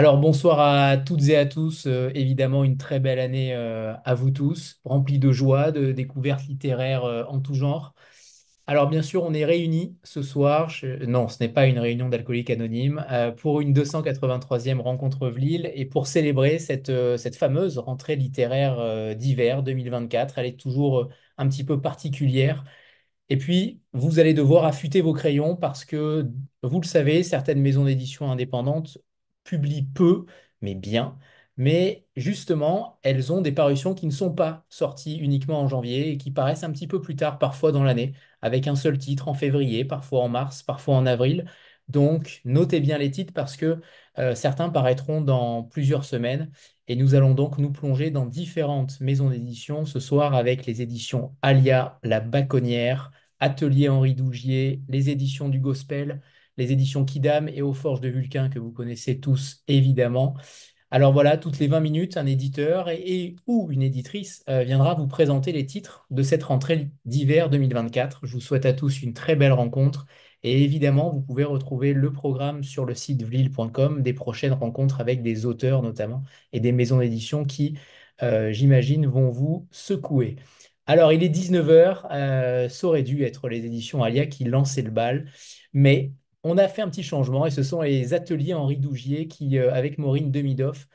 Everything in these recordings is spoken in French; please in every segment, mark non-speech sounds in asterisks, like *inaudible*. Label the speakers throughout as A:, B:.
A: Alors bonsoir à toutes et à tous. Euh, évidemment, une très belle année euh, à vous tous, remplie de joie, de découvertes littéraires euh, en tout genre. Alors bien sûr, on est réunis ce soir. Non, ce n'est pas une réunion d'alcooliques anonymes pour une 283e rencontre Vlil et pour célébrer cette, cette fameuse rentrée littéraire d'hiver 2024. Elle est toujours un petit peu particulière. Et puis, vous allez devoir affûter vos crayons parce que, vous le savez, certaines maisons d'édition indépendantes publient peu, mais bien. Mais justement, elles ont des parutions qui ne sont pas sorties uniquement en janvier et qui paraissent un petit peu plus tard, parfois dans l'année, avec un seul titre en février, parfois en mars, parfois en avril. Donc, notez bien les titres parce que euh, certains paraîtront dans plusieurs semaines. Et nous allons donc nous plonger dans différentes maisons d'édition ce soir avec les éditions Alia, La Baconnière, Atelier Henri Dougier, les éditions du Gospel, les éditions Kidam et Aux Forges de Vulcain que vous connaissez tous évidemment. Alors voilà, toutes les 20 minutes, un éditeur et, ou une éditrice euh, viendra vous présenter les titres de cette rentrée d'hiver 2024. Je vous souhaite à tous une très belle rencontre et évidemment, vous pouvez retrouver le programme sur le site vlil.com des prochaines rencontres avec des auteurs notamment et des maisons d'édition qui, euh, j'imagine, vont vous secouer. Alors, il est 19h, ça aurait dû être les éditions Alia qui lançaient le bal, mais on a fait un petit changement et ce sont les ateliers Henri Dougier qui, euh, avec Maureen Demidoff,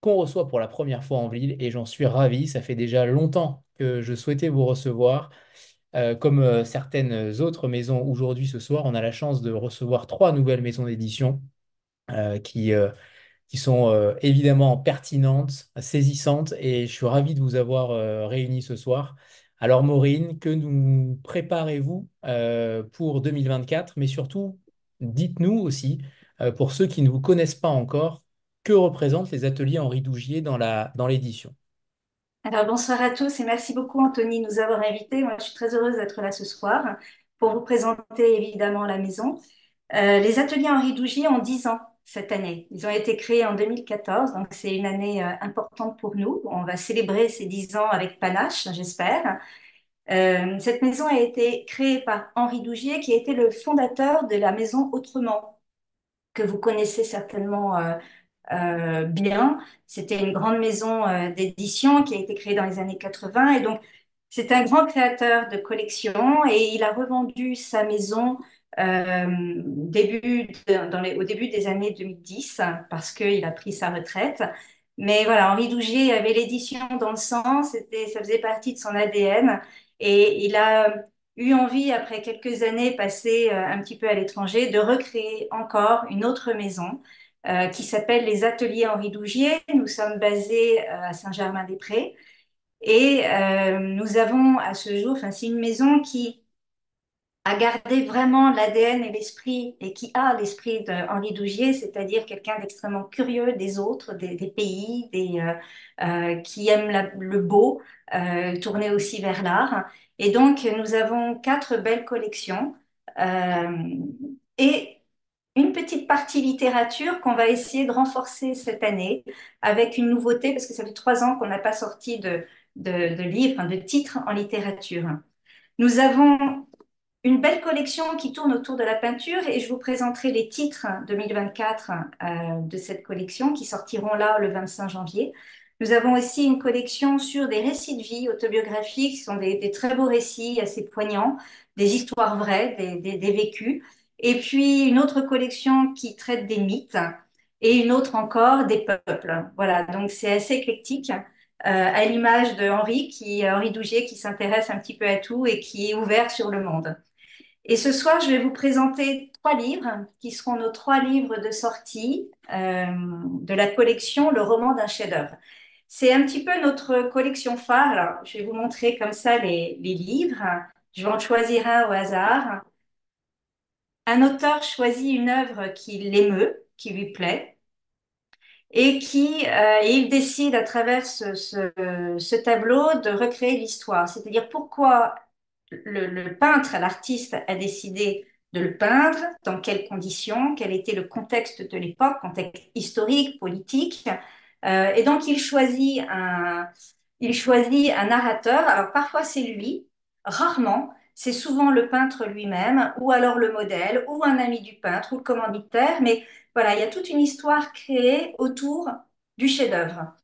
A: qu'on reçoit pour la première fois en ville et j'en suis ravi. Ça fait déjà longtemps que je souhaitais vous recevoir. Euh, comme euh, certaines autres maisons aujourd'hui ce soir, on a la chance de recevoir trois nouvelles maisons d'édition qui, sont évidemment pertinentes, saisissantes, et je suis ravi de vous avoir réunis ce soir. Alors Maureen, que nous préparez-vous pour 2024, mais surtout, dites-nous aussi, euh, pour ceux qui ne vous connaissent pas encore, que représentent les ateliers Henri Dougier dans l'édition?
B: Alors bonsoir à tous et merci beaucoup Anthony de nous avoir invités. Moi, je suis très heureuse d'être là ce soir pour vous présenter évidemment la maison. Euh, les ateliers Henri Dougier ont 10 ans cette année. Ils ont été créés en 2014, donc c'est une année euh, importante pour nous. On va célébrer ces 10 ans avec panache, j'espère. Euh, cette maison a été créée par Henri Dougier, qui été le fondateur de la maison Autrement, que vous connaissez certainement euh, euh, bien. C'était une grande maison d'édition qui a été créée dans les années 80 et donc c'est un grand créateur de collections et il a revendu sa maison au début des années 2010 parce qu'il a pris sa retraite. Mais voilà, Henri Dougier avait l'édition dans le sang, ça faisait partie de son ADN et il a eu envie, après quelques années passées euh, un petit peu à l'étranger, de recréer encore une autre maison euh, qui s'appelle les Ateliers Henri Dougier. Nous sommes basés euh, à Saint-Germain-des-Prés et nous avons à ce jour, enfin, c'est une maison qui a gardé vraiment l'ADN et l'esprit, et qui a l'esprit d'Henri Dougier, c'est-à-dire quelqu'un d'extrêmement curieux des autres, des, pays, des, euh, euh, qui aime le beau, euh, tourné aussi vers l'art. Et donc, nous avons quatre belles collections. et une petite partie littérature qu'on va essayer de renforcer cette année avec une nouveauté, parce que ça fait trois ans qu'on n'a pas sorti de, de, de livres, de titres en littérature. Nous avons une belle collection qui tourne autour de la peinture et je vous présenterai les titres 2024 euh, de cette collection qui sortiront là le 25 janvier. Nous avons aussi une collection sur des récits de vie autobiographiques, qui sont des, très beaux récits assez poignants, des histoires vraies, des, vécus. Et puis une autre collection qui traite des mythes et une autre encore des peuples. Voilà, donc c'est assez éclectique euh, à l'image de Henri, qui, Henri Dougier, qui s'intéresse un petit peu à tout et qui est ouvert sur le monde. Et ce soir, je vais vous présenter trois livres qui seront nos trois livres de sortie euh, de la collection Le roman d'un chef-d'œuvre. C'est un petit peu notre collection phare. Je vais vous montrer comme ça les, livres. Je vais en choisir un au hasard. Un auteur choisit une œuvre qui l'émeut, qui lui plaît, et qui euh, il décide à travers ce tableau de recréer l'histoire. C'est-à-dire pourquoi le, peintre, l'artiste a décidé de le peindre, dans quelles conditions, quel était le contexte de l'époque, contexte historique, politique. Euh, et donc il choisit un, il choisit un narrateur. Alors parfois c'est lui, rarement c'est souvent le peintre lui-même, ou alors le modèle, ou un ami du peintre, ou le commanditaire. Mais voilà, il y a toute une histoire créée autour du chef-d'œuvre.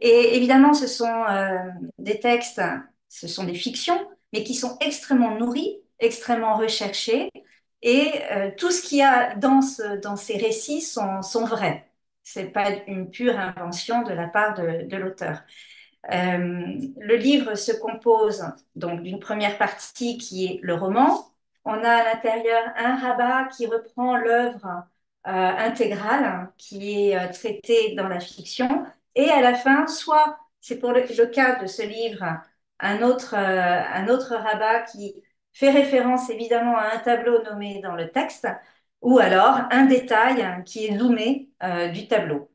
B: Et évidemment, ce sont euh, des textes, ce sont des fictions, mais qui sont extrêmement nourris, extrêmement recherchés. Et euh, tout ce qu'il y a dans, ces récits sont, vrais. Ce n'est pas une pure invention de la part de, l'auteur. Euh, le livre se compose donc d'une première partie qui est le roman. On a à l'intérieur un rabat qui reprend l'œuvre euh, intégrale qui est traitée dans la fiction. Et à la fin, soit c'est pour le, cas de ce livre un autre, un autre rabat qui fait référence évidemment à un tableau nommé dans le texte, ou alors un détail qui est zoomé du tableau.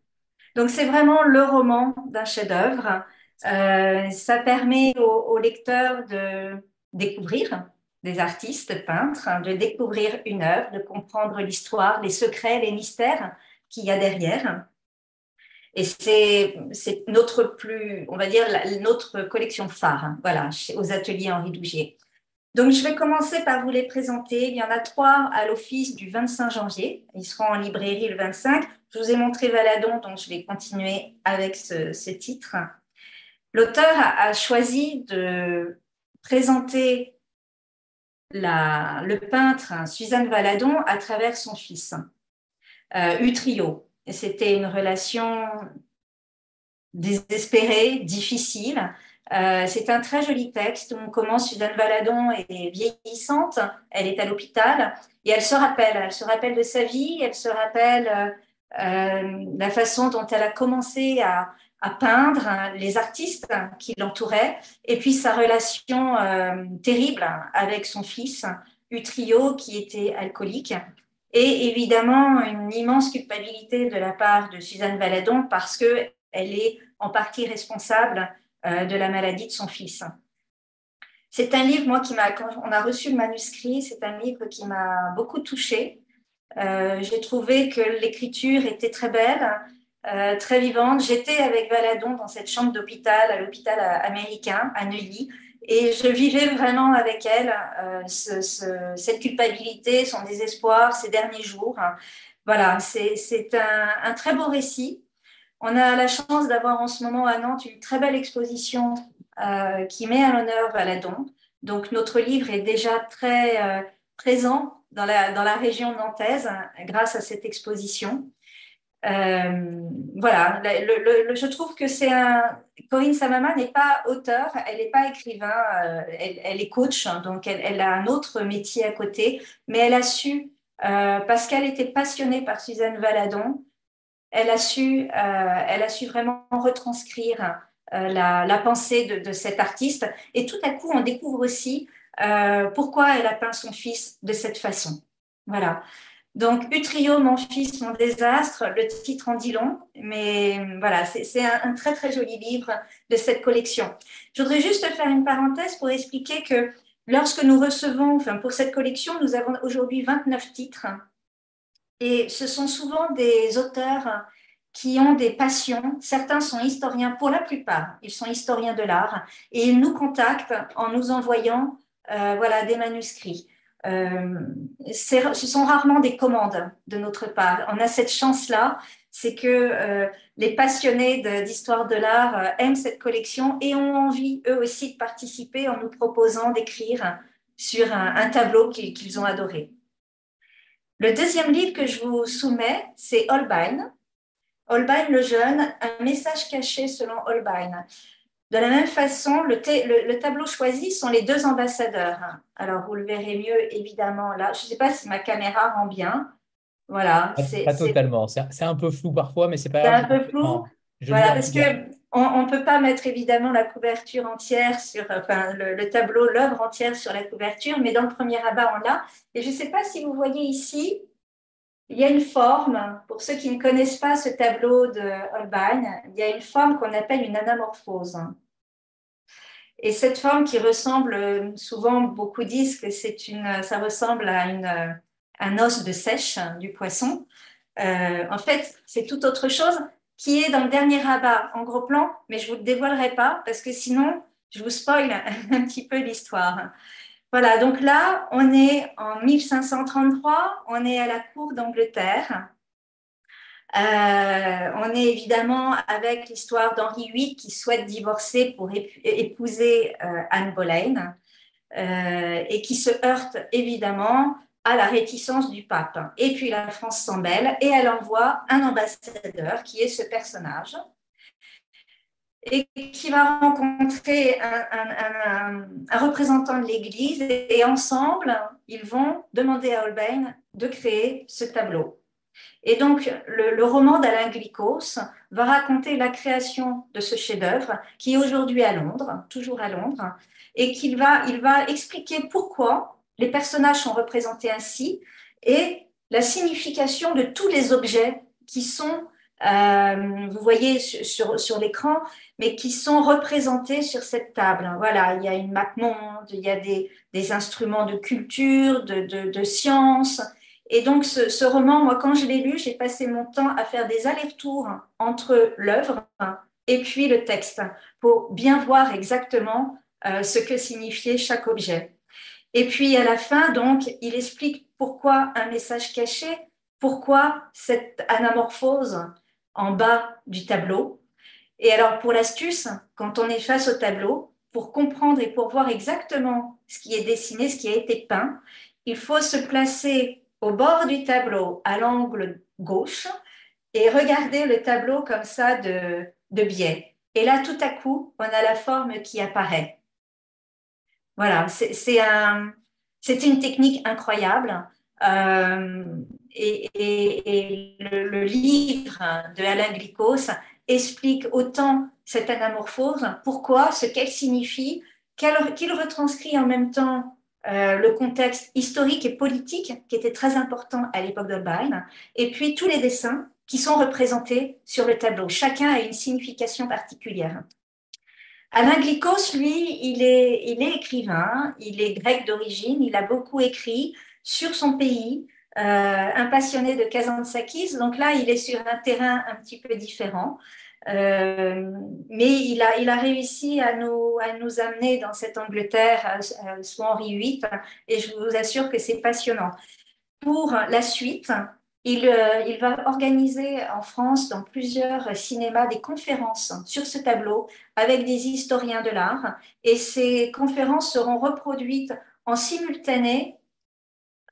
B: Donc c'est vraiment le roman d'un chef-d'œuvre euh, ça permet aux, lecteurs de découvrir des artistes peintres, hein, de découvrir une œuvre, de comprendre l'histoire, les secrets, les mystères qu'il y a derrière. Et c'est notre plus, on va dire, notre collection phare, hein, voilà, aux ateliers Henri Dougier. Donc, je vais commencer par vous les présenter. Il y en a trois à l'office du 25 janvier. Ils seront en librairie le 25. Je vous ai montré Valadon, donc je vais continuer avec ce titre. L'auteur a, choisi de présenter le peintre Suzanne Valadon à travers son fils, euh, Utrio. C'était une relation désespérée, difficile. Euh, c'est un très joli texte. On commence, Suzanne Valadon est vieillissante, elle est à l'hôpital et elle se rappelle, elle se rappelle de sa vie, elle se rappelle euh, la façon dont elle a commencé à, peindre les artistes qui l'entouraient, et puis sa relation euh, terrible avec son fils, Utrio, qui était alcoolique, et évidemment une immense culpabilité de la part de Suzanne Valadon parce qu'elle est en partie responsable euh, de la maladie de son fils. C'est un livre, moi, qui m'a, quand on a reçu le manuscrit, c'est un livre qui m'a beaucoup touchée. Euh, j'ai trouvé que l'écriture était très belle, euh, très vivante. J'étais avec Valadon dans cette chambre d'hôpital, à l'hôpital américain, à Neuilly, et je vivais vraiment avec elle euh, cette culpabilité, son désespoir, ces derniers jours. Voilà, c'est un, très beau récit. On a la chance d'avoir en ce moment à Nantes une très belle exposition euh, qui met à l'honneur Valadon. Donc notre livre est déjà très présent dans la, dans la région nantaise grâce à cette exposition. Euh, voilà, je trouve que c'est un. Corinne Samama n'est pas auteur, elle n'est pas écrivain, euh, elle, est coach, hein, donc elle, a un autre métier à côté, mais elle a su, euh, parce qu'elle était passionnée par Suzanne Valadon, elle a su, elle a su vraiment retranscrire la, la, pensée de, de, cet artiste. Et tout à coup, on découvre aussi pourquoi elle a peint son fils de cette façon. Voilà. Donc, Utrio, mon fils, mon désastre, le titre en dit long, mais voilà, c'est un, très très joli livre de cette collection. Je voudrais juste faire une parenthèse pour expliquer que lorsque nous recevons, enfin pour cette collection, nous avons aujourd'hui 29 titres, et ce sont souvent des auteurs qui ont des passions. Certains sont historiens, pour la plupart, ils sont historiens de l'art, et ils nous contactent en nous envoyant euh, voilà, des manuscrits. Euh, ce sont rarement des commandes de notre part. On a cette chance-là, c'est que euh, les passionnés d'histoire de, l'art euh, aiment cette collection et ont envie, eux aussi, de participer en nous proposant d'écrire sur un, tableau qu'ils ont adoré. Le deuxième livre que je vous soumets, c'est Holbein. Holbein le jeune, un message caché selon Holbein. De la même façon, le, tableau choisi sont les deux ambassadeurs. Alors, vous le verrez mieux, évidemment, là. Je ne sais pas si ma caméra rend bien. Voilà.
A: Pas, totalement. C'est un peu flou parfois, mais c'est pas.
B: C'est un peu flou. voilà, parce qu'on ne peut pas mettre évidemment la couverture entière sur, enfin, le, tableau, l'œuvre entière sur la couverture, mais dans le premier rabat, on l'a. Et je ne sais pas si vous voyez ici, il y a une forme, pour ceux qui ne connaissent pas ce tableau de Holbein, il y a une forme qu'on appelle une anamorphose. Et cette forme qui ressemble, souvent beaucoup disent que c'est une, ça ressemble à une, un os de sèche du poisson. Euh, en fait, c'est tout autre chose qui est dans le dernier rabat en gros plan, mais je ne vous le dévoilerai pas parce que sinon, je vous spoil *laughs* un petit peu l'histoire. Voilà, donc là, on est en 1533, on est à la cour d'Angleterre. Euh, on est évidemment avec l'histoire d'Henri VIII qui souhaite divorcer pour épouser euh, Anne Boleyn euh, et qui se heurte évidemment à la réticence du pape. Et puis la France s'embelle et elle envoie un ambassadeur qui est ce personnage et qui va rencontrer un, représentant de l'Église et, ensemble, ils vont demander à Holbein de créer ce tableau. Et donc, le, roman d'Alain Glycos va raconter la création de ce chef-d'œuvre qui est aujourd'hui à Londres, toujours à Londres, et qu'il va, va expliquer pourquoi les personnages sont représentés ainsi et la signification de tous les objets qui sont, euh, vous voyez sur, sur l'écran, mais qui sont représentés sur cette table. Voilà, il y a une map monde, il y a des, des instruments de culture, de, de, de science, et donc, ce, roman, moi, quand je l'ai lu, j'ai passé mon temps à faire des allers-retours entre l'œuvre et puis le texte pour bien voir exactement euh, ce que signifiait chaque objet. Et puis, à la fin, donc, il explique pourquoi un message caché, pourquoi cette anamorphose en bas du tableau. Et alors, pour l'astuce, quand on est face au tableau, pour comprendre et pour voir exactement ce qui est dessiné, ce qui a été peint, il faut se placer au bord du tableau, à l'angle gauche, et regarder le tableau comme ça de, de biais. Et là, tout à coup, on a la forme qui apparaît. Voilà, c'est un, une technique incroyable. Euh, et, le, livre de Alain Glycos explique autant cette anamorphose, pourquoi, ce qu'elle signifie, qu'il retranscrit en même temps euh, le contexte historique et politique qui était très important à l'époque d'Holbein, et puis tous les dessins qui sont représentés sur le tableau. Chacun a une signification particulière. Alain Glycos, lui, il est écrivain, il est grec d'origine, il a beaucoup écrit sur son pays, euh, un passionné de Kazantzakis, donc là, il est sur un terrain un petit peu différent. Euh, mais il a, il a réussi à nous, à nous amener dans cette Angleterre sous Henri VIII et je vous assure que c'est passionnant. Pour la suite, il, euh, il, va organiser en France, dans plusieurs cinémas, des conférences sur ce tableau avec des historiens de l'art. Et ces conférences seront reproduites en simultané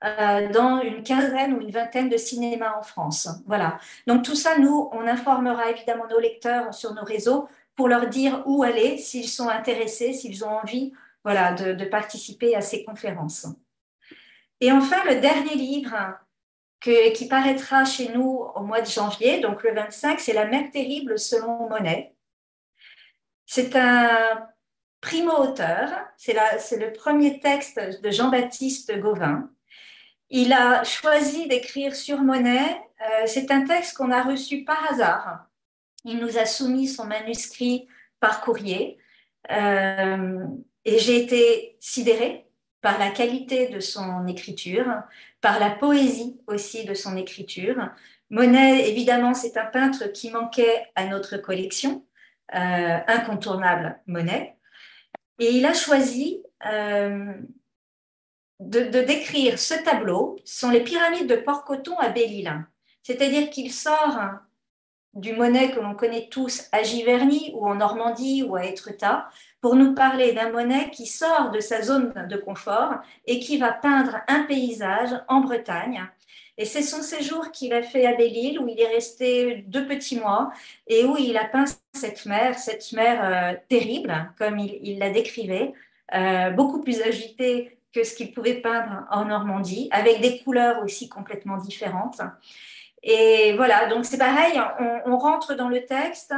B: euh, dans une quinzaine ou une vingtaine de cinémas en France. Voilà. Donc tout ça, nous, on informera évidemment nos lecteurs sur nos réseaux pour leur dire où aller, s'ils sont intéressés, s'ils ont envie voilà, de, participer à ces conférences. Et enfin, le dernier livre qui paraîtra chez nous au mois de janvier, donc le 25, c'est La mer terrible selon Monet. C'est un primo-auteur, c'est le premier texte de Jean-Baptiste Gauvin. Il a choisi d'écrire sur Monet. Euh, c'est un texte qu'on a reçu par hasard. Il nous a soumis son manuscrit par courrier euh, et j'ai été sidérée par la qualité de son écriture, par la poésie aussi de son écriture. Monet, évidemment, c'est un peintre qui manquait à notre collection, euh, incontournable Monet. Et il a choisi de, décrire ce tableau sont les pyramides de Port-Coton à Belle-Île. C'est-à-dire qu'il sort du Monet que l'on connaît tous à Giverny ou en Normandie ou à Étretat pour nous parler d'un Monet qui sort de sa zone de confort et qui va peindre un paysage en Bretagne. Et c'est son séjour qu'il a fait à Belle-Île où il est resté deux petits mois et où il a peint cette mer, cette mer euh, terrible, comme il, la décrivait, euh, beaucoup plus agitée que ce qu'il pouvait peindre en Normandie, avec des couleurs aussi complètement différentes. Et voilà, donc c'est pareil, on, rentre dans le texte,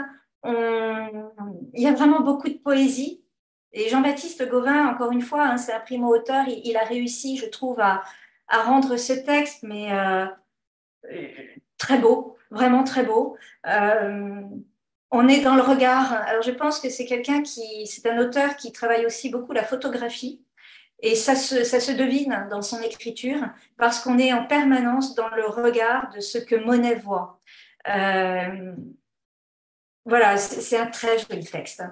B: il y a vraiment beaucoup de poésie. Et Jean-Baptiste Gauvin, encore une fois, hein, c'est un primo-auteur, il, a réussi, je trouve, à, rendre ce texte, mais euh, très beau, vraiment très beau. Euh, on est dans le regard. Alors je pense que c'est quelqu'un qui, c'est un auteur qui travaille aussi beaucoup la photographie. Et ça se, ça se devine dans son écriture parce qu'on est en permanence dans le regard de ce que Monet voit. Euh, voilà, c'est un très joli texte.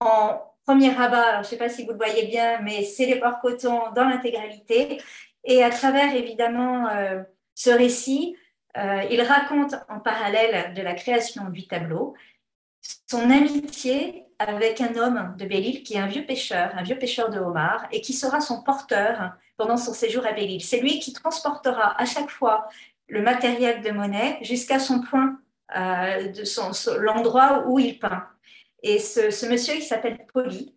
B: En premier rabat, je ne sais pas si vous le voyez bien, mais c'est les porcs cotons dans l'intégralité. Et à travers, évidemment, euh, ce récit, euh, il raconte en parallèle de la création du tableau son amitié avec un homme de Belle-Île qui est un vieux pêcheur, un vieux pêcheur de homard, et qui sera son porteur pendant son séjour à Belle-Île. C'est lui qui transportera à chaque fois le matériel de Monet jusqu'à son point, euh, l'endroit où il peint. Et ce, monsieur, il s'appelle Poli.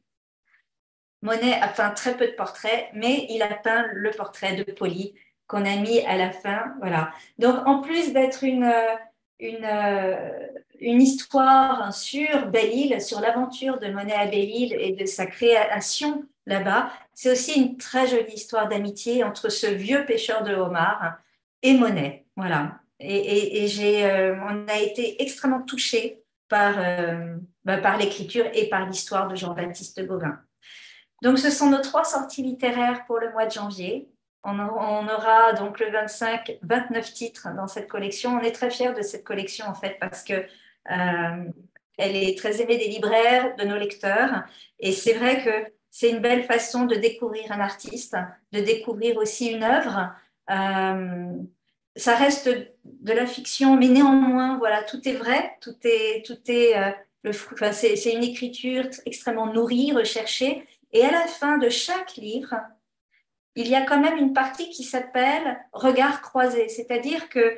B: Monet a peint très peu de portraits, mais il a peint le portrait de Poli qu'on a mis à la fin. Voilà. Donc, en plus d'être une, une histoire sur Belle-Île, sur l'aventure de Monet à Belle-Île et de sa création là-bas, c'est aussi une très jolie histoire d'amitié entre ce vieux pêcheur de homard et Monet. Voilà. Et, euh, on a été extrêmement touchés par, euh, bah, par l'écriture et par l'histoire de Jean-Baptiste Gauvin. Donc, ce sont nos trois sorties littéraires pour le mois de janvier. On, aura donc le 25, 29 titres dans cette collection. On est très fiers de cette collection, en fait, parce que euh, elle est très aimée des libraires, de nos lecteurs. Et c'est vrai que c'est une belle façon de découvrir un artiste, de découvrir aussi une œuvre. Euh, ça reste de la fiction, mais néanmoins, voilà, tout est vrai, tout est, tout est, euh, enfin, c'est une écriture extrêmement nourrie, recherchée. Et à la fin de chaque livre, il y a quand même une partie qui s'appelle Regard croisé, c'est-à-dire que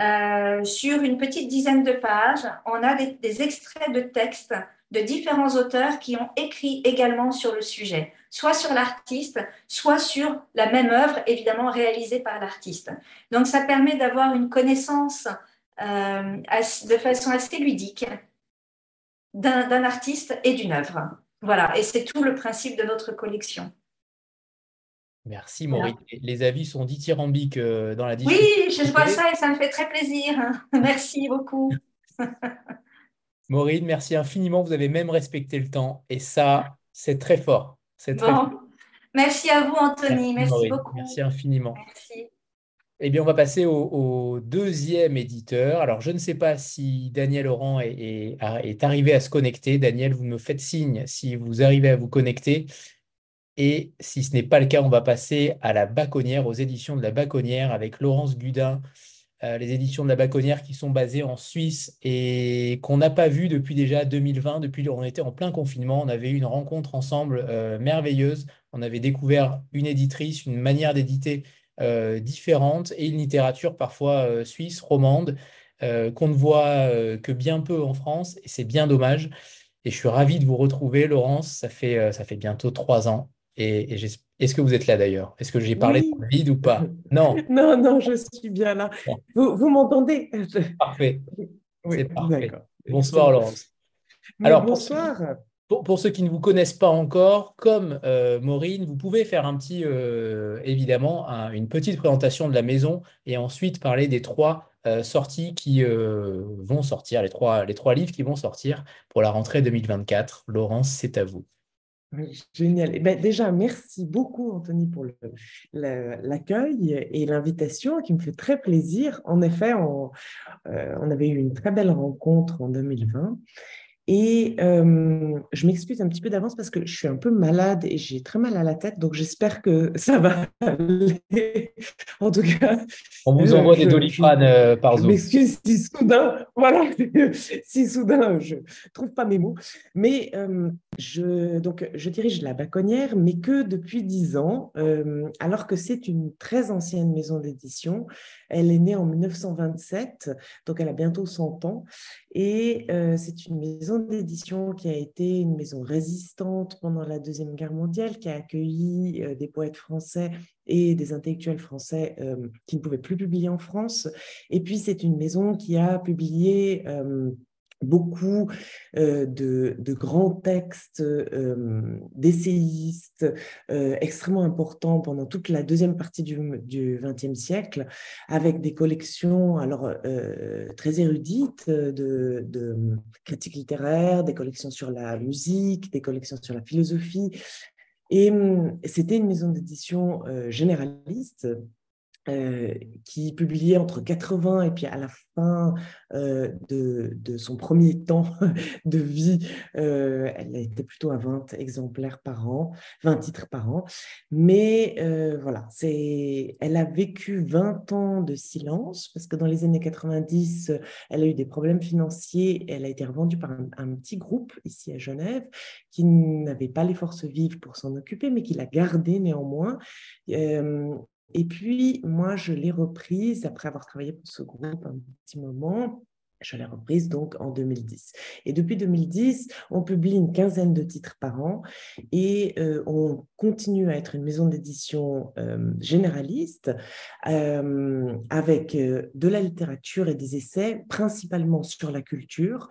B: euh, sur une petite dizaine de pages, on a des, extraits de textes de différents auteurs qui ont écrit également sur le sujet, soit sur l'artiste, soit sur la même œuvre, évidemment réalisée par l'artiste. Donc ça permet d'avoir une connaissance euh, de façon assez ludique d'un artiste et d'une œuvre. Voilà, et c'est tout le principe de notre collection.
A: Merci Maureen. Les avis sont dithyrambiques euh, dans la discussion.
B: Oui, je vois ça et ça me fait très plaisir. *laughs* Merci beaucoup. *laughs*
A: Maureen, merci infiniment. Vous avez même respecté le temps et ça, c'est très fort. C'est très fort.
B: Merci à vous, Anthony. Merci, beaucoup.
A: Merci infiniment. Merci. Eh bien, on va passer au, deuxième éditeur. Alors, je ne sais pas si Daniel Laurent est, est, arrivé à se connecter. Daniel, vous me faites signe si vous arrivez à vous connecter. Et si ce n'est pas le cas, on va passer à la Baconnière, aux éditions de la Baconnière avec Laurence Gudin, euh, les éditions de la Baconnière qui sont basées en Suisse et qu'on n'a pas vu depuis déjà 2020, depuis qu'on était en plein confinement. On avait eu une rencontre ensemble euh, merveilleuse. On avait découvert une éditrice, une manière d'éditer euh, différente et une littérature parfois suisse, romande, qu'on ne voit que bien peu en France et c'est bien dommage. Et je suis ravi de vous retrouver, Laurence. Ça fait, ça fait bientôt trois ans. Et, est-ce que vous êtes là d'ailleurs? Est-ce que j'ai parlé de vide ou pas? Non. *laughs*
C: non, non, je suis bien là. Vous, m'entendez?
A: Parfait. C'est parfait. Bonsoir Laurence. Alors, bonsoir. Pour, ceux qui ne vous connaissent pas encore, comme euh, Maureen, vous pouvez faire un petit, euh, évidemment, une petite présentation de la maison et ensuite parler des trois euh, sorties qui vont sortir, les trois, les trois livres qui vont sortir pour la rentrée 2024. Laurence, c'est à vous.
C: Génial. Eh ben, déjà, merci beaucoup, Anthony, pour l'accueil et l'invitation qui me fait très plaisir. En effet, on, euh, on, avait eu une très belle rencontre en 2020 et euh, je m'excuse un petit peu d'avance parce que je suis un peu malade et j'ai très mal à la tête, donc j'espère que *laughs* ça va aller. En tout cas,
A: on vous envoie des doliprane euh, par Zoom.
C: Je m'excuse si soudain, voilà, *laughs* si soudain je trouve pas mes mots. Mais euh, je, donc, je dirige la Baconnière, mais que depuis dix ans, alors que c'est une très ancienne maison d'édition. Elle est née en 1927, donc elle a bientôt 100 ans. Et c'est une maison d'édition qui a été une maison résistante pendant la Deuxième Guerre mondiale, qui a accueilli euh, des poètes français et des intellectuels français euh, qui ne pouvaient plus publier en France. Et puis, c'est une maison qui a publié euh, beaucoup euh, de, grands textes euh, d'essayistes euh, extrêmement importants pendant toute la deuxième partie du XXe siècle, avec des collections alors très érudites de, de critiques littéraires, des collections sur la musique, des collections sur la philosophie. Et hum, c'était une maison d'édition généraliste euh, qui publiait entre 80 et puis à la fin euh, de, son premier temps *laughs* de vie, euh, elle était plutôt à 20 exemplaires par an, 20 titres par an. Mais voilà, elle a vécu 20 ans de silence parce que dans les années 90, elle a eu des problèmes financiers. Elle a été revendue par un, un petit groupe ici à Genève qui n'avait pas les forces vives pour s'en occuper, mais qui l'a gardée néanmoins. Et puis, moi, je l'ai reprise après avoir travaillé pour ce groupe un petit moment. Je l'ai reprise donc en 2010. Et depuis 2010, on publie une quinzaine de titres par an et euh, on continue à être une maison d'édition euh, généraliste euh, avec de la littérature et des essais, principalement sur la culture.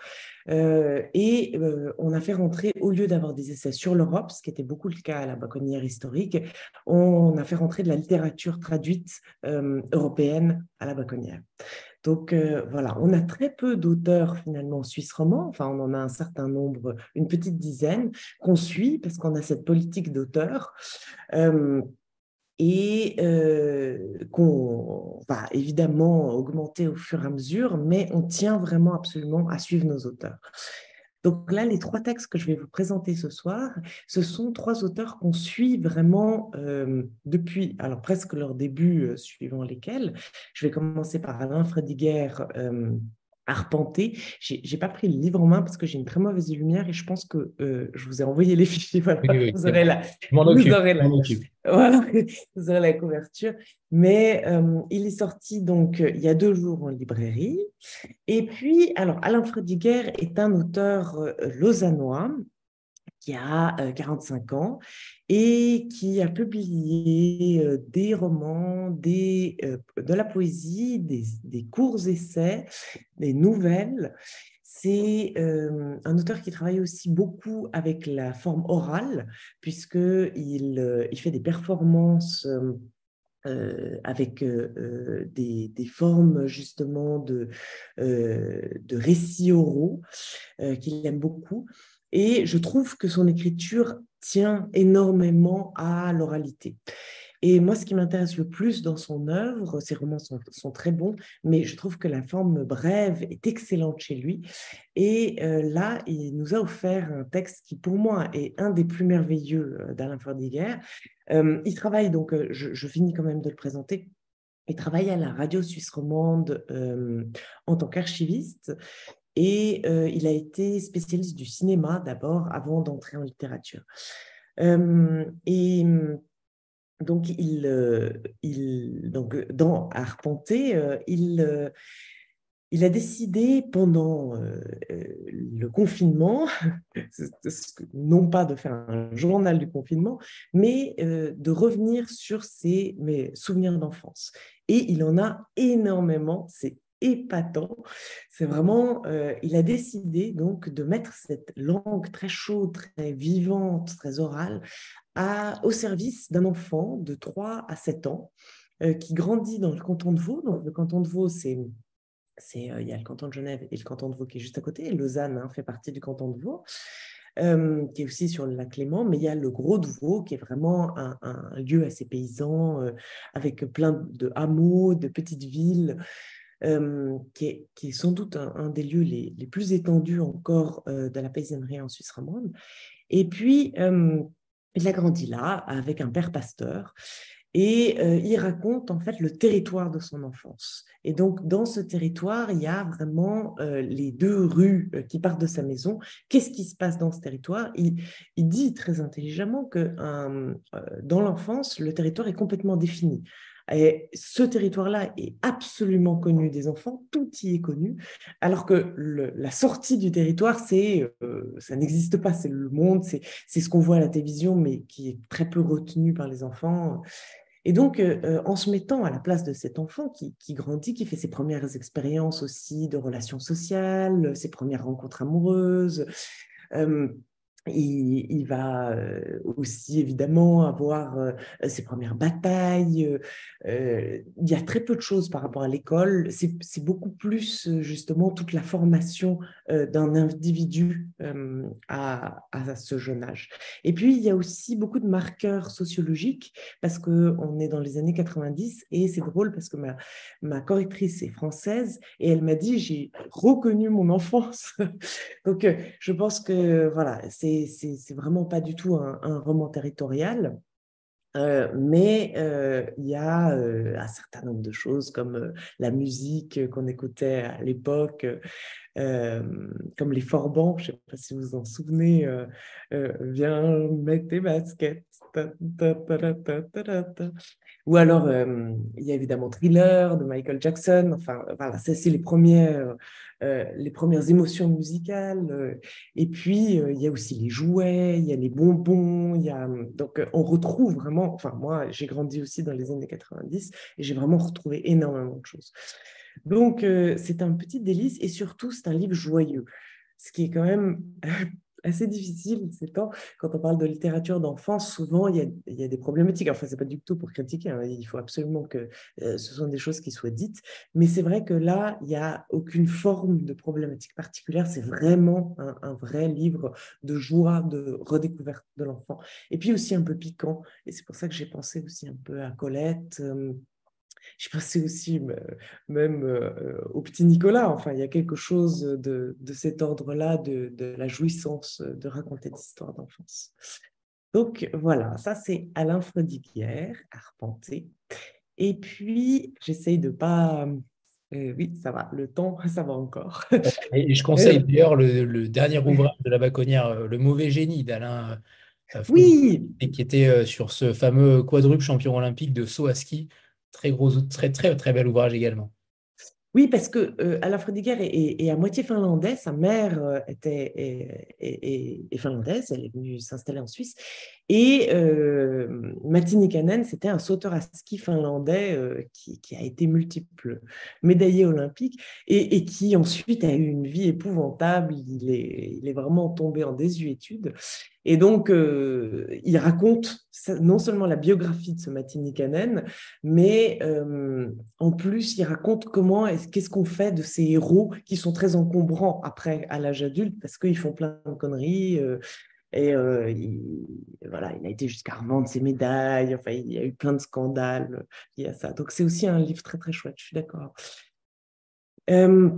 C: et on a fait rentrer, au lieu d'avoir des essais sur l'Europe, ce qui était beaucoup le cas à la Baconnière historique, on a fait rentrer de la littérature traduite européenne à la Baconnière. Donc euh, voilà, on a très peu d'auteurs finalement suisse romans, enfin on en a un certain nombre, une petite dizaine qu'on suit parce qu'on a cette politique d'auteurs. Euh, et euh, qu'on va évidemment augmenter au fur et à mesure, mais on tient vraiment absolument à suivre nos auteurs. Donc là, les trois textes que je vais vous présenter ce soir, ce sont trois auteurs qu'on suit vraiment euh, depuis, alors presque leur début, euh, suivant lesquels. Je vais commencer par Alain Frédiguer, euh, arpenter. J'ai n'ai pas pris le livre en main parce que j'ai une très mauvaise lumière et je pense que euh, je vous ai envoyé les fichiers. Voilà, vous aurez la,
A: vous aurez
C: la, voilà, *laughs* vous aurez la couverture. Mais euh, il est sorti donc il y a deux jours en librairie. Et puis, alors Alain Frédiguer est un auteur euh, lausannois qui a 45 euh, ans et qui a publié euh, des romans, des, euh, de la poésie, des, courts essais, des nouvelles. C'est un auteur qui travaille aussi beaucoup avec la forme orale, puisqu'il il fait des performances avec des, formes justement de, de récits oraux qu'il aime beaucoup. Et je trouve que son écriture tient énormément à l'oralité. Et moi, ce qui m'intéresse le plus dans son œuvre, ses romans sont, très bons, mais je trouve que la forme brève est excellente chez lui. Et euh, là, il nous a offert un texte qui, pour moi, est un des plus merveilleux euh, d'Alain Fordiguer. Euh, il travaille, donc, je, je, finis quand même de le présenter. Il travaille à la radio suisse romande en tant qu'archiviste. Et euh, il a été spécialiste du cinéma d'abord, avant d'entrer en littérature. Euh, et donc, il, euh, donc, dans Arpenter, il, il a décidé pendant le confinement, *laughs* non pas de faire un journal du confinement, mais de revenir sur ses souvenirs d'enfance. Et il en a énormément, c'est épatant. C'est vraiment, euh, il a décidé donc de mettre cette langue très chaude, très vivante, très orale au service d'un enfant de 3 à 7 ans euh, qui grandit dans le canton de Vaud. Donc le canton de Vaud, c'est euh, il y a le canton de Genève et le canton de Vaud qui est juste à côté. Lausanne hein, fait partie du canton de Vaud, qui est aussi sur le lac Léman. Mais il y a le Gros de Vaud, qui est vraiment un lieu assez paysan, avec plein de hameaux, de petites villes. Euh, qui, est, sans doute un, des lieux les, plus étendus encore euh, de la paysannerie en Suisse romande. Et puis, euh, il a grandi là avec un père pasteur. Et il raconte en fait le territoire de son enfance. Et donc, dans ce territoire, il y a vraiment les deux rues qui partent de sa maison. Qu'est-ce qui se passe dans ce territoire? Il, dit très intelligemment que dans l'enfance, le territoire est complètement défini. Et ce territoire-là est absolument connu des enfants, tout y est connu, alors que la sortie du territoire, c'est, euh, ça n'existe pas, c'est le monde, c'est, ce qu'on voit à la télévision, mais qui est très peu retenu par les enfants. Et donc, euh, euh, en se mettant à la place de cet enfant qui, grandit, qui fait ses premières expériences aussi de relations sociales, ses premières rencontres amoureuses, il, va euh, aussi évidemment avoir euh, ses premières batailles. Euh, il y a très peu de choses par rapport à l'école. C'est beaucoup plus justement toute la formation d'un individu à, ce jeune âge. Et puis il y a aussi beaucoup de marqueurs sociologiques parce qu'on est dans les années 90 et c'est drôle parce que ma, ma correctrice est française et elle m'a dit j'ai reconnu mon enfance. *laughs* Donc je pense que voilà, c'est c'est vraiment pas du tout un, roman territorial. Euh, mais euh, il y a euh, un certain nombre de choses comme la musique qu'on écoutait à l'époque, comme les forbans, je ne sais pas si vous vous en souvenez, viens mettre tes baskets. Ou alors, il y a évidemment Thriller de Michael Jackson. Enfin, voilà, c'est les premières, les premières émotions musicales. et puis, il y a aussi les jouets, il y a les bonbons. Donc, on retrouve vraiment. Enfin, moi, j'ai grandi aussi dans les années 90 et j'ai vraiment retrouvé énormément de choses. Donc, c'est un petit délice et surtout, c'est un livre joyeux. Ce qui est quand même assez difficile ces temps. Quand on parle de littérature d'enfance, souvent, il y, a, il y, a, des problématiques. Enfin, c'est pas du tout pour critiquer. Hein. Il faut absolument que ce sont des choses qui soient dites. Mais c'est vrai que là, il n'y a aucune forme de problématique particulière. C'est vraiment un, un, vrai livre de joie, de redécouverte de l'enfant. Et puis aussi un peu piquant. Et c'est pour ça que j'ai pensé aussi un peu à Colette. Je pensais aussi même euh, au petit Nicolas. Enfin, il y a quelque chose de, cet ordre-là, de, la jouissance de raconter des histoires d'enfance. Donc voilà, ça c'est Alain Frodiguière, Arpenté. Et puis, j'essaye de pas... Euh, oui, ça va, le temps, *laughs* ça va encore.
A: Et je conseille euh, d'ailleurs le, dernier ouvrage de la Baconnière, Le mauvais génie d'Alain
C: oui.
A: qui était sur ce fameux quadruple champion olympique de saut à ski Très gros, très, très, très bel ouvrage également.
C: Oui, parce que euh, Alain est, à moitié finlandais. Sa mère euh, était est, finlandaise. Elle est venue s'installer en Suisse. Et euh, Matti Nikanen, c'était un sauteur à ski finlandais euh, qui, a été multiple médaillé olympique et, qui ensuite a eu une vie épouvantable. Il est, vraiment tombé en désuétude. Et donc, euh, il raconte non seulement la biographie de ce Matti Nikanen, mais euh, en plus, il raconte comment, qu'est-ce qu'on fait de ces héros qui sont très encombrants après à l'âge adulte parce qu'ils font plein de conneries. Et euh, il, voilà, il a été jusqu'à revendre ses médailles. Enfin, il y a eu plein de scandales liés à ça. Donc, c'est aussi un livre très, très chouette. Je suis d'accord. Euh,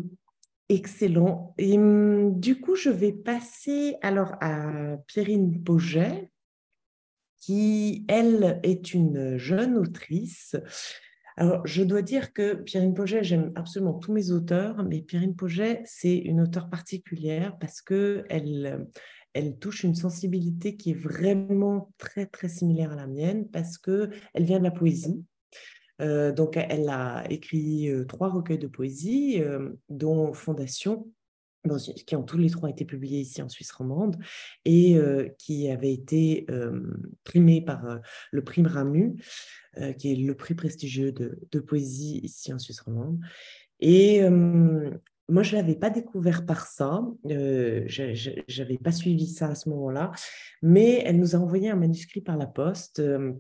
C: excellent. Et hum, du coup, je vais passer alors à Pierrine Poget, qui, elle, est une jeune autrice. Alors, je dois dire que Pierrine Poget, j'aime absolument tous mes auteurs, mais Pierrine Poget, c'est une auteure particulière parce que elle, elle touche une sensibilité qui est vraiment très, très similaire à la mienne parce qu'elle vient de la poésie. Euh, donc, elle a écrit euh, trois recueils de poésie, euh, dont Fondation, qui ont tous les trois été publiés ici en Suisse romande et qui avaient été primés par le prix Ramu, qui est le prix prestigieux de, de, poésie ici en Suisse romande. Et moi, je ne l'avais pas découvert par ça. Euh, je n'avais pas suivi ça à ce moment-là. Mais elle nous a envoyé un manuscrit par la poste euh,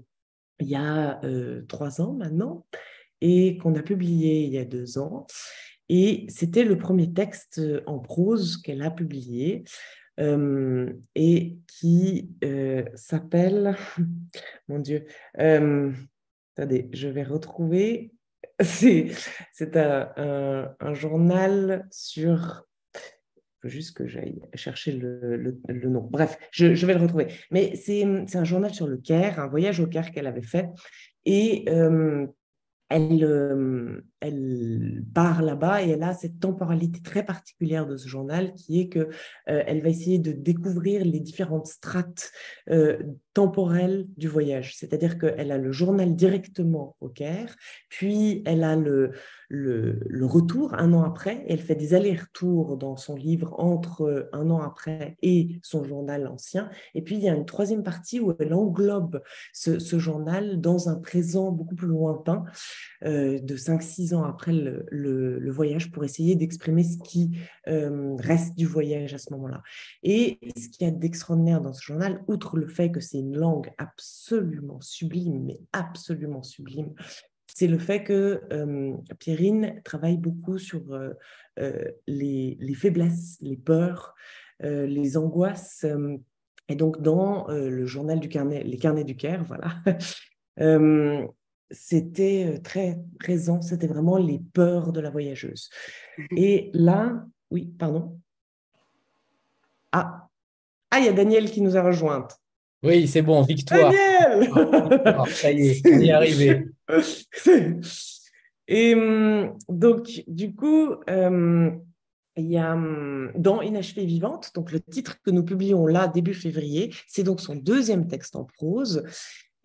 C: il y a euh, trois ans maintenant et qu'on a publié il y a deux ans. Et c'était le premier texte en prose qu'elle a publié et qui s'appelle, *laughs* mon Dieu, attendez, je vais retrouver *laughs* c'est un, un, journal sur. Il faut juste que j'aille chercher le, le, nom. Bref, je, je, vais le retrouver. Mais c'est un journal sur le Caire, un voyage au Caire qu'elle avait fait. Et euh, elle, euh, elle part là-bas et elle a cette temporalité très particulière de ce journal qui est que euh, elle va essayer de découvrir les différentes strates euh, temporelles du voyage. C'est-à-dire qu'elle a le journal directement au Caire, puis elle a le, le, retour un an après, elle fait des allers-retours dans son livre entre un an après et son journal ancien. Et puis il y a une troisième partie où elle englobe ce, ce journal dans un présent beaucoup plus lointain de 5-6 ans après le, voyage pour essayer d'exprimer ce qui euh, reste du voyage à ce moment-là. Et ce qu'il y a d'extraordinaire dans ce journal, outre le fait que c'est une langue absolument sublime, mais absolument sublime, c'est le fait que euh, Pierrine travaille beaucoup sur les, les, faiblesses, les peurs, les angoisses. et donc, dans le journal du carnet, les carnets du Caire, voilà, *laughs* c'était euh, très présent, c'était vraiment les peurs de la voyageuse. *laughs* Et là, oui, pardon. Ah, ah, il y a Daniel qui nous a rejointe.
A: Oui, c'est bon, victoire.
C: Daniel *laughs*
A: ah, Ça y est, *laughs* on y est arrivé.
C: Et hum, donc, du coup, hum, il y a hum, dans Inachevée vivante, donc le titre que nous publions là début février, c'est donc son deuxième texte en prose.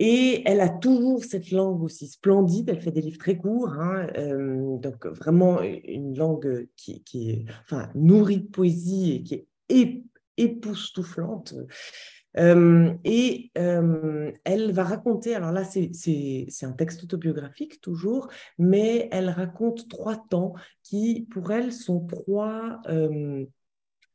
C: Et elle a toujours cette langue aussi splendide. Elle fait des livres très courts, hein, euh, donc vraiment une langue qui, est enfin, nourrie de poésie et qui est époustouflante. Euh, et euh, elle va raconter, alors là c'est un texte autobiographique toujours, mais elle raconte trois temps qui pour elle sont trois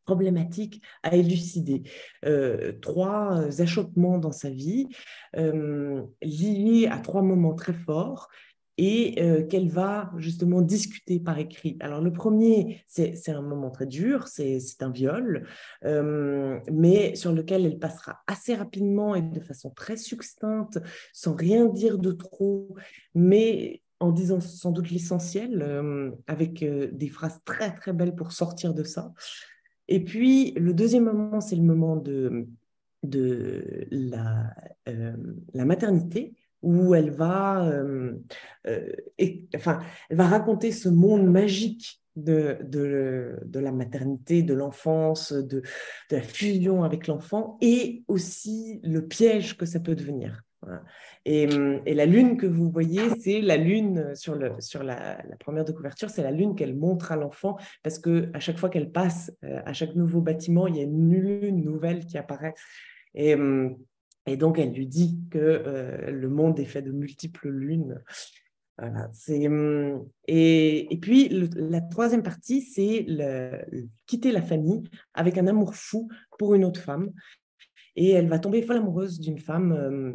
C: problématiques à élucider. Euh, trois euh, achoppements dans sa vie euh, liés à trois moments très forts et qu'elle va justement discuter par écrit. Alors le premier, c'est un moment très dur, c'est un viol, mais sur lequel elle passera assez rapidement et de façon très succincte, sans rien dire de trop, mais en disant sans doute l'essentiel, avec des phrases très très belles pour sortir de ça. Et puis, le deuxième moment, c'est le moment de, euh, la maternité, où elle va, euh, euh, elle va raconter ce monde magique de, la maternité, de l'enfance, de, la fusion avec l'enfant, et aussi le piège que ça peut devenir. Et, la lune que vous voyez, c'est la lune sur, le, sur la, première de couverture, c'est la lune qu'elle montre à l'enfant parce que à chaque fois qu'elle passe, euh, à chaque nouveau bâtiment, il y a une lune nouvelle qui apparaît. Et, et donc, elle lui dit que euh, le monde est fait de multiples lunes. Voilà, et, puis, la troisième partie, c'est quitter la famille avec un amour fou pour une autre femme. Et elle va tomber folle amoureuse d'une femme euh,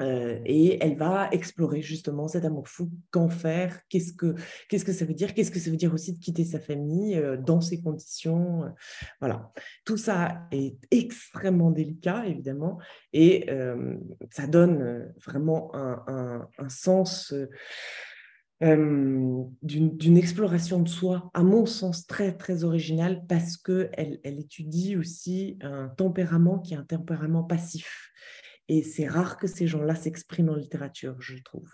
C: et elle va explorer justement cet amour fou, qu'en faire, qu'est-ce que, que ça veut dire, qu'est-ce que ça veut dire aussi de quitter sa famille euh, dans ces conditions. Euh, voilà, tout ça est extrêmement délicat, évidemment, et ça donne vraiment un, un, sens d'une exploration de soi, à mon sens, très, très original, parce qu'elle elle étudie aussi un tempérament qui est un tempérament passif. Et c'est rare que ces gens-là s'expriment en littérature, je trouve.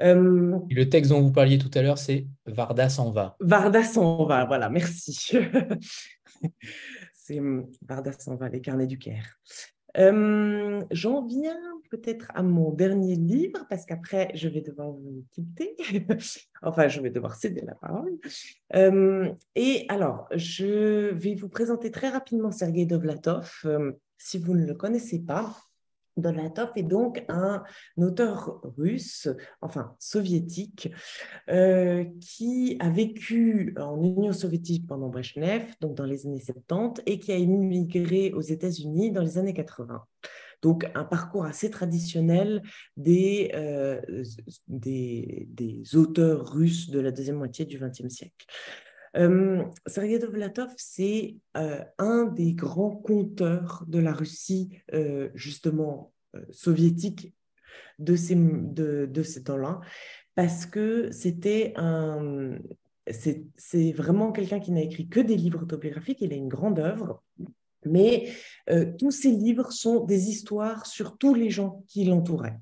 A: Euh, le texte dont vous parliez tout à l'heure, c'est Varda s'en va.
C: Varda s'en va, voilà, merci. *laughs* c'est hum, Varda s'en va, les carnets du Caire. Euh, j'en viens peut-être à mon dernier livre, parce qu'après, je vais devoir vous quitter. *laughs* enfin, je vais devoir céder la parole. Euh, et alors, je vais vous présenter très rapidement Sergei Dovlatov. si vous ne le connaissez pas, Donatov est donc un auteur russe, enfin soviétique, euh, qui a vécu en Union soviétique pendant Brezhnev, donc dans les années 70, et qui a immigré aux États-Unis dans les années 80. Donc un parcours assez traditionnel euh, des, des, auteurs russes de la deuxième moitié du XXe siècle. Euh, Sergei Dovlatov, c'est euh, un des grands conteurs de la Russie, euh, justement soviétique, de ces, de, de ces temps-là, parce que c'était un. C'est vraiment quelqu'un qui n'a écrit que des livres autobiographiques, il a une grande œuvre, mais tous ces livres sont des histoires sur tous les gens qui l'entouraient.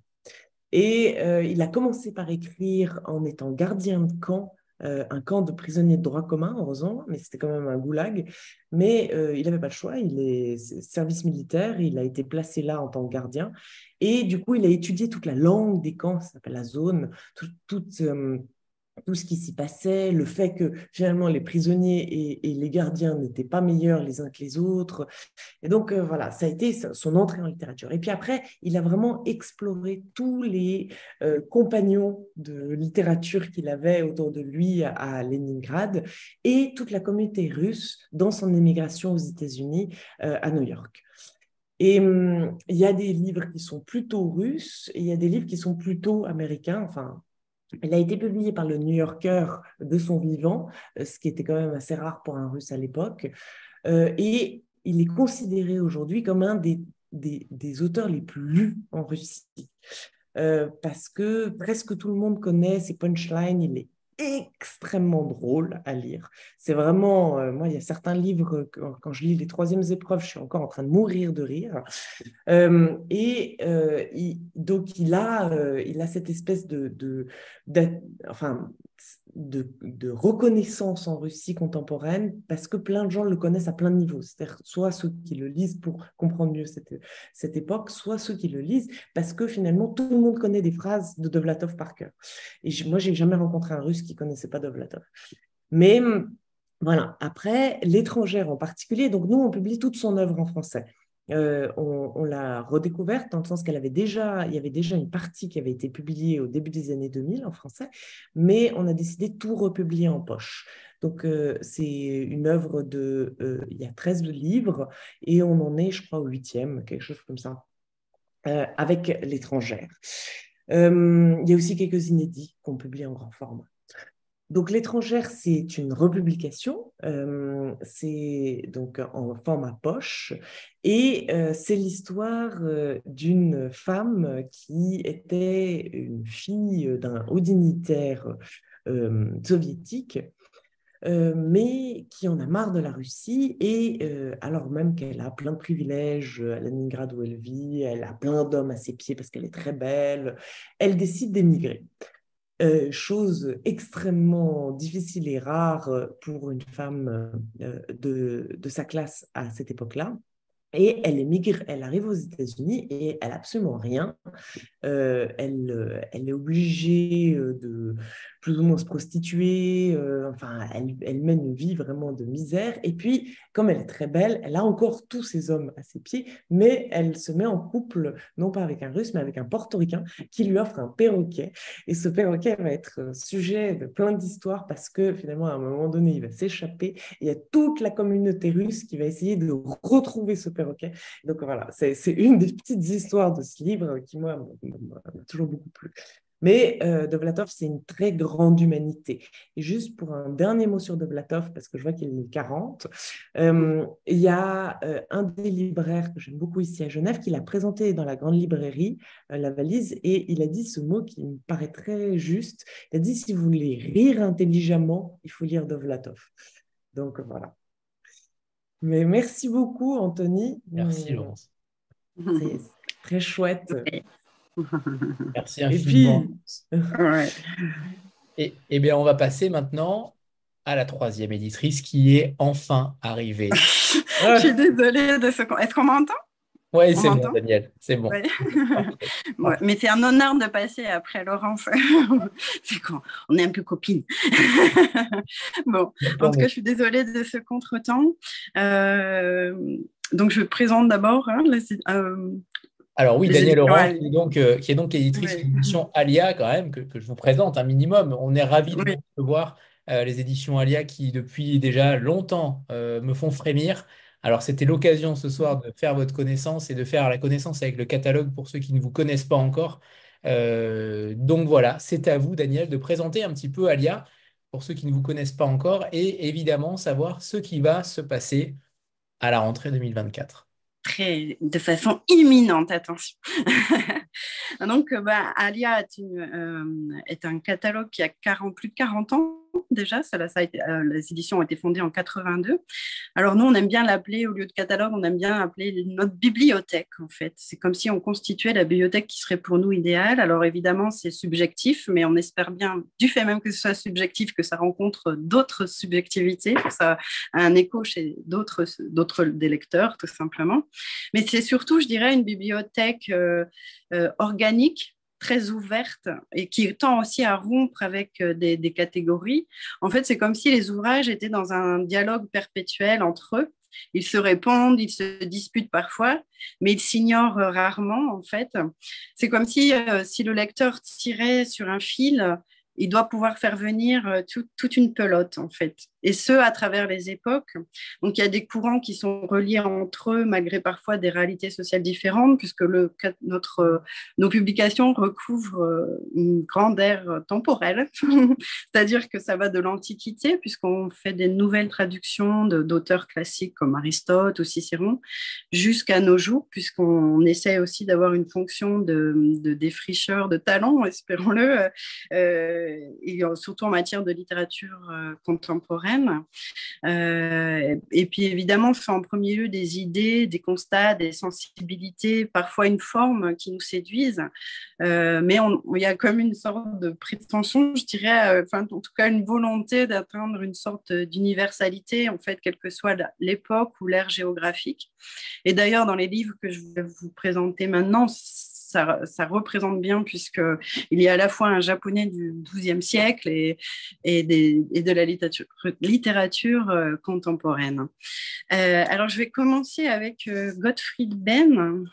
C: Et il a commencé par écrire en étant gardien de camp euh, un camp de prisonniers de droit commun, heureusement, mais c'était quand même un goulag. Mais euh, il n'avait pas le choix, il est service militaire, il a été placé là en tant que gardien. Et du coup, il a étudié toute la langue des camps, ça s'appelle la zone, toute, euh, tout ce qui s'y passait, le fait que finalement les prisonniers et, les gardiens n'étaient pas meilleurs les uns que les autres. Et donc euh, voilà, ça a été son entrée en littérature. Et puis après, il a vraiment exploré tous les euh, compagnons de littérature qu'il avait autour de lui à, Leningrad et toute la communauté russe dans son émigration aux États-Unis euh, à New York. Et hum, il y a des livres qui sont plutôt russes et il y a des livres qui sont plutôt américains, enfin elle a été publiée par le New Yorker de son vivant, euh, ce qui était quand même assez rare pour un russe à l'époque. Euh, et il est considéré aujourd'hui comme un des, des, auteurs les plus lus en Russie. Euh, parce que presque tout le monde connaît ses punchlines, il est extrêmement drôle à lire. C'est vraiment, euh, moi, il y a certains livres, quand, je lis les troisièmes épreuves, je suis encore en train de mourir de rire. Euh, et euh, donc, il a, il a cette espèce de, de, enfin, de, reconnaissance en Russie contemporaine parce que plein de gens le connaissent à plein de niveaux. C'est-à-dire soit ceux qui le lisent pour comprendre mieux cette, cette époque, soit ceux qui le lisent parce que finalement tout le monde connaît des phrases de Dovlatov par cœur. Et moi, j'ai jamais rencontré un Russe qui connaissait pas Dovlatov. Mais voilà, après, l'étrangère en particulier, donc nous, on publie toute son œuvre en français. Euh, on, l'a redécouverte dans le sens qu'elle avait déjà, il y avait déjà une partie qui avait été publiée au début des années 2000 en français, mais on a décidé de tout republier en poche. Donc, euh, c'est une œuvre de, euh, il y a 13 livres et on en est, je crois, au huitième, quelque chose comme ça, avec l'étrangère. il y a aussi quelques inédits qu'on publie en grand format. Donc l'étrangère, c'est une republication, euh, c'est donc en format poche, et euh, c'est l'histoire euh, d'une femme qui était une fille d'un haut dignitaire soviétique, mais qui en a marre de la Russie, et alors même qu'elle a plein de privilèges à Leningrad où elle vit, elle a plein d'hommes à ses pieds parce qu'elle est très belle, elle décide d'émigrer. Euh, chose extrêmement difficile et rare pour une femme euh, de, de, sa classe à cette époque-là. Et elle émigre, elle arrive aux États-Unis et elle n'a absolument rien. Euh, elle, euh, elle, est obligée euh, de plus ou moins se prostituer. enfin, elle, elle, mène une vie vraiment de misère. Et puis, comme elle est très belle, elle a encore tous ces hommes à ses pieds, mais elle se met en couple, non pas avec un Russe, mais avec un Portoricain qui lui offre un perroquet. Et ce perroquet va être sujet de plein d'histoires parce que finalement, à un moment donné, il va s'échapper. Il y a toute la communauté russe qui va essayer de retrouver ce perroquet. Donc voilà, c'est une des petites histoires de ce livre qui, moi, m'a toujours beaucoup plu. Mais euh, Dovlatov, c'est une très grande humanité. Et juste pour un dernier mot sur Dovlatov, parce que je vois qu'il est 40, euh, il y a euh, un des libraires que j'aime beaucoup ici à Genève qui l'a présenté dans la grande librairie, La Valise, et il a dit ce mot qui me paraît très juste. Il a dit si vous voulez rire intelligemment, il faut lire Dovlatov. Donc voilà. Mais merci beaucoup, Anthony.
A: Merci, Laurence.
C: C'est très chouette. *laughs*
A: Merci infiniment. Et, et, bien, on va passer maintenant à la troisième éditrice qui est enfin arrivée. *laughs*
D: Je suis désolée de ce Est-ce qu'on m'entend?
A: Oui, c'est bon, Daniel, c'est bon. *laughs*
D: mais c'est un honneur de passer après Laurence. c'est quand on est un peu copines. bon, en tout cas, je suis désolée de ce contretemps. Euh, donc, je présente d'abord hein, euh,
A: alors oui, Daniel Laurent, qui est donc, euh, qui est donc éditrice de l'édition Alia, quand même, que, je vous présente un minimum. On est ravis de voir les éditions Alia qui, depuis déjà longtemps, me font frémir. Alors, c'était l'occasion ce soir de faire votre connaissance et de faire la connaissance avec le catalogue pour ceux qui ne vous connaissent pas encore. Euh, donc voilà, c'est à vous, Daniel, de présenter un petit peu Alia pour ceux qui ne vous connaissent pas encore et évidemment savoir ce qui va se passer à la rentrée 2024.
D: De façon imminente, attention. *laughs* Donc, bah, Alia est, euh, est, un catalogue qui a 40, plus de 40 ans déjà. Ça, ça a été, euh, les éditions ont été fondées en 82. Alors nous, on aime bien l'appeler, au lieu de catalogue, on aime bien appeler notre bibliothèque, en fait. C'est comme si on constituait la bibliothèque qui serait pour nous idéale. Alors évidemment, c'est subjectif, mais on espère bien, du fait même que ce soit subjectif, que ça rencontre d'autres subjectivités, que ça a un écho chez d'autres, des lecteurs, tout simplement. Mais c'est surtout, je dirais, une bibliothèque euh, euh, organique très ouverte et qui tend aussi à rompre avec des, des catégories. En fait, c'est comme si les ouvrages étaient dans un dialogue perpétuel entre eux ils se répondent, ils se disputent parfois, mais ils s'ignorent rarement, en fait. C'est comme si, si le lecteur tirait sur un fil il doit pouvoir faire venir euh, toute une pelote, en fait. Et ce, à travers les époques. Donc, il y a des courants qui sont reliés entre eux, malgré parfois des réalités sociales différentes, puisque notre, euh, nos publications recouvrent euh, une grande ère temporelle. *laughs* C'est-à-dire que ça va de l'Antiquité, puisqu'on fait des nouvelles traductions d'auteurs classiques comme Aristote ou Cicéron, jusqu'à nos jours, puisqu'on essaie aussi d'avoir une fonction de, défricheur de talent, espérons-le. Euh, surtout en matière de littérature euh, Euh, et puis évidemment, fait en premier lieu des idées, des constats, des sensibilités, parfois une forme qui nous séduisent. mais il y a comme une sorte de prétention, je dirais, enfin, en tout cas une volonté d'atteindre une sorte d'universalité, en fait, quelle que soit l'époque ou l'ère géographique. Et d'ailleurs, dans les livres que je vais vous présenter maintenant, ça, représente bien, puisqu'il y a à la fois un japonais du XIIe siècle et, de la littérature, euh, contemporaine. Euh, alors, je vais commencer avec euh, Gottfried Benn.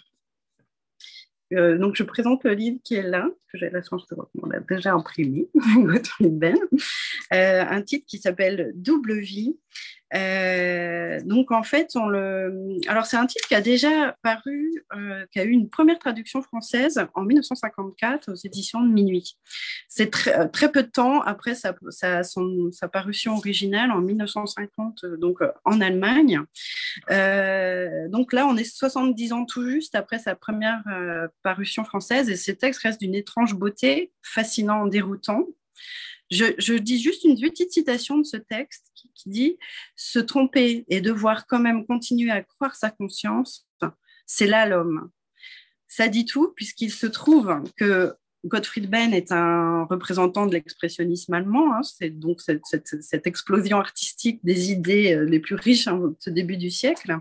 D: donc, je présente le livre qui est là, que j'ai la chance de l'a déjà imprimé, *laughs* Gottfried Benn, un titre qui s'appelle Double vie, euh, donc en fait. Alors c'est un titre qui a déjà paru, euh, qui a eu une première traduction française en 1954 aux éditions de Minuit. C'est très, euh, peu de temps après sa parution originale en 1950, donc en Allemagne. donc là, on est 70 ans tout juste après sa première parution française et ces textes restent d'une étrange beauté, fascinant, déroutant. Je, dis juste une petite citation de ce texte qui, dit Se tromper et devoir quand même continuer à croire sa conscience, c'est là l'homme. Ça dit tout, puisqu'il se trouve que Gottfried Benn est un représentant de l'expressionnisme allemand. Hein. c'est donc cette, explosion artistique des idées euh, les plus riches en ce début du siècle.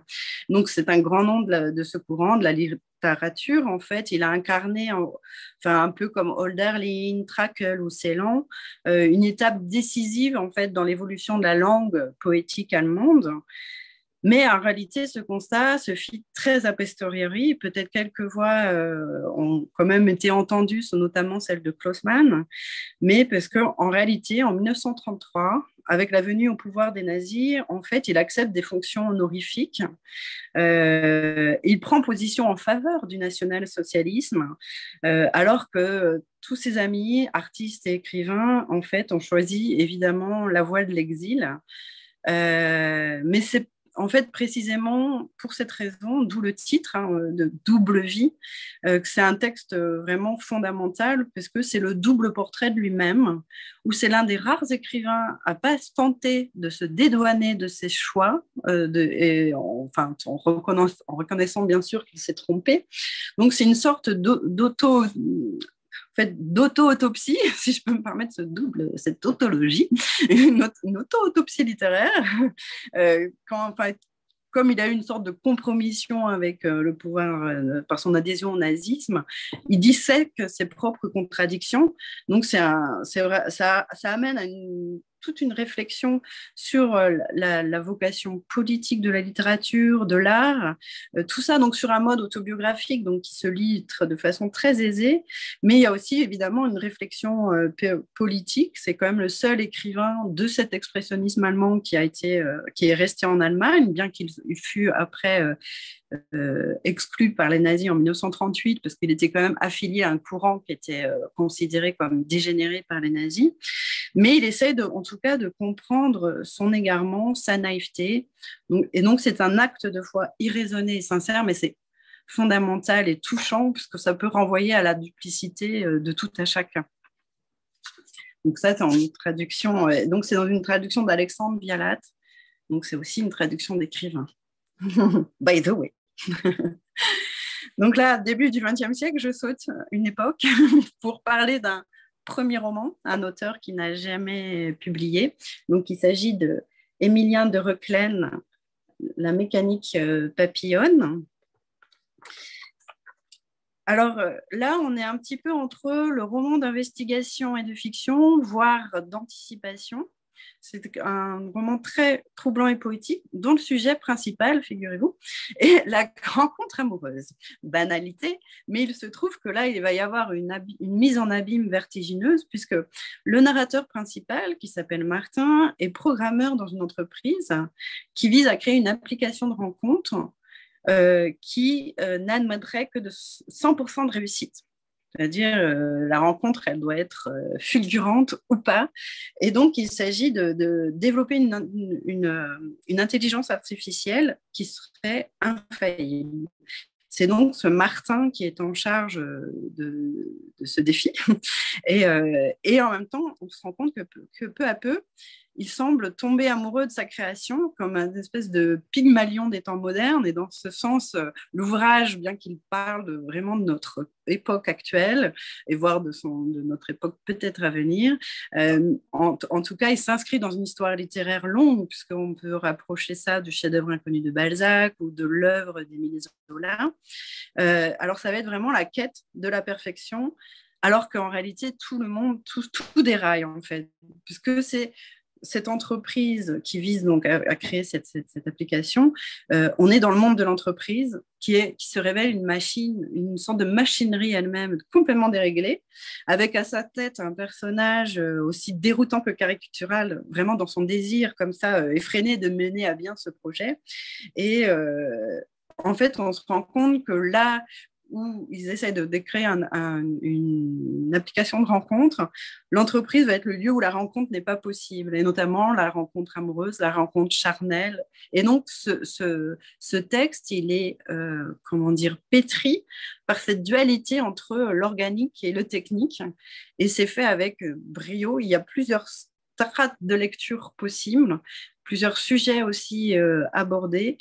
D: Donc, c'est un grand nom de, ce courant, de la En fait, il a incarné, enfin, un peu comme Holderlin, Trakl ou Celan, euh, une étape décisive en fait dans l'évolution de la langue poétique allemande. Mais en réalité, ce constat se fit très a posteriori. Peut-être quelques voix euh, ont quand même été entendues, notamment celle de Klausmann, mais parce qu'en réalité, en 1933, avec la venue au pouvoir des nazis, en fait, il accepte des fonctions honorifiques. Euh, il prend position en faveur du national-socialisme, euh, alors que tous ses amis, artistes et écrivains, en fait, ont choisi évidemment la voie de l'exil. mais c'est en fait, précisément pour cette raison, d'où le titre hein, de Double vie, euh, c'est un texte euh, vraiment fondamental parce que c'est le double portrait de lui-même, où c'est l'un des rares écrivains à pas se tenter de se dédouaner de ses choix, euh, et en, en reconnaissant bien sûr qu'il s'est trompé. Donc c'est une sorte d'auto fait, d'auto-autopsie, *laughs* si je peux me permettre ce double, cette autologie, *laughs* une, auto-autopsie littéraire, euh, quand, enfin, comme il a eu une sorte de compromission avec euh, le pouvoir euh, par son adhésion au nazisme, il dissèque ses propres contradictions. Donc, c'est ça, ça amène à une toute une réflexion sur euh, la, vocation politique de la littérature, de l'art, euh, tout ça donc sur un mode autobiographique donc qui se lit de façon très aisée, mais il y a aussi évidemment une réflexion euh, politique. C'est quand même le seul écrivain de cet expressionnisme allemand qui a été, qui est resté en Allemagne, bien qu'il fût après euh, exclu par les nazis en 1938 parce qu'il était quand même affilié à un courant qui était euh, considéré comme dégénéré par les nazis. Mais il essaie en tout cas de comprendre son égarement, sa naïveté. et donc c'est un acte de foi irraisonné et sincère, mais c'est fondamental et touchant puisque ça peut renvoyer à la duplicité euh, de tout à chacun. Donc ça, c'est en traduction. Donc c'est dans une traduction d'Alexandre Vialat. Donc c'est aussi une traduction d'écrivain. *laughs* By the way. *laughs* Donc là, début du XXe siècle, je saute une époque *laughs* pour parler d'un premier roman, un auteur qui n'a jamais publié. Donc il s'agit de Émilien de Reclène, La mécanique euh, papillonne. alors là, on est un petit peu entre le roman d'investigation et de fiction, voire d'anticipation. C'est un roman très troublant et poétique, dont le sujet principal, figurez-vous, est *laughs* la rencontre amoureuse. Banalité, mais il se trouve que là, il va y avoir une, mise en abîme vertigineuse, puisque le narrateur principal, qui s'appelle Martin, est programmeur dans une entreprise qui vise à créer une application de rencontre euh, qui euh, n'admettrait que de 100% de réussite. C'est-à-dire, euh, la rencontre, elle doit être euh, fulgurante ou pas. Et donc, il s'agit de, développer une, intelligence artificielle qui serait infaillible. C'est donc ce Martin qui est en charge euh, de, ce défi. *laughs* Et, en même temps, on se rend compte que peu à peu, il semble tomber amoureux de sa création comme une espèce de pygmalion des temps modernes. Et dans ce sens, euh, l'ouvrage, bien qu'il parle vraiment de notre époque actuelle et voire de, notre époque peut-être à venir, euh, en, tout cas, il s'inscrit dans une histoire littéraire longue, puisqu'on peut rapprocher ça du chef-d'œuvre inconnu de Balzac ou de l'œuvre d'Émile Zola. Euh, alors, ça va être vraiment la quête de la perfection alors qu'en réalité, tout le monde, tout, tout déraille en fait, puisque c'est cette entreprise qui vise donc à, créer cette, application, euh, on est dans le monde de l'entreprise qui, qui se révèle une machine, une sorte de machinerie elle-même complètement déréglée, avec à sa tête un personnage euh, aussi déroutant que caricatural, vraiment dans son désir comme ça euh, effréné de mener à bien ce projet. Et en fait, on se rend compte que là où ils essayent de, créer une application de rencontre, l'entreprise va être le lieu où la rencontre n'est pas possible, et notamment la rencontre amoureuse, la rencontre charnelle. Et donc, ce, texte, il est, euh, comment dire, pétri par cette dualité entre l'organique et le technique, et c'est fait avec brio. Il y a plusieurs strates de lecture possibles, plusieurs sujets aussi euh, abordés,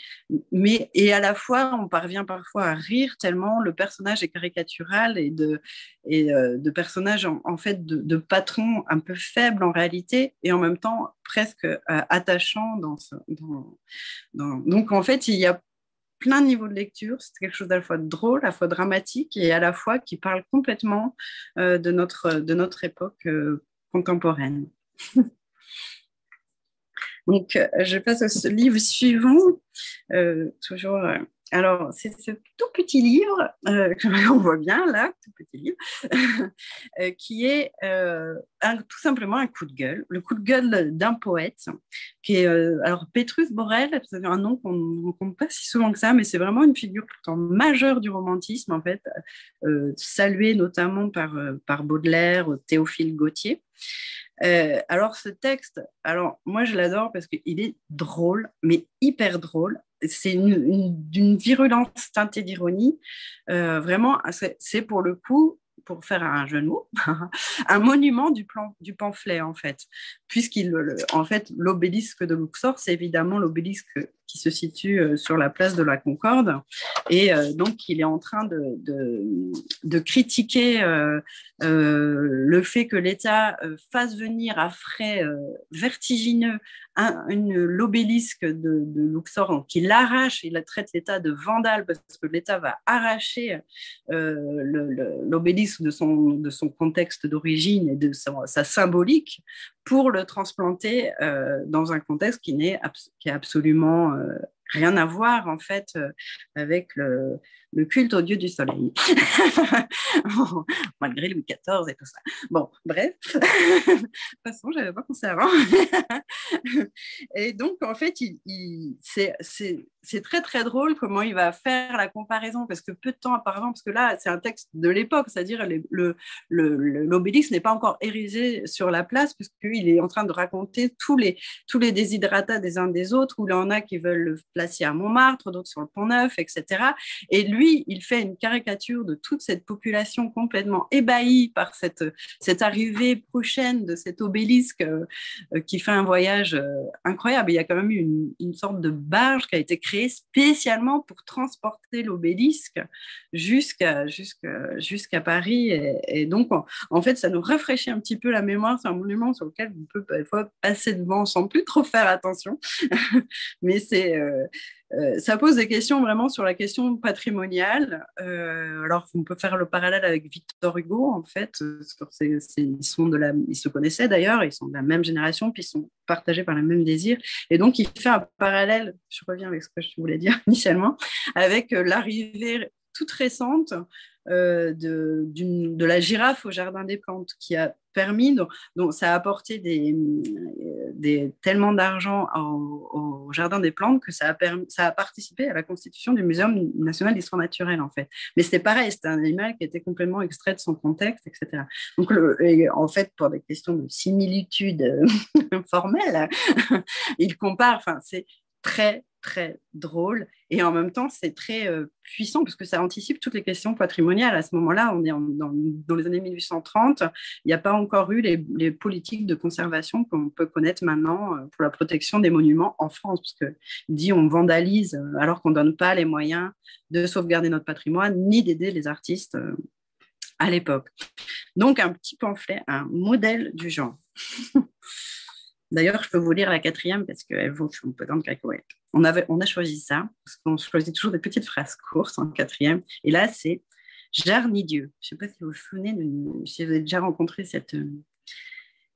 D: mais et à la fois on parvient parfois à rire tellement le personnage est caricatural et de et euh, de personnage en, fait de, de, patron un peu faible en réalité et en même temps presque euh, donc en fait il y a plein de niveaux de lecture. C'est quelque chose à la fois drôle, à la fois dramatique et à la fois qui parle complètement de, notre, de notre époque contemporaine. *laughs* Donc, euh, je passe au livre suivant, euh, toujours. Euh, alors, c'est ce tout petit livre, *laughs* on voit bien là, tout petit livre, *laughs* qui est tout simplement un coup de gueule, le coup de gueule d'un poète, qui est, alors Petrus Borel, c'est un nom qu'on ne rencontre pas si souvent que ça, mais c'est vraiment une figure pourtant majeure du romantisme, en fait, saluée notamment par, par Baudelaire, Théophile Gautier. Euh, alors ce texte, alors moi je l'adore parce qu'il est drôle, mais hyper drôle. C'est d'une virulence teintée d'ironie. Euh, vraiment, c'est pour le coup pour faire un jeu de mots, *laughs* un monument du, plan, du pamphlet, en fait. Puisqu'il, en fait, l'obélisque de Luxor, c'est évidemment l'obélisque qui se situe euh, sur la place de la Concorde. Et euh, donc, il est en train de, de, critiquer euh, le fait que l'État fasse venir à frais vertigineux l'obélisque de, de, Luxor, qu'il l'arrache, il traite l'État de vandale parce que l'État va arracher l'obélisque de son, de son contexte d'origine et de sa, symbolique pour le transplanter dans un contexte qui n'est qui est absolument euh, rien à voir en fait euh, avec le, culte au dieu du soleil, *laughs* malgré Louis XIV et tout ça. Bon, bref, *laughs* de toute façon, j'avais pas pensé avant. *laughs* et donc, en fait, il, c'est très très drôle comment il va faire la comparaison, parce que peu de temps auparavant, parce que là, c'est un texte de l'époque, c'est-à-dire l'obélisque le, n'est pas encore érigé sur la place, puisqu'il est en train de raconter tous les, tous les déshydratats des uns des autres, où il y en a qui veulent le placer à Montmartre, d'autres sur le Pont Neuf, etc. Et lui, il fait une caricature de toute cette population complètement ébahie par cette, cette arrivée prochaine de cet obélisque euh, qui fait un voyage euh, incroyable. Il y a quand même une, une sorte de barge qui a été créée spécialement pour transporter l'obélisque jusqu'à jusqu'à Paris. Et, donc, en, fait, ça nous rafraîchit un petit peu la mémoire. C'est un monument sur lequel on peut parfois passer devant sans plus trop faire attention. *laughs* Mais c'est... Euh, euh, ça pose des questions vraiment sur la question patrimoniale. Euh, alors, on peut faire le parallèle avec Victor Hugo, en fait. la, ils se connaissaient d'ailleurs, ils sont de la même génération, puis ils sont partagés par le même désir. Et donc, il fait un parallèle, je reviens avec ce que je voulais dire *laughs* initialement, avec l'arrivée toute récente euh, de, de, la girafe au jardin des plantes qui a permis, donc, ça a apporté des tellement d'argent au, jardin des plantes que ça a, participé à la constitution du Muséum national d'histoire naturelle en fait. Mais c'était pareil, c'était un animal qui était complètement extrait de son contexte, etc. Donc en fait, pour des questions de similitude *laughs* formelle, *laughs* il compare, enfin c'est très très drôle et en même temps c'est très euh, puissant parce que ça anticipe toutes les questions patrimoniales. À ce moment-là, on est dans, les années 1830, il n'y a pas encore eu les, politiques de conservation qu'on peut connaître maintenant euh, pour la protection des monuments en France, parce que dit on vandalise euh, alors qu'on ne donne pas les moyens de sauvegarder notre patrimoine ni d'aider les artistes à l'époque. Donc un petit pamphlet, un modèle du genre. *laughs* D'ailleurs, je peux vous lire la quatrième parce qu'elle vaut un peu de cacahuètes. On, a choisi ça, parce qu'on choisit toujours des petites phrases courtes en quatrième. Et là, c'est Jarnidieu. Je ne sais pas si vous vous souvenez, de, si vous avez déjà rencontré cette. Euh,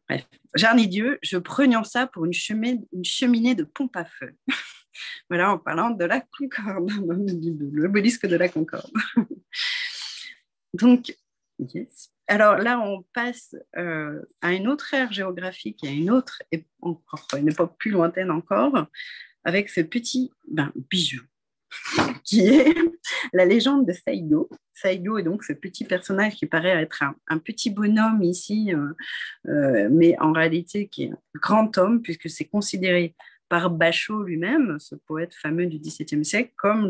D: bref, Jarnidieu, je prenais ça pour une cheminée, une cheminée de pompe à feu. *laughs* voilà, en parlant de la Concorde, *laughs* de l'obélisque de la Concorde. *laughs* Donc, yes. Alors là, on passe euh, à une autre ère géographique, à une autre encore, une époque plus lointaine encore, avec ce petit ben, bijou *laughs* qui est la légende de Saigo. Saigo est donc ce petit personnage qui paraît être un, petit bonhomme ici, euh, euh, mais en réalité qui est un grand homme, puisque c'est considéré par Basho lui-même, ce poète fameux du XVIIe siècle, comme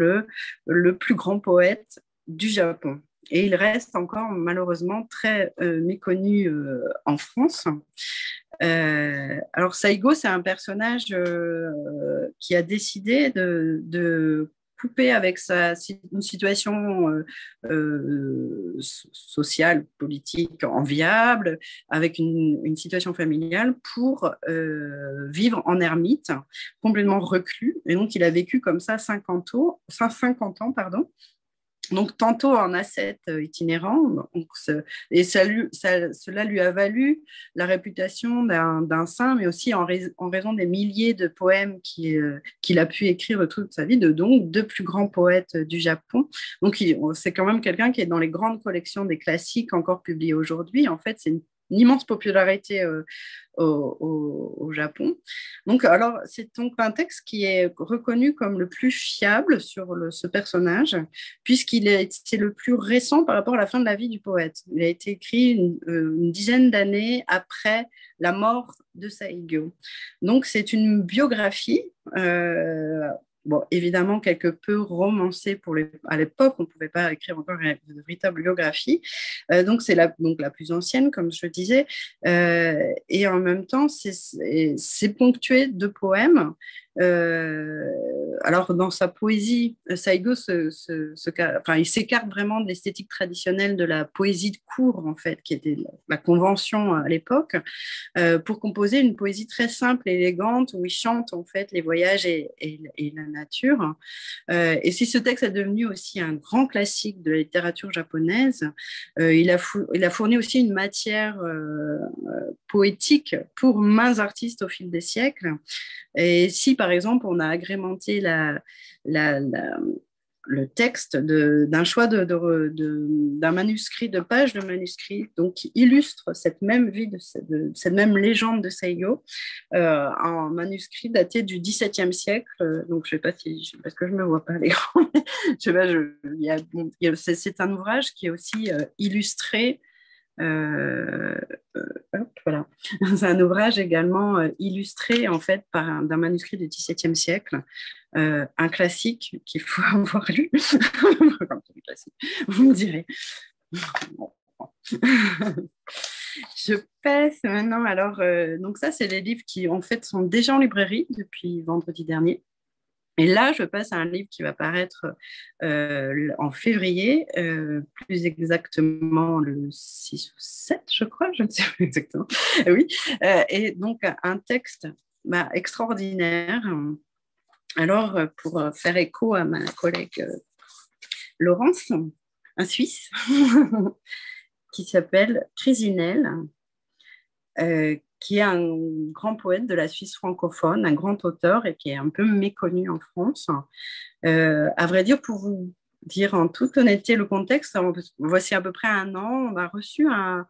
D: le plus grand poète du Japon et il reste encore malheureusement très euh, méconnu euh, en France. Euh, alors Saigo, c'est un personnage qui a décidé de, couper avec sa, une situation sociale, politique enviable, avec une, une situation familiale, pour vivre en ermite, complètement reclus. Et donc, il a vécu comme ça 50 ans, 50 ans pardon, donc, tantôt en ascète euh, itinérant, et ça cela lui a valu la réputation d'un saint, mais aussi en, raison des milliers de poèmes euh, qu'il a pu écrire toute sa vie, de donc deux plus grands poètes du Japon. Donc, c'est quand même quelqu'un qui est dans les grandes collections des classiques encore publiés aujourd'hui. En fait, c'est une une immense popularité euh, au, Japon. Donc, alors, c'est donc un texte qui est reconnu comme le plus fiable sur ce personnage, puisqu'il est, c'est le plus récent par rapport à la fin de la vie du poète. Il a été écrit une, euh, dizaine d'années après la mort de Saigo. Donc, c'est une biographie. Euh, bon, évidemment quelque peu romancé pour les, à l'époque, on ne pouvait pas écrire encore une, véritable biographie. Euh, donc c'est la, donc la plus ancienne, comme je disais, euh, et en même temps, c'est ponctué de poèmes alors, dans sa poésie, Saigo se, enfin, il s'écarte vraiment de l'esthétique traditionnelle de la poésie de cour, en fait, qui était la convention à l'époque, euh, pour composer une poésie très simple et élégante où il chante, en fait, les voyages et, la nature. Euh, et si ce texte est devenu aussi un grand classique de la littérature japonaise, il, a il a fourni aussi une matière poétique pour mains artistes au fil des siècles. Et si, par exemple, on a agrémenté le texte d'un choix d'un de, manuscrit, de pages de manuscrit, donc qui illustre cette même vie, de, cette même légende de Seigo, euh, en manuscrit daté du XVIIe siècle. Donc, je ne sais pas si, parce que je ne me vois pas à l'écran, *laughs* c'est un ouvrage qui est aussi euh, illustré euh, euh, voilà. *laughs* C'est un ouvrage également euh, illustré en fait par d'un manuscrit du XVIIe siècle, un classique qu'il faut *laughs* avoir lu. *laughs* Vous me direz. Je passe maintenant. Alors, donc ça, c'est les livres qui en fait sont déjà en librairie depuis vendredi dernier. Et là, je passe à un livre qui va paraître euh, en février, euh, plus exactement le 6 ou 7, je crois, je ne sais plus exactement. *laughs* oui, euh, et donc un texte bah, extraordinaire alors, pour faire écho à ma collègue Laurence, un Suisse, *laughs* qui s'appelle Crisinel, qui est un grand poète de la Suisse francophone, un grand auteur et qui est un peu méconnu en France. à vrai dire, pour vous dire en toute honnêteté le contexte. Voici à peu près un an, on a reçu un,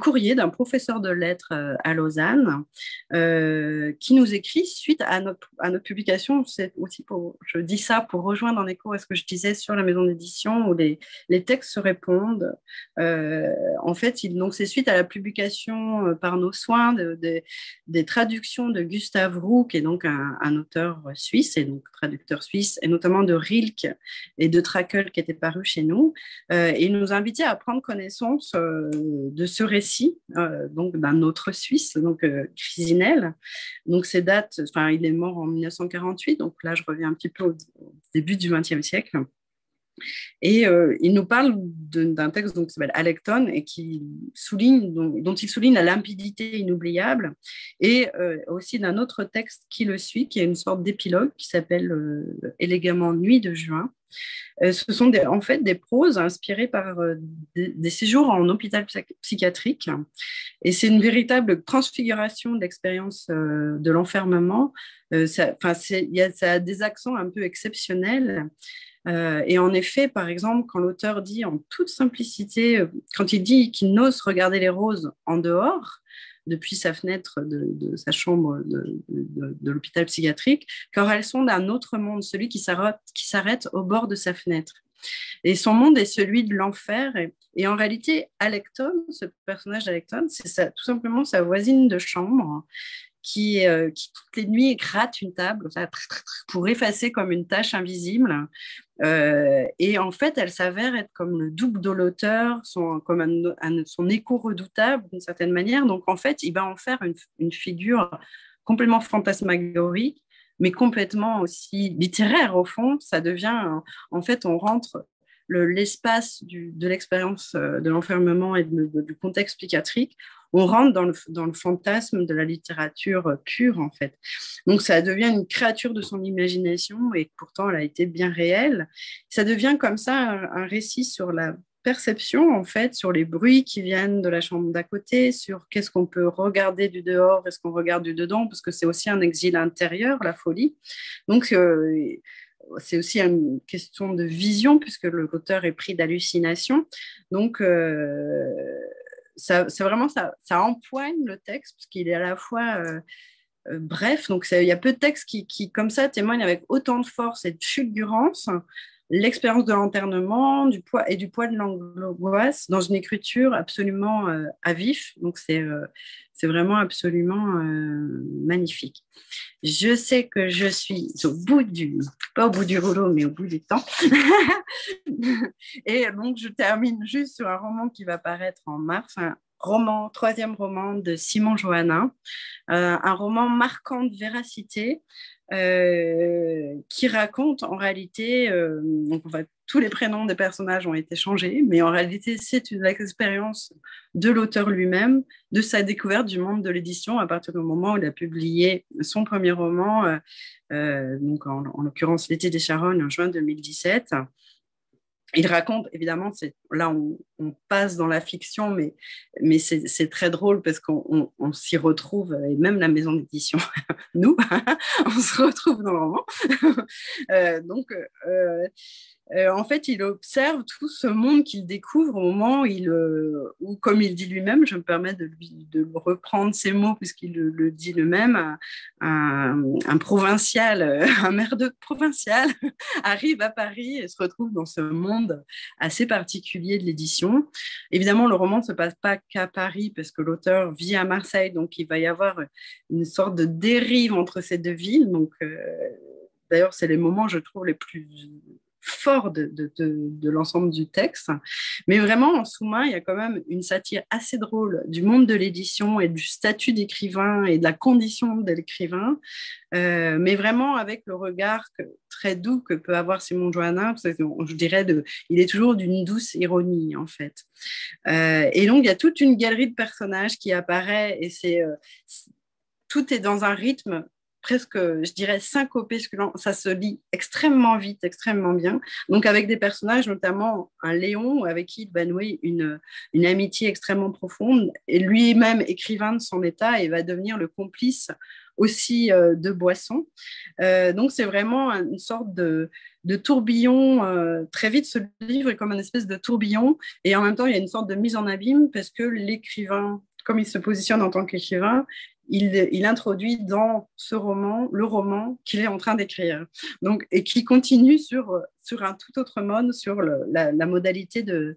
D: courrier d'un professeur de lettres euh, à Lausanne euh, qui nous écrit suite à notre, publication. C'est aussi pour, je dis ça pour rejoindre en écho à ce que je disais sur la maison d'édition où les, les, textes se répondent. Euh, en fait, donc c'est suite à la publication par nos soins de, des traductions de Gustave Roux, qui est donc un, auteur suisse et donc traducteur suisse, et notamment de Rilke et de Qui était paru chez nous. Euh, et il nous invitait à prendre connaissance euh, de ce récit, euh, donc d'un autre Suisse, donc Crisinel. Donc ces dates, enfin, il est mort en 1948, donc là je reviens un petit peu au, début du XXe siècle. Et il nous parle d'un texte donc, qui s'appelle Alecton et qui souligne, dont, il souligne la limpidité inoubliable, et aussi d'un autre texte qui le suit, qui est une sorte d'épilogue qui s'appelle élégamment Nuit de juin, ce sont en fait des proses inspirées par euh, des, séjours en hôpital psychiatrique. Et c'est une véritable transfiguration de l'expérience euh, de l'enfermement. ça, ça a des accents un peu exceptionnels. et en effet, par exemple, quand l'auteur dit en toute simplicité, quand il dit qu'il n'ose regarder les roses en dehors, depuis sa fenêtre de, sa chambre de, l'hôpital psychiatrique, car elles sont d'un autre monde, celui qui s'arrête au bord de sa fenêtre. Et son monde est celui de l'enfer. Et, en réalité, Alecton, ce personnage d'Alecton, c'est tout simplement sa voisine de chambre qui, euh, toutes les nuits gratte une table pour effacer comme une tâche invisible. Euh, et en fait, elle s'avère être comme le double de l'auteur, son, comme son écho redoutable d'une certaine manière. Donc en fait, il va en faire une, une figure complètement fantasmagorique, mais complètement aussi littéraire au fond. Ça devient, en fait, on rentre l'espace de l'expérience euh, de l'enfermement et du contexte psychiatrique, on rentre dans le, dans le, fantasme de la littérature pure, en fait. Donc, ça devient une créature de son imagination et pourtant, elle a été bien réelle. Ça devient comme ça un, récit sur la perception, en fait, sur les bruits qui viennent de la chambre d'à côté, sur qu'est-ce qu'on peut regarder du dehors, est-ce qu'on regarde du dedans, parce que c'est aussi un exil intérieur, la folie. Donc, euh, c'est aussi une question de vision, puisque l'auteur est pris d'hallucination. Donc, euh, ça, vraiment ça, ça empoigne le texte, parce qu'il est à la fois euh, euh, bref. Donc, il y a peu de textes qui, qui, comme ça, témoignent avec autant de force et de fulgurance l'expérience de l'enternement du poids et du poids de l'angoisse dans une écriture absolument à vif. Donc, c'est c'est vraiment absolument euh, magnifique. Je sais que je suis au bout du, pas au bout du rouleau, mais au bout du temps. *laughs* et donc, je termine juste sur un roman qui va paraître en mars, un roman, troisième roman de Simon Johannin, euh, un roman marquant de véracité, euh, qui raconte en réalité, donc tous les prénoms des personnages ont été changés, mais en réalité, c'est une expérience de l'auteur lui-même, de sa découverte du monde de l'édition à partir du moment où il a publié son premier roman, euh, euh, donc en, en l'occurrence L'été des Charognes en juin 2017 il raconte, évidemment, là on, passe dans la fiction, mais, c'est très drôle parce qu'on s'y retrouve, et même la maison d'édition, *laughs* nous, *laughs* on se retrouve dans le roman. *laughs* Euh, donc, euh, euh, en fait, il observe tout ce monde qu'il découvre au moment où, comme il dit lui-même, je me permets de reprendre ses mots puisqu'il le, dit lui-même, un, un, provincial, un maire de provincial arrive à Paris et se retrouve dans ce monde assez particulier de l'édition. Évidemment, le roman ne se passe pas qu'à Paris parce que l'auteur vit à Marseille, donc il va y avoir une sorte de dérive entre ces deux villes. Donc, euh, D'ailleurs, c'est les moments, je trouve, les plus fort de, de, l'ensemble du texte. Mais vraiment, en sous-main, il y a quand même une satire assez drôle du monde de l'édition et du statut d'écrivain et de la condition de l'écrivain, euh, mais vraiment avec le regard très doux que peut avoir Simon Johannin, je dirais, de, il est toujours d'une douce ironie, en fait. Euh, et donc, il y a toute une galerie de personnages qui apparaît et c'est... Euh, tout est dans un rythme presque, je dirais, syncopé, que ça se lit extrêmement vite, extrêmement bien. Donc, avec des personnages, notamment un Léon, avec qui il va nouer une, amitié extrêmement profonde, et lui-même écrivain de son état, et va devenir le complice aussi euh, de boissons. Euh, donc, c'est vraiment une sorte de, de tourbillon. Euh, très vite, ce livre est comme une espèce de tourbillon, et en même temps, il y a une sorte de mise en abîme, parce que l'écrivain, comme il se positionne en tant qu'écrivain, il, introduit dans ce roman le roman qu'il est en train d'écrire. Donc, et qui continue sur, sur un tout autre mode, sur la, modalité de,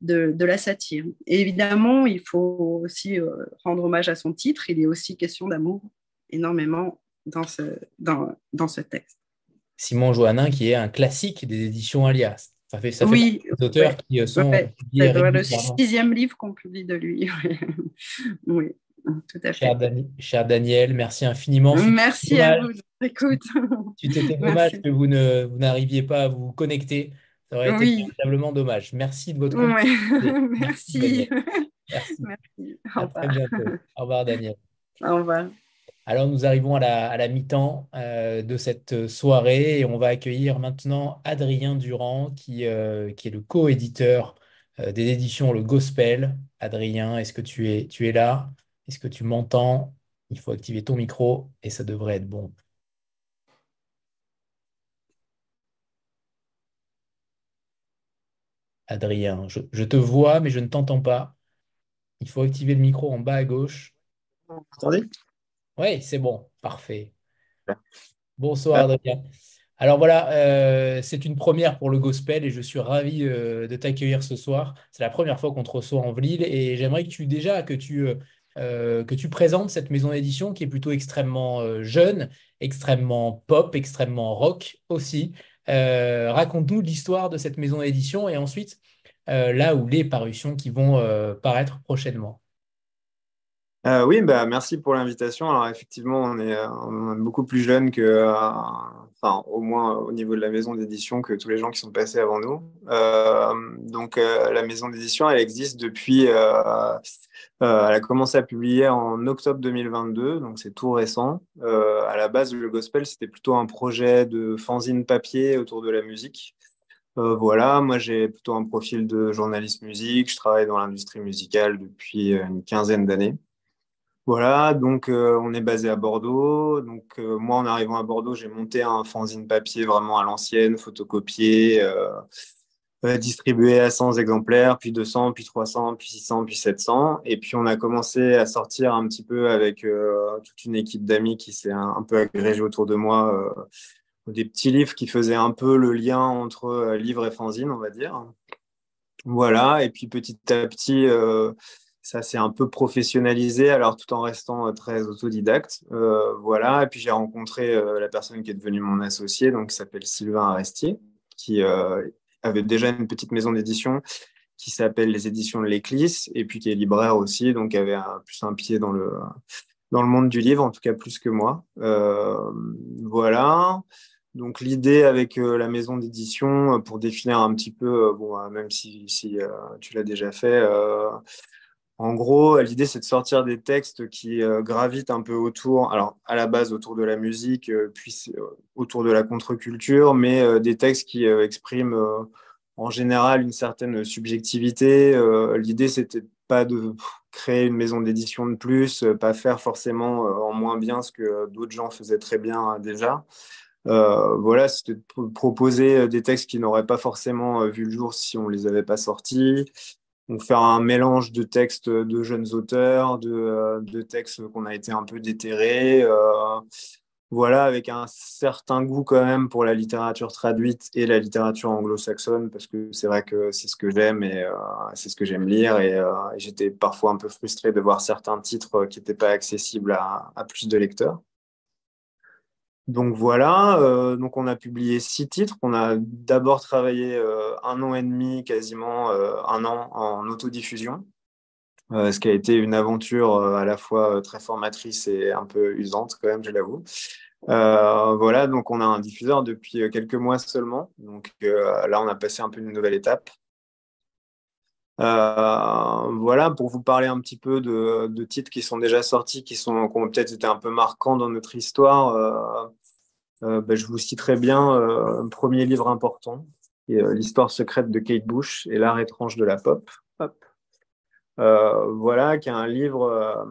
D: de, la satire. Et évidemment, il faut aussi euh, rendre hommage à son titre. Il est aussi question d'amour énormément dans ce, dans, dans ce texte.
A: Simon Joannin, qui est un classique des éditions Alias. Ça fait, ça fait
D: oui,
A: des auteurs qui euh, sont.
D: c'est le sixième livre qu'on publie de lui. *laughs* oui. Tout à
A: fait. Cher, Daniel, merci infiniment.
D: Merci à vous. Écoute. *laughs*
A: Tu t'étais dommage que vous n'arriviez pas à vous connecter. Ça aurait été véritablement dommage. Merci de votre *laughs*
D: Merci.
A: Merci. À très bientôt. Au revoir, Daniel.
D: Au revoir.
A: Alors, nous arrivons à la, à la mi-temps euh, de cette soirée et on va accueillir maintenant Adrien Durand, qui, euh, qui est le co-éditeur euh, des éditions Le Gospel. Adrien, est-ce que tu es, tu es là? Est-ce que tu m'entends? Il faut activer ton micro et ça devrait être bon. Adrien, je, te vois, mais je ne t'entends pas. Il faut activer le micro en bas à gauche.
E: Vous?
A: Oui, c'est bon, parfait. Bonsoir, Adrien. Alors voilà, euh, c'est une première pour le gospel et je suis ravi euh, de t'accueillir ce soir. C'est la première fois qu'on te reçoit en Vlille et j'aimerais que tu déjà que tu euh, euh, que tu présentes cette maison d'édition qui est plutôt extrêmement euh, jeune, extrêmement pop, extrêmement rock aussi. Euh, raconte-nous l'histoire de cette maison d'édition et ensuite là où les parutions qui vont paraître prochainement.
E: Oui, bah, merci pour l'invitation. Alors effectivement, on est, est, beaucoup plus jeune que, enfin au moins au niveau de la maison d'édition que tous les gens qui sont passés avant nous. donc la maison d'édition, elle existe depuis euh, elle a commencé à publier en octobre 2022, donc c'est tout récent. Euh, à la base, le gospel, c'était plutôt un projet de fanzine papier autour de la musique. Euh, voilà, moi j'ai plutôt un profil de journaliste musique, je travaille dans l'industrie musicale depuis une quinzaine d'années. Voilà, donc on est basé à Bordeaux. Donc moi, en arrivant à Bordeaux, j'ai monté un fanzine papier vraiment à l'ancienne, photocopié, distribué à 100 exemplaires, puis 200, puis 300, puis 600, puis 700. Et puis on a commencé à sortir un petit peu avec euh, toute une équipe d'amis qui s'est un, peu agrégée autour de moi, euh, des petits livres qui faisaient un peu le lien entre euh, livre et fanzine, on va dire. Voilà, et puis petit à petit, ça s'est un peu professionnalisé, alors tout en restant très autodidacte. voilà, et puis j'ai rencontré la personne qui est devenue mon associé, donc qui s'appelle Sylvain Arestier, qui avait déjà une petite maison d'édition qui s'appelle les éditions de l'Éclisse et puis qui est libraire aussi, donc avait plus un pied dans le, monde du livre, en tout cas plus que moi. Euh, voilà. Donc l'idée avec euh, la maison d'édition, euh, pour définir un petit peu, même si tu l'as déjà fait, en gros, l'idée, c'est de sortir des textes qui gravitent un peu autour, alors à la base autour de la musique, puis autour de la contre-culture, mais des textes qui expriment en général une certaine subjectivité. l'idée, c'était pas de créer une maison d'édition de plus, pas faire forcément en moins bien ce que d'autres gens faisaient très bien déjà. voilà, c'était de proposer des textes qui n'auraient pas forcément vu le jour si on les avait pas sortis, donc faire un mélange de textes de jeunes auteurs, de, euh, textes qu'on a été un peu déterrés, euh, voilà, avec un certain goût quand même pour la littérature traduite et la littérature anglo-saxonne, parce que c'est vrai que c'est ce que j'aime et euh, c'est ce que j'aime lire. Et, j'étais parfois un peu frustré de voir certains titres qui n'étaient pas accessibles à, plus de lecteurs. Donc voilà, euh, donc on a publié six titres. On a d'abord travaillé euh, un an et demi, quasiment euh, un an en autodiffusion, ce qui a été une aventure à la fois très formatrice et un peu usante quand même, je l'avoue. voilà, donc on a un diffuseur depuis quelques mois seulement. Donc là, on a passé un peu une nouvelle étape. Voilà, pour vous parler un petit peu de, titres qui sont déjà sortis, qui, sont, qui ont peut-être été un peu marquants dans notre histoire. Ben, je vous citerai bien un premier livre important, L'histoire secrète de Kate Bush et l'art étrange de la pop. voilà, qui est un livre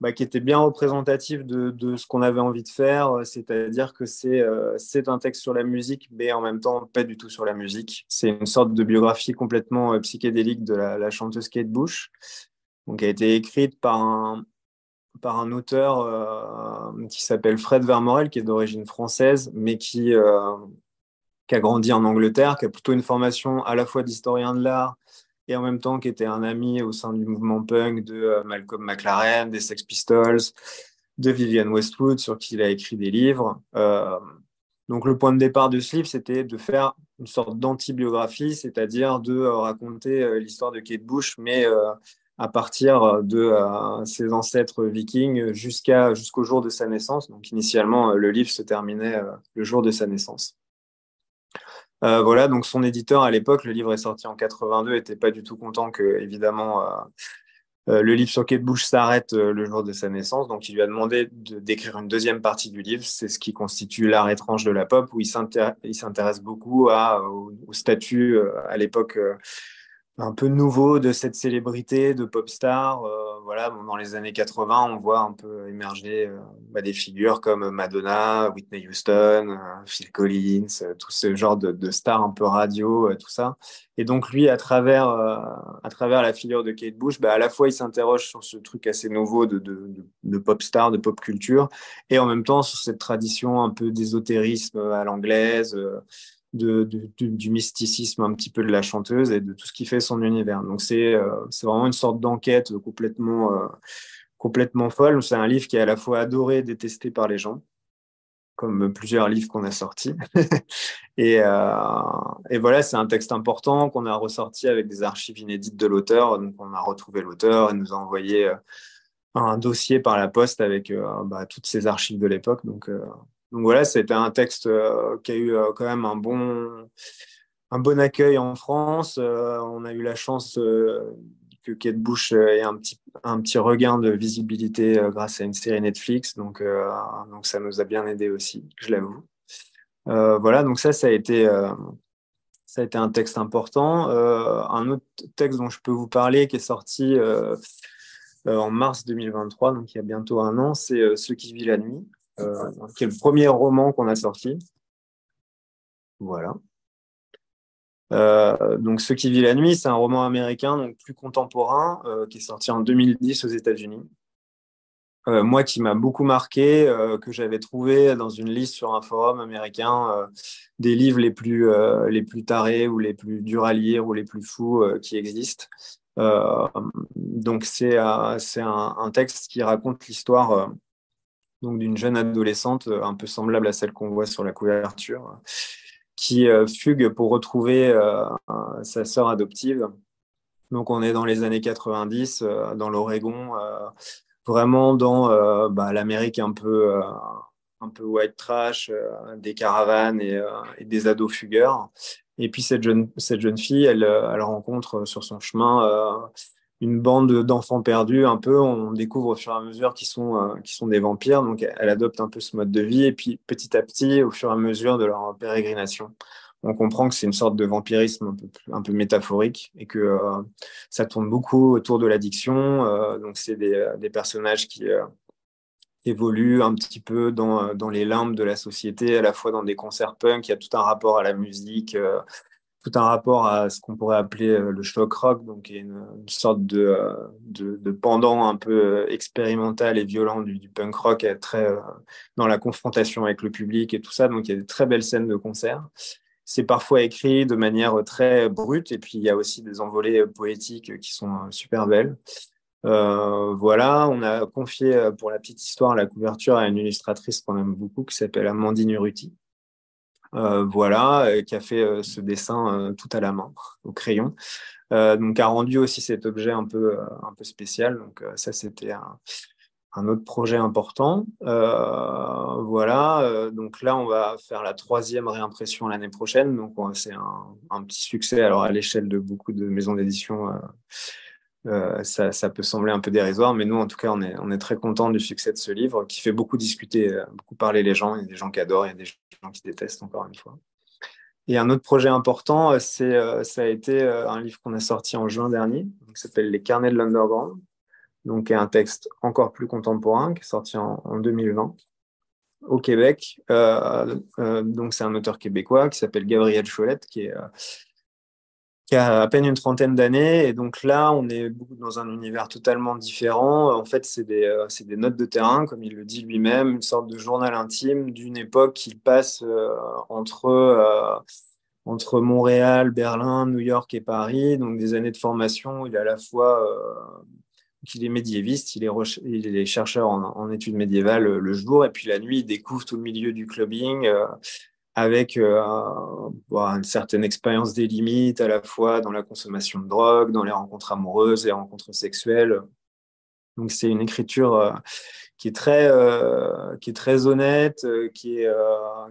E: bah, qui était bien représentatif de, ce qu'on avait envie de faire, euh, c'est-à-dire que euh, c'est un texte sur la musique, mais en même temps pas du tout sur la musique. C'est une sorte de biographie complètement euh, psychédélique de la, chanteuse Kate Bush, qui a été écrite par un, auteur qui s'appelle Fred Vermorel, qui est d'origine française, mais qui a grandi en Angleterre, qui a plutôt une formation à la fois d'historien de l'art et en même temps qui était un ami au sein du mouvement punk de euh, Malcolm McLaren, des Sex Pistols, de Vivienne Westwood, sur qui il a écrit des livres. Euh, donc le point de départ de ce livre, c'était de faire une sorte d'antibiographie, c'est-à-dire de euh, raconter l'histoire de Kate Bush, mais à partir de ses ancêtres vikings jusqu'à jusqu'au jour de sa naissance. Donc initialement, le livre se terminait le jour de sa naissance. Euh, voilà, donc son éditeur à l'époque, le livre est sorti en 82, était pas du tout content que, évidemment, euh, euh, le livre sur Kate Bush s'arrête le jour de sa naissance. Donc, il lui a demandé d'écrire une deuxième partie du livre. C'est ce qui constitue l'art étrange de la pop, où il s'intéresse beaucoup à, au, statut à l'époque un peu nouveau de cette célébrité de pop star. Euh, voilà, dans les années 80, on voit un peu émerger euh, bah, des figures comme Madonna, Whitney Houston, euh, Phil Collins, tout ce genre de, stars un peu radio, tout ça. Et donc lui, à travers, à travers la figure de Kate Bush, bah, à la fois il s'interroge sur ce truc assez nouveau de, de, de, pop star, de pop culture, et en même temps sur cette tradition un peu d'ésotérisme à l'anglaise de, du mysticisme un petit peu de la chanteuse et de tout ce qui fait son univers. Donc c'est euh, vraiment une sorte d'enquête complètement, euh, complètement folle. C'est un livre qui est à la fois adoré et détesté par les gens, comme plusieurs livres qu'on a sortis. *laughs* et, euh, et, voilà, c'est un texte important qu'on a ressorti avec des archives inédites de l'auteur. Donc on a retrouvé l'auteur et nous a envoyé un dossier par la poste avec bah, toutes ces archives de l'époque. Donc donc voilà, c'était un texte euh, qui a eu euh, quand même un bon, un bon accueil en France. Euh, on a eu la chance que Kate Bush ait un petit, un petit regain de visibilité grâce à une série Netflix. Donc, donc ça nous a bien aidé aussi, je l'avoue. voilà, donc ça, ça a été, ça a été un texte important. un autre texte dont je peux vous parler qui est sorti en mars 2023, donc il y a bientôt un an, c'est Ce qui vit la nuit. Euh, qui est le premier roman qu'on a sorti. Voilà. Euh, donc, Ce qui vit la nuit, c'est un roman américain, donc plus contemporain, euh, qui est sorti en 2010 aux États-Unis. moi, qui m'a beaucoup marqué, que j'avais trouvé dans une liste sur un forum américain des livres les plus, les plus tarés ou les plus durs à lire ou les plus fous qui existent. donc, c'est un, texte qui raconte l'histoire donc d'une jeune adolescente euh, un peu semblable à celle qu'on voit sur la couverture, qui euh, fugue pour retrouver euh, sa sœur adoptive. Donc on est dans les années 90, dans l'Oregon, vraiment dans bah, l'Amérique un peu, un peu white trash, des caravanes et, des ados fugueurs. Et puis cette jeune, cette jeune fille, elle, elle rencontre sur son chemin une bande d'enfants perdus, un peu, on découvre au fur et à mesure qu'ils sont, euh, sont des vampires, donc elle adopte un peu ce mode de vie, et puis petit à petit, au fur et à mesure de leur pérégrination, on comprend que c'est une sorte de vampirisme un peu, un peu métaphorique, et que euh, ça tourne beaucoup autour de l'addiction, euh, donc c'est des, des, personnages qui évoluent un petit peu dans, dans, les limbes de la société, à la fois dans des concerts punk, il y a tout un rapport à la musique, tout un rapport à ce qu'on pourrait appeler euh, le shock rock, donc une, sorte de, euh, de, de, pendant un peu euh, expérimental et violent du, punk rock, très dans la confrontation avec le public et tout ça. Donc il y a de très belles scènes de concert. C'est parfois écrit de manière très brute, et puis il y a aussi des envolées poétiques qui sont super belles. Voilà, on a confié pour la petite histoire la couverture à une illustratrice qu'on aime beaucoup qui s'appelle Amandine Uruti. Euh, voilà, euh, qui a fait euh, ce dessin tout à la main, au crayon. donc, a rendu aussi cet objet un peu, un peu spécial. Donc, ça, c'était un autre projet important. voilà, donc là, on va faire la troisième réimpression l'année prochaine. Donc, c'est un, petit succès. Alors, à l'échelle de beaucoup de maisons d'édition, ça, ça, peut sembler un peu dérisoire, mais nous, en tout cas, on est, est très content du succès de ce livre qui fait beaucoup discuter, beaucoup parler les gens. Il y a des gens qui adorent, il y a des gens qui détestent, encore une fois. Et un autre projet important, c'est, ça a été un livre qu'on a sorti en juin dernier, qui s'appelle Les Carnets de l'Underground donc un texte encore plus contemporain qui est sorti en, 2020 au Québec. Euh, euh, donc c'est un auteur québécois qui s'appelle Gabriel Cholette, qui, euh, qui a à peine une trentaine d'années. Et donc là, on est dans un univers totalement différent. En fait, c'est des, notes de terrain, comme il le dit lui-même, une sorte de journal intime d'une époque qu'il passe entre entre Montréal, Berlin, New York et Paris, donc des années de formation. Il est à la fois qu'il est médiéviste, il est, chercheur en, études médiévales euh, le jour, et puis la nuit, il découvre tout le milieu du clubbing euh, avec euh, une certaine expérience des limites, à la fois dans la consommation de drogue, dans les rencontres amoureuses et rencontres sexuelles. Donc c'est une écriture qui est très, qui est très honnête, qui est,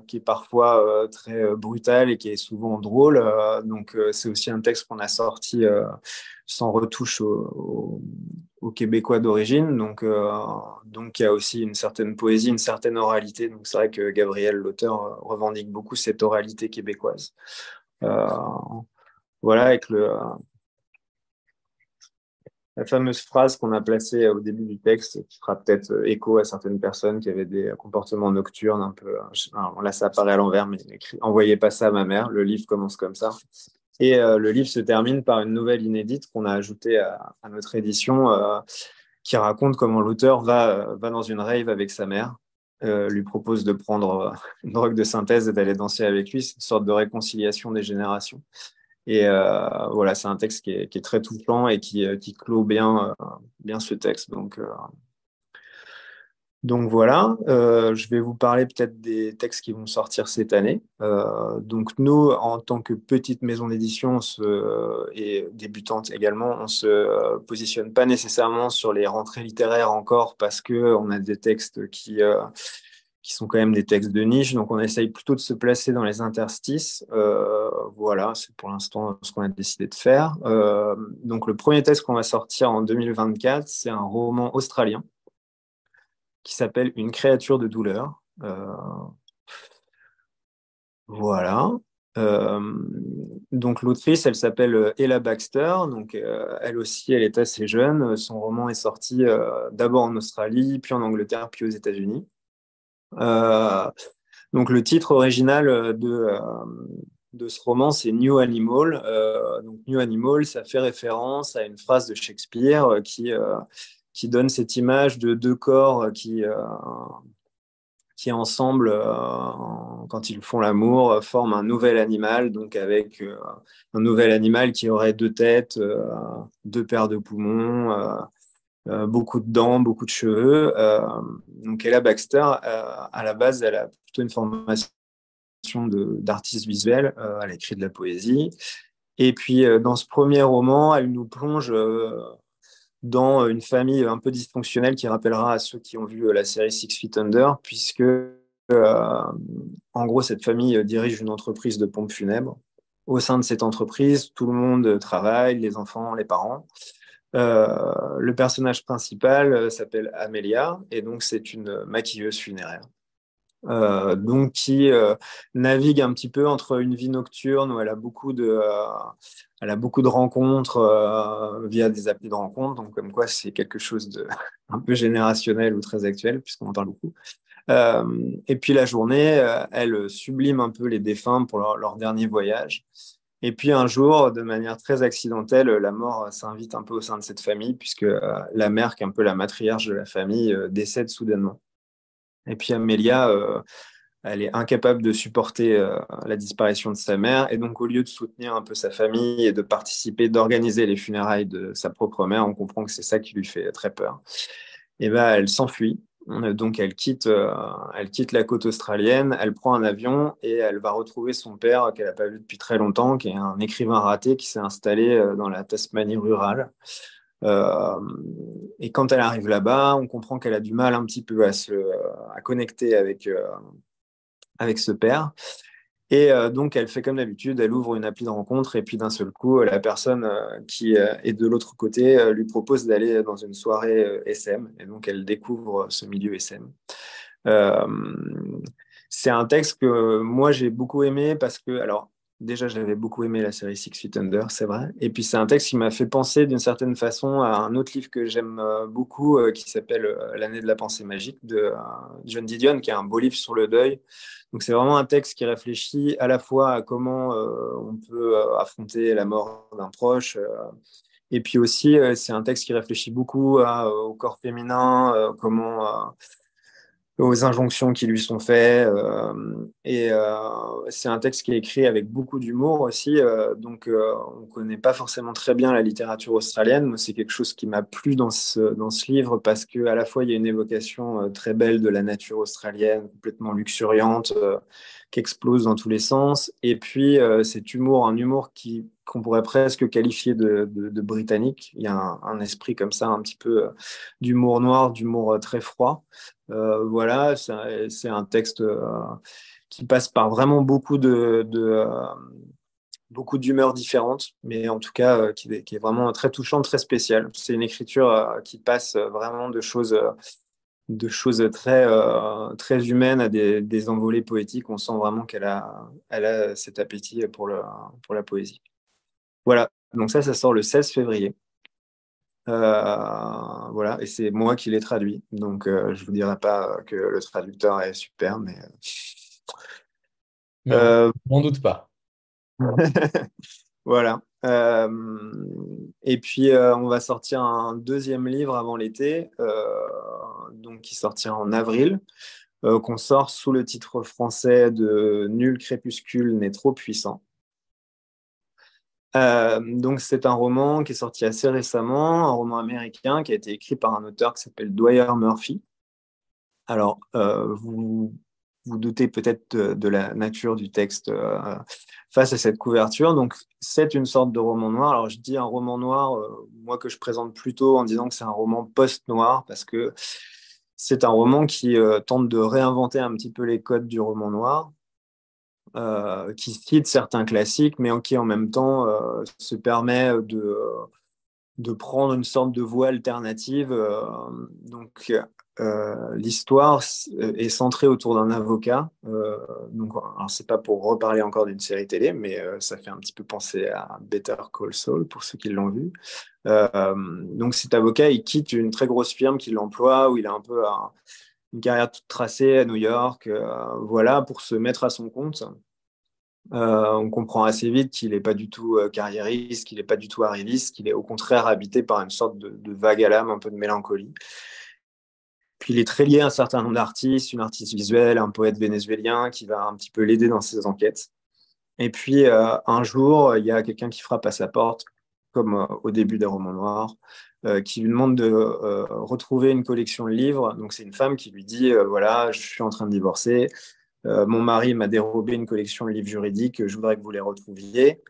E: qui est parfois très brutale et qui est souvent drôle. donc c'est aussi un texte qu'on a sorti sans retouche au, aux Québécois d'origine. Donc, euh, donc, il y a aussi une certaine poésie, une certaine oralité. Donc, c'est vrai que Gabriel, l'auteur, revendique beaucoup cette oralité québécoise. Euh, voilà, avec le, la fameuse phrase qu'on a placée au début du texte, qui fera peut-être écho à certaines personnes qui avaient des comportements nocturnes un peu. là, ça apparaît à l'envers, mais écrit Envoyez pas ça à ma mère. Le livre commence comme ça. Et euh, le livre se termine par une nouvelle inédite qu'on a ajoutée à, notre édition euh, qui raconte comment l'auteur va, va dans une rave avec sa mère, euh, lui propose de prendre une drogue de synthèse et d'aller danser avec lui. C'est une sorte de réconciliation des générations. Et voilà, c'est un texte qui est, qui est, très touchant et qui, qui clôt bien, bien ce texte. Donc, donc voilà, euh, je vais vous parler peut-être des textes qui vont sortir cette année. Euh, donc nous, en tant que petite maison d'édition et débutante également, on ne se positionne pas nécessairement sur les rentrées littéraires encore parce qu'on a des textes qui, euh, qui sont quand même des textes de niche. Donc on essaye plutôt de se placer dans les interstices. voilà, c'est pour l'instant ce qu'on a décidé de faire. donc le premier texte qu'on va sortir en 2024, c'est un roman australien qui s'appelle Une créature de douleur. Euh, voilà. Euh, donc l'autrice, elle s'appelle euh, Ella Baxter. Donc elle aussi, elle est assez jeune. Son roman est sorti d'abord en Australie, puis en Angleterre, puis aux États-Unis. donc le titre original de, de ce roman, c'est New Animal. donc New Animal, ça fait référence à une phrase de Shakespeare qui qui donne cette image de deux corps qui, euh, qui ensemble, euh, quand ils font l'amour, forment un nouvel animal, donc avec euh, un nouvel animal qui aurait deux têtes, deux paires de poumons, beaucoup de dents, beaucoup de cheveux. donc Ella Baxter, à la base, elle a plutôt une formation d'artiste visuel, elle écrit de la poésie. Et puis, dans ce premier roman, elle nous plonge dans une famille un peu dysfonctionnelle qui rappellera à ceux qui ont vu euh, la série Six Feet Under, puisque euh, en gros, cette famille dirige une entreprise de pompes funèbres. Au sein de cette entreprise, tout le monde travaille, les enfants, les parents. Euh, le personnage principal s'appelle Amelia et donc c'est une maquilleuse funéraire. Donc qui navigue un petit peu entre une vie nocturne où elle a beaucoup de, elle a beaucoup de rencontres euh, via des applis de rencontres, donc comme quoi c'est quelque chose de *laughs* un peu générationnel ou très actuel, puisqu'on en parle beaucoup. Euh, et puis la journée, euh, elle sublime un peu les défunts pour leur, dernier voyage. Et puis un jour, de manière très accidentelle, la mort s'invite un peu au sein de cette famille, puisque la mère, qui est un peu la matriarche de la famille, décède soudainement. Et puis Amélia elle est incapable de supporter euh, la disparition de sa mère. Et donc, au lieu de soutenir un peu sa famille et de participer, d'organiser les funérailles de sa propre mère, on comprend que c'est ça qui lui fait très peur. Et ben, elle s'enfuit. Donc, elle quitte, euh, elle quitte la côte australienne, elle prend un avion et elle va retrouver son père qu'elle n'a pas vu depuis très longtemps, qui est un écrivain raté qui s'est installé euh, dans la Tasmanie rurale. Et quand elle arrive là-bas, on comprend qu'elle a du mal un petit peu à se à connecter avec, avec ce père. Et donc, elle fait comme d'habitude, elle ouvre une appli de rencontre et puis d'un seul coup, la personne qui est de l'autre côté lui propose d'aller dans une soirée SM. Et donc, elle découvre ce milieu SM. c'est un texte que moi, j'ai beaucoup aimé parce que, alors, Déjà, j'avais beaucoup aimé la série Six Feet Under, c'est vrai. Et puis, c'est un texte qui m'a fait penser d'une certaine façon à un autre livre que j'aime euh, beaucoup euh, qui s'appelle euh, L'année de la pensée magique de John Didion, qui est un beau livre sur le deuil. Donc, c'est vraiment un texte qui réfléchit à la fois à comment on peut affronter la mort d'un proche. et puis aussi, c'est un texte qui réfléchit beaucoup au corps féminin, comment aux injonctions qui lui sont faites. Euh, et euh, c'est un texte qui est écrit avec beaucoup d'humour aussi. Euh, donc, on ne connaît pas forcément très bien la littérature australienne. c'est quelque chose qui m'a plu dans ce, dans ce livre parce qu'à la fois, il y a une évocation très belle de la nature australienne, complètement luxuriante, qui explose dans tous les sens. Et puis, cet humour, un humour qui qu'on pourrait presque qualifier de, britannique. Il y a un, esprit comme ça, un petit peu d'humour noir, d'humour très froid. Euh, voilà, c'est un texte euh, qui passe par vraiment beaucoup de, euh, beaucoup d'humeurs différentes, mais en tout cas qui, est vraiment très touchante, très spéciale. C'est une écriture qui passe vraiment de choses, de choses très, très humaines à des, des, envolées poétiques. On sent vraiment qu'elle a, elle a cet appétit pour, le, pour la poésie. Voilà, donc ça, ça sort le 16 février. Euh, voilà, et c'est moi qui l'ai traduit. Donc, euh, je ne vous dirai pas que le traducteur est super, mais.
A: Euh, on doute pas. *laughs*
E: voilà. et puis, on va sortir un deuxième livre avant l'été, donc qui sortira en avril, qu'on sort sous le titre français de Nul crépuscule n'est trop puissant. Euh, donc c'est un roman qui est sorti assez récemment, un roman américain qui a été écrit par un auteur qui s'appelle Dwyer Murphy. Alors euh, vous vous doutez peut-être de, la nature du texte euh, face à cette couverture. Donc c'est une sorte de roman noir. Alors je dis un roman noir, moi que je présente plutôt en disant que c'est un roman post-noir parce que c'est un roman qui tente de réinventer un petit peu les codes du roman noir euh, qui cite certains classiques, mais qui en même temps euh, se permet de, de prendre une sorte de voie alternative. Euh, donc, l'histoire est centrée autour d'un avocat. donc, c'est pas pour reparler encore d'une série télé, mais ça fait un petit peu penser à Better Call Saul pour ceux qui l'ont vu. donc, cet avocat, il quitte une très grosse firme qui l'emploie, où il a un peu une carrière toute tracée à New York, voilà, pour se mettre à son compte. Euh, on comprend assez vite qu'il n'est pas du tout euh, carriériste, qu'il n'est pas du tout arriviste, qu'il est au contraire habité par une sorte de, vague à l'âme, un peu de mélancolie. Puis il est très lié à un certain nombre d'artistes, une artiste visuelle, un poète vénézuélien qui va un petit peu l'aider dans ses enquêtes. Et puis euh, un jour, il y a quelqu'un qui frappe à sa porte, comme au début des romans noirs, qui lui demande de retrouver une collection de livres. Donc c'est une femme qui lui dit, voilà, je suis en train de divorcer, euh, mon mari m'a dérobé une collection de livres juridiques, je voudrais que vous les retrouviez.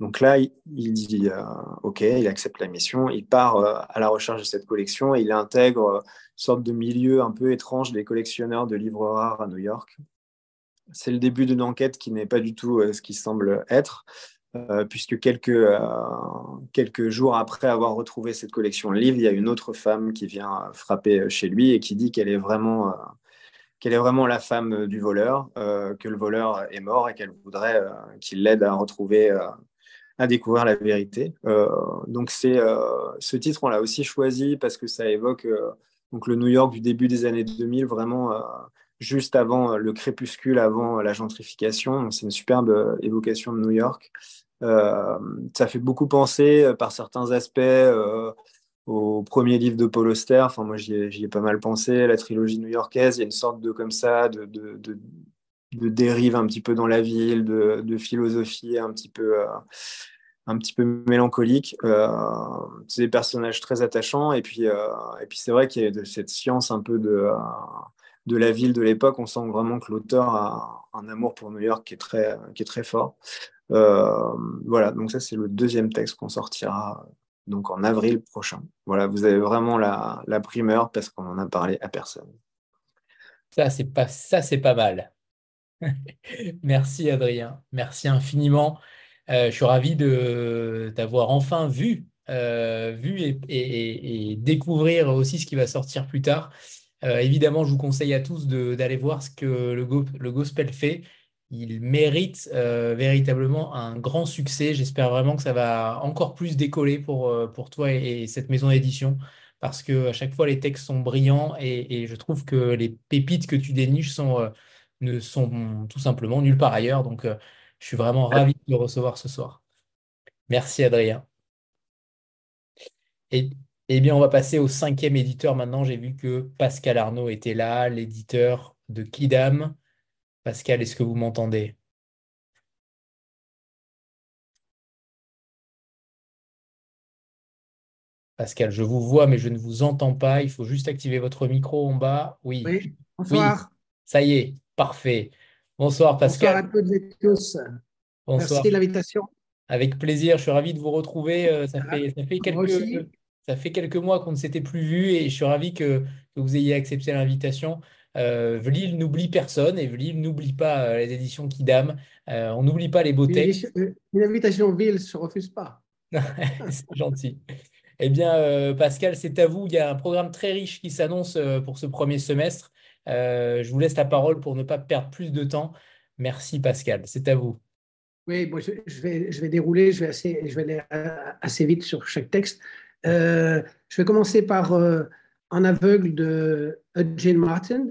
E: Donc là, il, dit euh, OK, il accepte la mission, il part euh, à la recherche de cette collection et il intègre une sorte de milieu un peu étrange des collectionneurs de livres rares à New York. C'est le début d'une enquête qui n'est pas du tout ce qui semble être, puisque quelques, quelques jours après avoir retrouvé cette collection de livres, il y a une autre femme qui vient frapper chez lui et qui dit qu'elle est vraiment qu'elle est vraiment la femme euh, du voleur, euh, que le voleur est mort et qu'elle voudrait euh, qu'il l'aide à retrouver, à découvrir la vérité. donc c'est ce titre, on l'a aussi choisi parce que ça évoque donc le New York du début des années 2000, vraiment juste avant le crépuscule, avant la gentrification. C'est une superbe évocation de New York. ça fait beaucoup penser par certains aspects au premier livre de Paul Auster. Enfin, moi, j'y ai, pas mal pensé. La trilogie new-yorkaise, il y a une sorte de comme ça, de, de, dérive un petit peu dans la ville, de, philosophie un petit peu, euh, un petit peu mélancolique. Euh, c'est des personnages très attachants. Et puis, euh, et puis c'est vrai qu'il y a de cette science un peu de, de la ville de l'époque. On sent vraiment que l'auteur a un amour pour New York qui est très, qui est très fort. voilà, donc ça, c'est le deuxième texte qu'on sortira donc en avril prochain. Voilà, vous avez vraiment la, primeur parce qu'on en a parlé à personne.
A: Ça, c'est pas, pas mal. *laughs* Merci Adrien, merci infiniment. Euh, je suis ravi de d'avoir enfin vu, euh, vu et, découvrir aussi ce qui va sortir plus tard. Euh, évidemment, je vous conseille à tous d'aller voir ce que le gospel fait il mérite euh, véritablement un grand succès. J'espère vraiment que ça va encore plus décoller pour, euh, pour toi et, cette maison d'édition parce que à chaque fois les textes sont brillants et, je trouve que les pépites que tu déniches sont, euh, ne sont tout simplement nulle part ailleurs. Donc je suis vraiment ravi de te recevoir ce soir. Merci Adrien. Et, eh bien, on va passer au cinquième éditeur maintenant. J'ai vu que Pascal Arnaud était là, l'éditeur de Kidam. Pascal, est-ce que vous m'entendez? Pascal, je vous vois, mais je ne vous entends pas. Il faut juste activer votre micro en bas. Oui.
F: Oui, bonsoir.
A: ça y est, parfait. Bonsoir Pascal.
F: Bonsoir à toutes et tous. Bonsoir. Merci de l'invitation.
A: Avec plaisir, je suis ravi de vous retrouver. Euh, ça fait, ça fait quelques, ça fait quelques mois qu'on ne s'était plus vu et je suis ravi que, que vous ayez accepté l'invitation. Euh, Vlil n'oublie personne et Vlil n'oublie pas euh, les éditions Kidam. Euh, on n'oublie pas les beaux textes.
F: Une invitation Ville ne se refuse pas. *laughs*
A: c'est gentil. Eh bien, Pascal, c'est à vous. Il y a un programme très riche qui s'annonce pour ce premier semestre. je vous laisse la parole pour ne pas perdre plus de temps. Merci, Pascal. C'est à vous.
F: Oui, je, vais, je vais dérouler, je vais, assez, je vais aller assez vite sur chaque texte. je vais commencer par en aveugle de Jane Martin,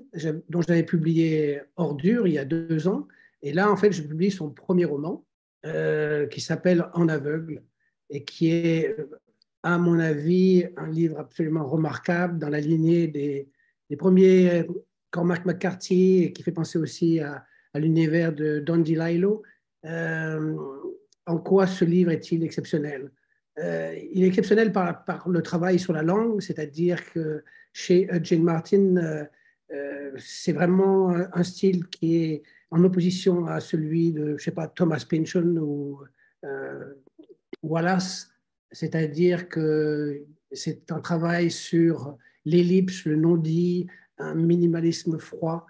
F: dont j'avais publié Ordure il y a deux ans. Et là, en fait, je publie son premier roman euh, qui s'appelle En aveugle et qui est, à mon avis, un livre absolument remarquable dans la lignée des, premiers Cormac McCarthy et qui fait penser aussi à, l'univers de Don DeLillo. Euh, en quoi ce livre est-il exceptionnel euh, il est exceptionnel par, le travail sur la langue, c'est-à-dire que chez Jane Martin, euh, euh, c'est vraiment un style qui est en opposition à celui de, je sais pas, Thomas Pynchon ou Wallace, c'est-à-dire que c'est un travail sur l'ellipse, le non-dit, un minimalisme froid,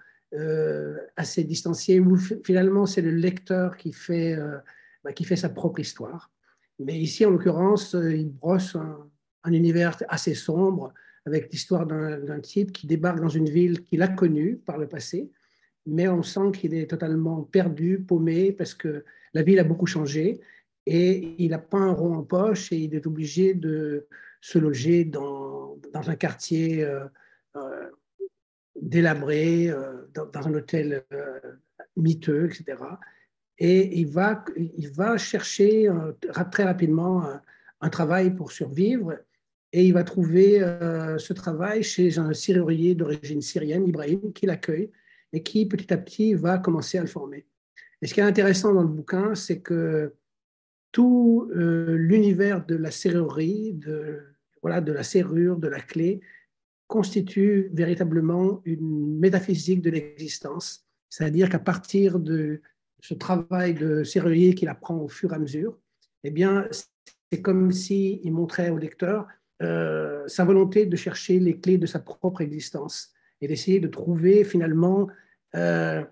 F: assez distancié, où finalement c'est le lecteur qui fait, bah, qui fait sa propre histoire. Mais ici, en l'occurrence, euh, il brosse un, univers assez sombre avec l'histoire d'un type qui débarque dans une ville qu'il a connue par le passé, mais on sent qu'il est totalement perdu, paumé, parce que la ville a beaucoup changé et il n'a pas un rond en poche et il est obligé de se loger dans, un quartier euh, euh, délabré, dans, dans, un hôtel miteux, etc et il va, il va chercher euh, très rapidement euh, un, travail pour survivre et il va trouver euh, ce travail chez un serrurier d'origine syrienne, Ibrahim, qui l'accueille et qui petit à petit va commencer à le former. Et ce qui est intéressant dans le bouquin, c'est que tout l'univers de la serrurerie, de, voilà, de la serrure, de la clé, constitue véritablement une métaphysique de l'existence. C'est-à-dire qu'à partir de, ce travail de serrurier qu'il apprend au fur et à mesure, eh bien, c'est comme s'il montrait au lecteur euh, sa volonté de chercher les clés de sa propre existence et d'essayer de trouver finalement euh,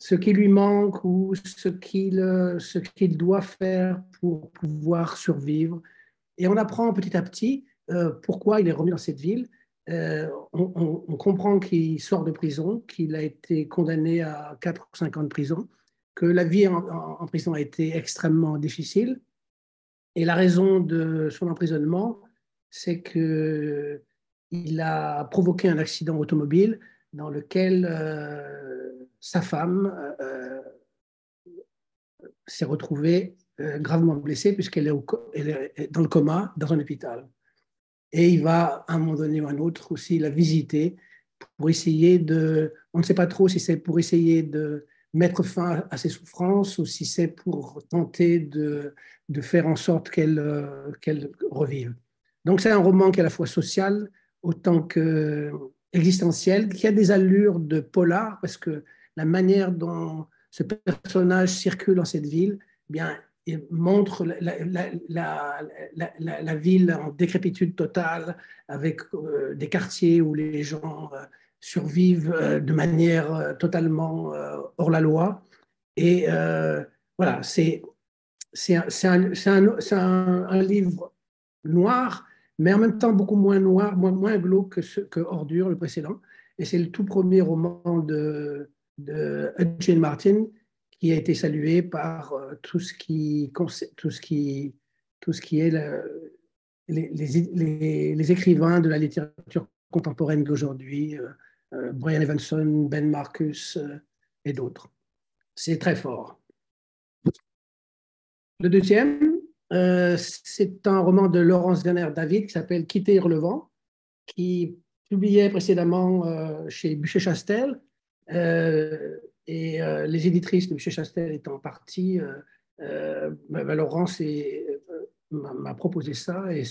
F: ce qui lui manque ou ce qu'il ce qu'il doit faire pour pouvoir survivre. Et on apprend petit à petit euh, pourquoi il est remis dans cette ville. on, on, comprend qu'il sort de prison, qu'il a été condamné à 4 ou 5 ans de prison, que la vie en, prison a été extrêmement difficile. Et la raison de son emprisonnement, c'est qu'il a provoqué un accident automobile dans lequel euh, sa femme euh, s'est retrouvée euh, gravement blessée puisqu'elle est, est, dans le coma dans un hôpital. Et il va, à un moment donné ou à un autre, aussi la visiter pour essayer de... On ne sait pas trop si c'est pour essayer de mettre fin à ses souffrances ou si c'est pour tenter de, de, faire en sorte qu'elle euh, revive. Donc c'est un roman qui est à la fois social autant que existentiel, qui a des allures de polar parce que la manière dont ce personnage circule dans cette ville, eh bien, montre la, ville en décrépitude totale, avec des quartiers où les gens survivent de manière totalement hors la loi. Et voilà, c'est un, un, un, livre noir, mais en même temps beaucoup moins noir, moins, moins glauque que, que Ordure, le précédent. Et c'est le tout premier roman de, de Eugene Martin qui a été salué par euh, tout ce qui, tout ce qui, tout ce qui est les, les, écrivains de la littérature contemporaine d'aujourd'hui, euh, euh, Brian Evanson, Ben Marcus et d'autres. C'est très fort. Le deuxième, c'est un roman de Laurence Werner David qui s'appelle Quitter le vent, qui publiait précédemment chez Bûcher-Chastel euh, et euh, les éditrices de M. Chastel étant parties, euh, Laurence m'a proposé ça et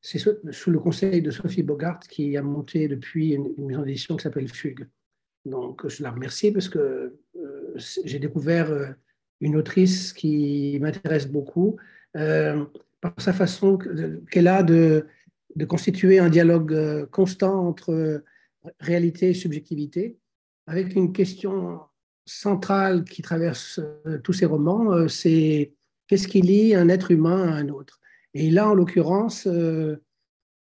F: c'est sous le conseil de Sophie Bogart qui a monté depuis une, maison d'édition qui s'appelle Fugue. Donc je la remercie parce que j'ai découvert une autrice qui m'intéresse beaucoup par sa façon qu'elle a de, de, constituer un dialogue constant entre réalité et subjectivité avec une question centrale qui traverse euh, tous ces romans, euh, c'est qu'est-ce qui lie un être humain à un autre? Et là, en l'occurrence, euh,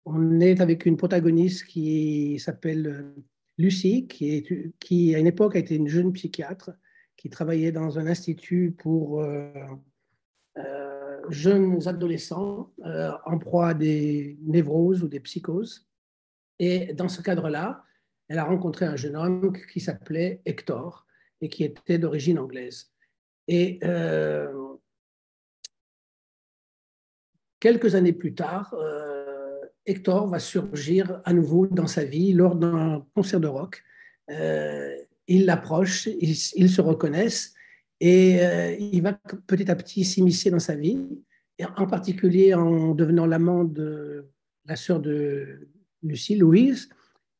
F: on est avec une protagoniste qui s'appelle Lucie, qui, à une époque a été une jeune psychiatre, qui travaillait dans un institut pour jeunes adolescents en proie à des névroses ou des psychoses. Et dans ce cadre-là, elle a rencontré un jeune homme qui s'appelait Hector et qui était d'origine anglaise. Et euh, quelques années plus tard, euh, Hector va surgir à nouveau dans sa vie lors d'un concert de rock. Euh, il l'approche, ils, se reconnaissent et il va petit à petit s'immiscer dans sa vie, en particulier en devenant l'amant de la sœur de Lucie, Louise,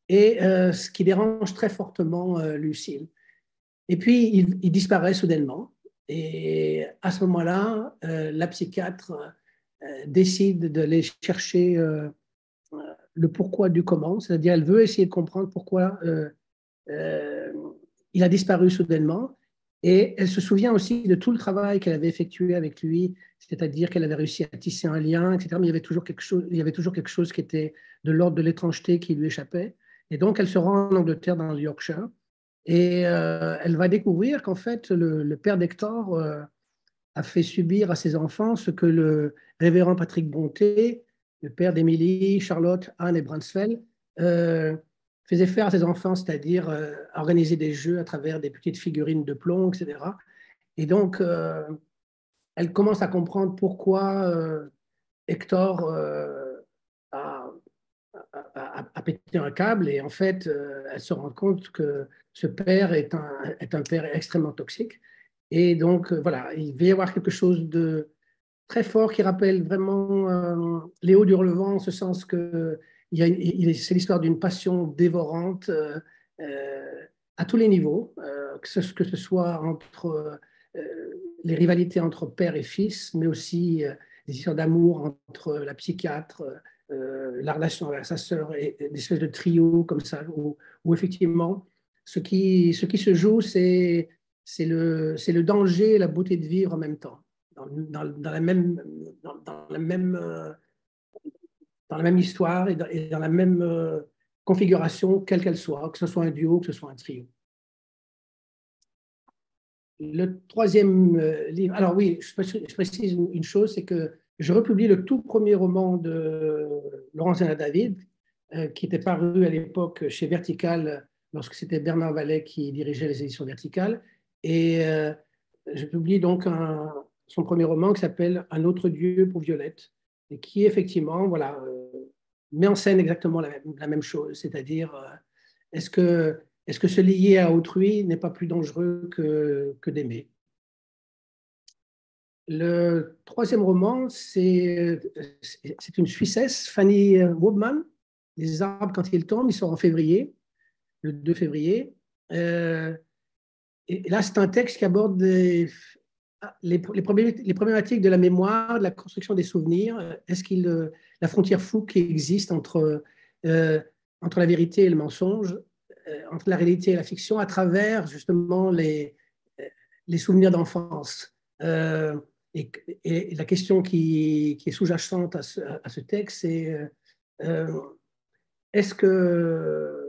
F: et euh, ce qui dérange très fortement euh, Lucille. Et puis, il, disparaît soudainement. Et à ce moment-là, euh, la psychiatre décide d'aller chercher le pourquoi du comment, c'est-à-dire elle veut essayer de comprendre pourquoi il a disparu soudainement. Et elle se souvient aussi de tout le travail qu'elle avait effectué avec lui, c'est-à-dire qu'elle avait réussi à tisser un lien, etc. Mais il y avait toujours quelque chose, il y avait toujours quelque chose qui était de l'ordre de l'étrangeté qui lui échappait. Et donc, elle se rend en Angleterre, dans le Yorkshire, et euh, elle va découvrir qu'en fait, le, père d'Hector euh, a fait subir à ses enfants ce que le révérend Patrick Bonté, le père d'Émilie, Charlotte, Anne et Bransfeld, euh, faisait faire à ses enfants, c'est-à-dire organiser des jeux à travers des petites figurines de plomb, etc. Et donc, elle commence à comprendre pourquoi Hector à, péter un câble et en fait, euh, elle se rend compte que ce père est un, est un père extrêmement toxique. Et donc, euh, voilà, il va y avoir quelque chose de très fort qui rappelle vraiment euh, Léo Durlevent en ce sens que c'est l'histoire d'une passion dévorante à tous les niveaux, que, ce, soit entre les rivalités entre père et fils, mais aussi des histoires d'amour entre la psychiatre, euh, la relation avec sa sœur et des espèces de trio comme ça, où, effectivement, ce qui se joue, c'est le, le danger et la beauté de vivre en même temps, dans, dans, la, même, dans, la même, euh, dans la même histoire et dans, la même euh, configuration, quelle qu'elle soit, que ce soit un duo, que ce soit un trio. Le troisième livre, alors oui, je précise une chose, c'est que je republie le tout premier roman de Laurence Anna David, euh, qui était paru à l'époque chez Vertical, lorsque c'était Bernard Vallet qui dirigeait les éditions Vertical. Et euh, je publie donc son premier roman qui s'appelle Un autre Dieu pour Violette, et qui effectivement voilà, euh, met en scène exactement la, même chose, c'est-à-dire est-ce que, est que se lier à autrui n'est pas plus dangereux que, que d'aimer? Le troisième roman, c'est une Suissesse, Fanny Wobman. Les arbres, quand ils tombent, ils sont en février, le 2 février. Euh, et là, c'est un texte qui aborde les, problématiques de la mémoire, de la construction des souvenirs, est-ce qu'il la frontière floue qui existe entre, entre la vérité et le mensonge, entre la réalité et la fiction, à travers justement les, les souvenirs d'enfance? Et, la question qui, est sous-jacente à, ce, texte, c'est est-ce que,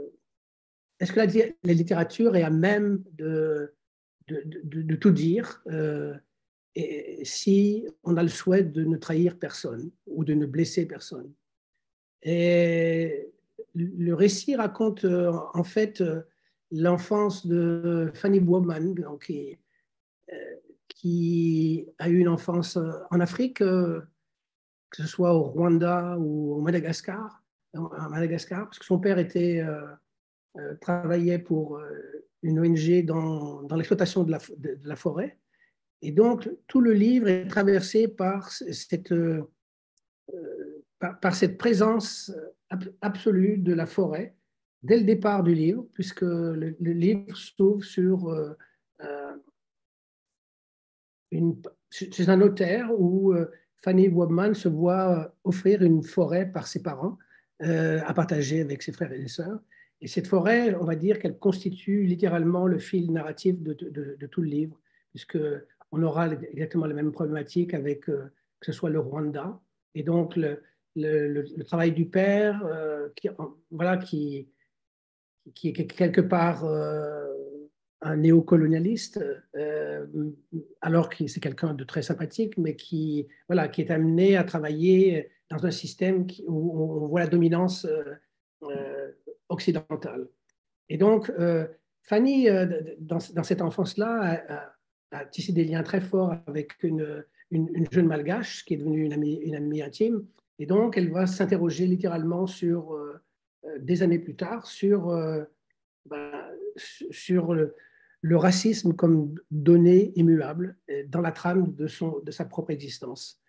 F: est-ce que la, littérature est à même de, tout dire euh, si on a le souhait de ne trahir personne ou de ne blesser personne? Et le récit raconte euh, en fait euh, l'enfance de Fanny Bowman, qui, qui, a eu une enfance en Afrique, que ce soit au Rwanda ou au Madagascar, à Madagascar, parce que son père était, travaillait pour une ONG dans, dans l'exploitation de la, de, la, forêt. Et donc, tout le livre est traversé par cette, euh, par, cette présence absolue de la forêt dès le départ du livre, puisque le, livre s'ouvre sur euh, euh, une, chez un notaire où Fanny Wobman se voit offrir une forêt par ses parents à partager avec ses frères et ses sœurs. Et cette forêt, on va dire qu'elle constitue littéralement le fil narratif de, tout le livre, puisqu'on aura exactement la même problématique avec euh, que ce soit le Rwanda. Et donc, le, travail du père, euh, qui, voilà, qui, qui est quelque part euh, un néocolonialiste, alors que c'est quelqu'un de très sympathique, mais qui, voilà, qui est amené à travailler dans un système où on voit la dominance occidentale. Et donc, euh, Fanny, euh, dans, cette enfance-là, a, tissé des liens très forts avec une, une, jeune malgache qui est devenue une amie, une amie intime. Et donc, elle va s'interroger littéralement sur, euh, des années plus tard, sur, bah, sur le, le, racisme comme donnée immuable dans la trame de, son, de sa propre existence.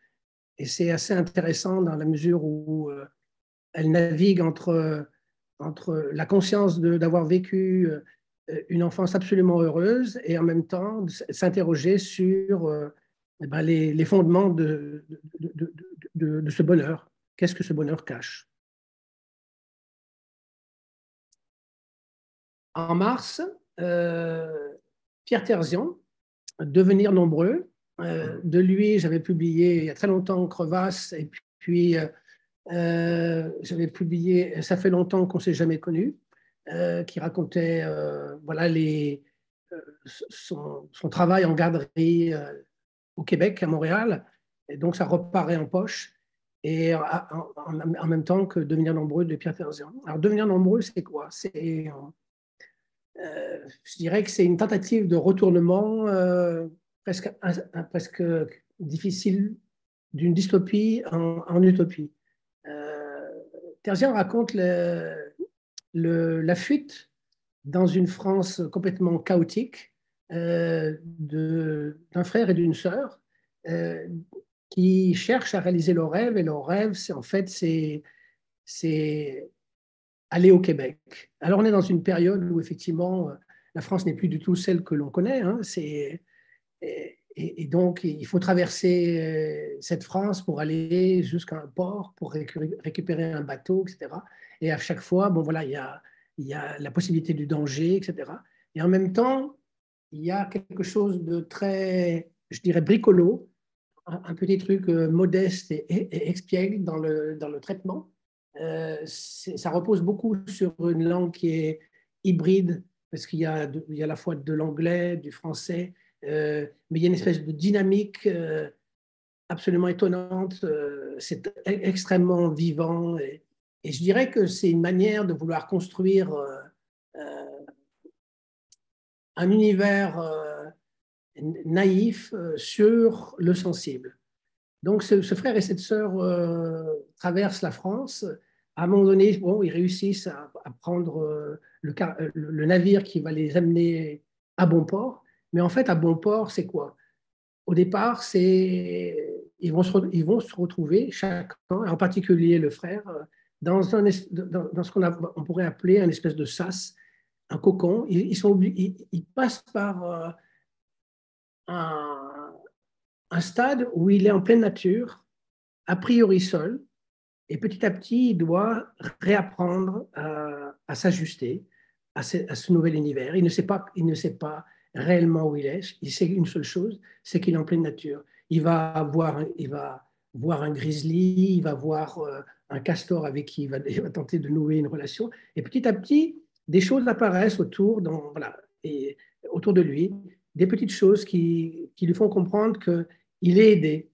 F: Et c'est assez intéressant dans la mesure où elle navigue entre entre la conscience d'avoir vécu euh, une enfance absolument heureuse et en même temps s'interroger sur euh, eh ben, les, fondements de, de, ce bonheur. Qu'est-ce que ce bonheur cache? En mars, euh, Pierre Terzian, Devenir nombreux, de lui, j'avais publié il y a très longtemps Crevasse et puis euh, j'avais publié Ça fait longtemps qu'on ne s'est jamais connu, euh, qui racontait euh, voilà, son, travail en garderie au Québec, à Montréal. Et donc, ça reparaît en poche. Et en, même temps que Devenir nombreux de Pierre Terzian. Alors, Devenir nombreux, c'est quoi? C'est, je dirais que c'est une tentative de retournement presque difficile d'une dystopie en utopie. Terzian raconte la fuite dans une France complètement chaotique euh, d'un frère et d'une sœur euh, qui cherchent à réaliser leur rêve. Et leur rêve, c'est en fait, c'est aller au Québec. Alors on est dans une période où effectivement la France n'est plus du tout celle que l'on connaît. Hein. Et, donc, il faut traverser euh, cette France pour aller jusqu'à un port, pour récupérer un bateau, etc. Et à chaque fois, bon, voilà, il y a, la possibilité du danger, etc. Et en même temps, il y a quelque chose de très, je dirais, bricolo, un, petit truc euh, modeste et, expiègle dans le, dans le traitement. Euh, ça repose beaucoup sur une langue qui est hybride, parce qu'il y, y a à la fois de l'anglais, du français, euh, mais il y a une espèce de dynamique euh, absolument étonnante. Euh, c'est e-, extrêmement vivant. Et, je dirais que c'est une manière de vouloir construire un univers naïf sur le sensible. Donc ce, frère et cette sœur traversent la France. À un moment donné, bon, ils réussissent à, prendre le, le, navire qui va les amener à bon port. Mais en fait, à bon port, c'est quoi? Au départ, c'est ils vont, se, ils vont se retrouver, chacun, en particulier le frère, dans, un, dans, ce qu'on on pourrait appeler un espèce de sas, un cocon. Ils, sont, ils, passent par euh, un, stade où il est en pleine nature, a priori seul, et petit à petit, il doit réapprendre à, s'ajuster à, ce nouvel univers. Il ne, sait pas, il ne sait pas réellement où il est. Il sait une seule chose, c'est qu'il est en pleine nature. Il va voir, il va voir un grizzly, il va voir euh, un castor avec qui *laughs* il va, tenter de nouer une relation. Et petit à petit, des choses apparaissent autour, dans, voilà, et autour de lui, des petites choses qui, qui lui font comprendre qu'il est aidé,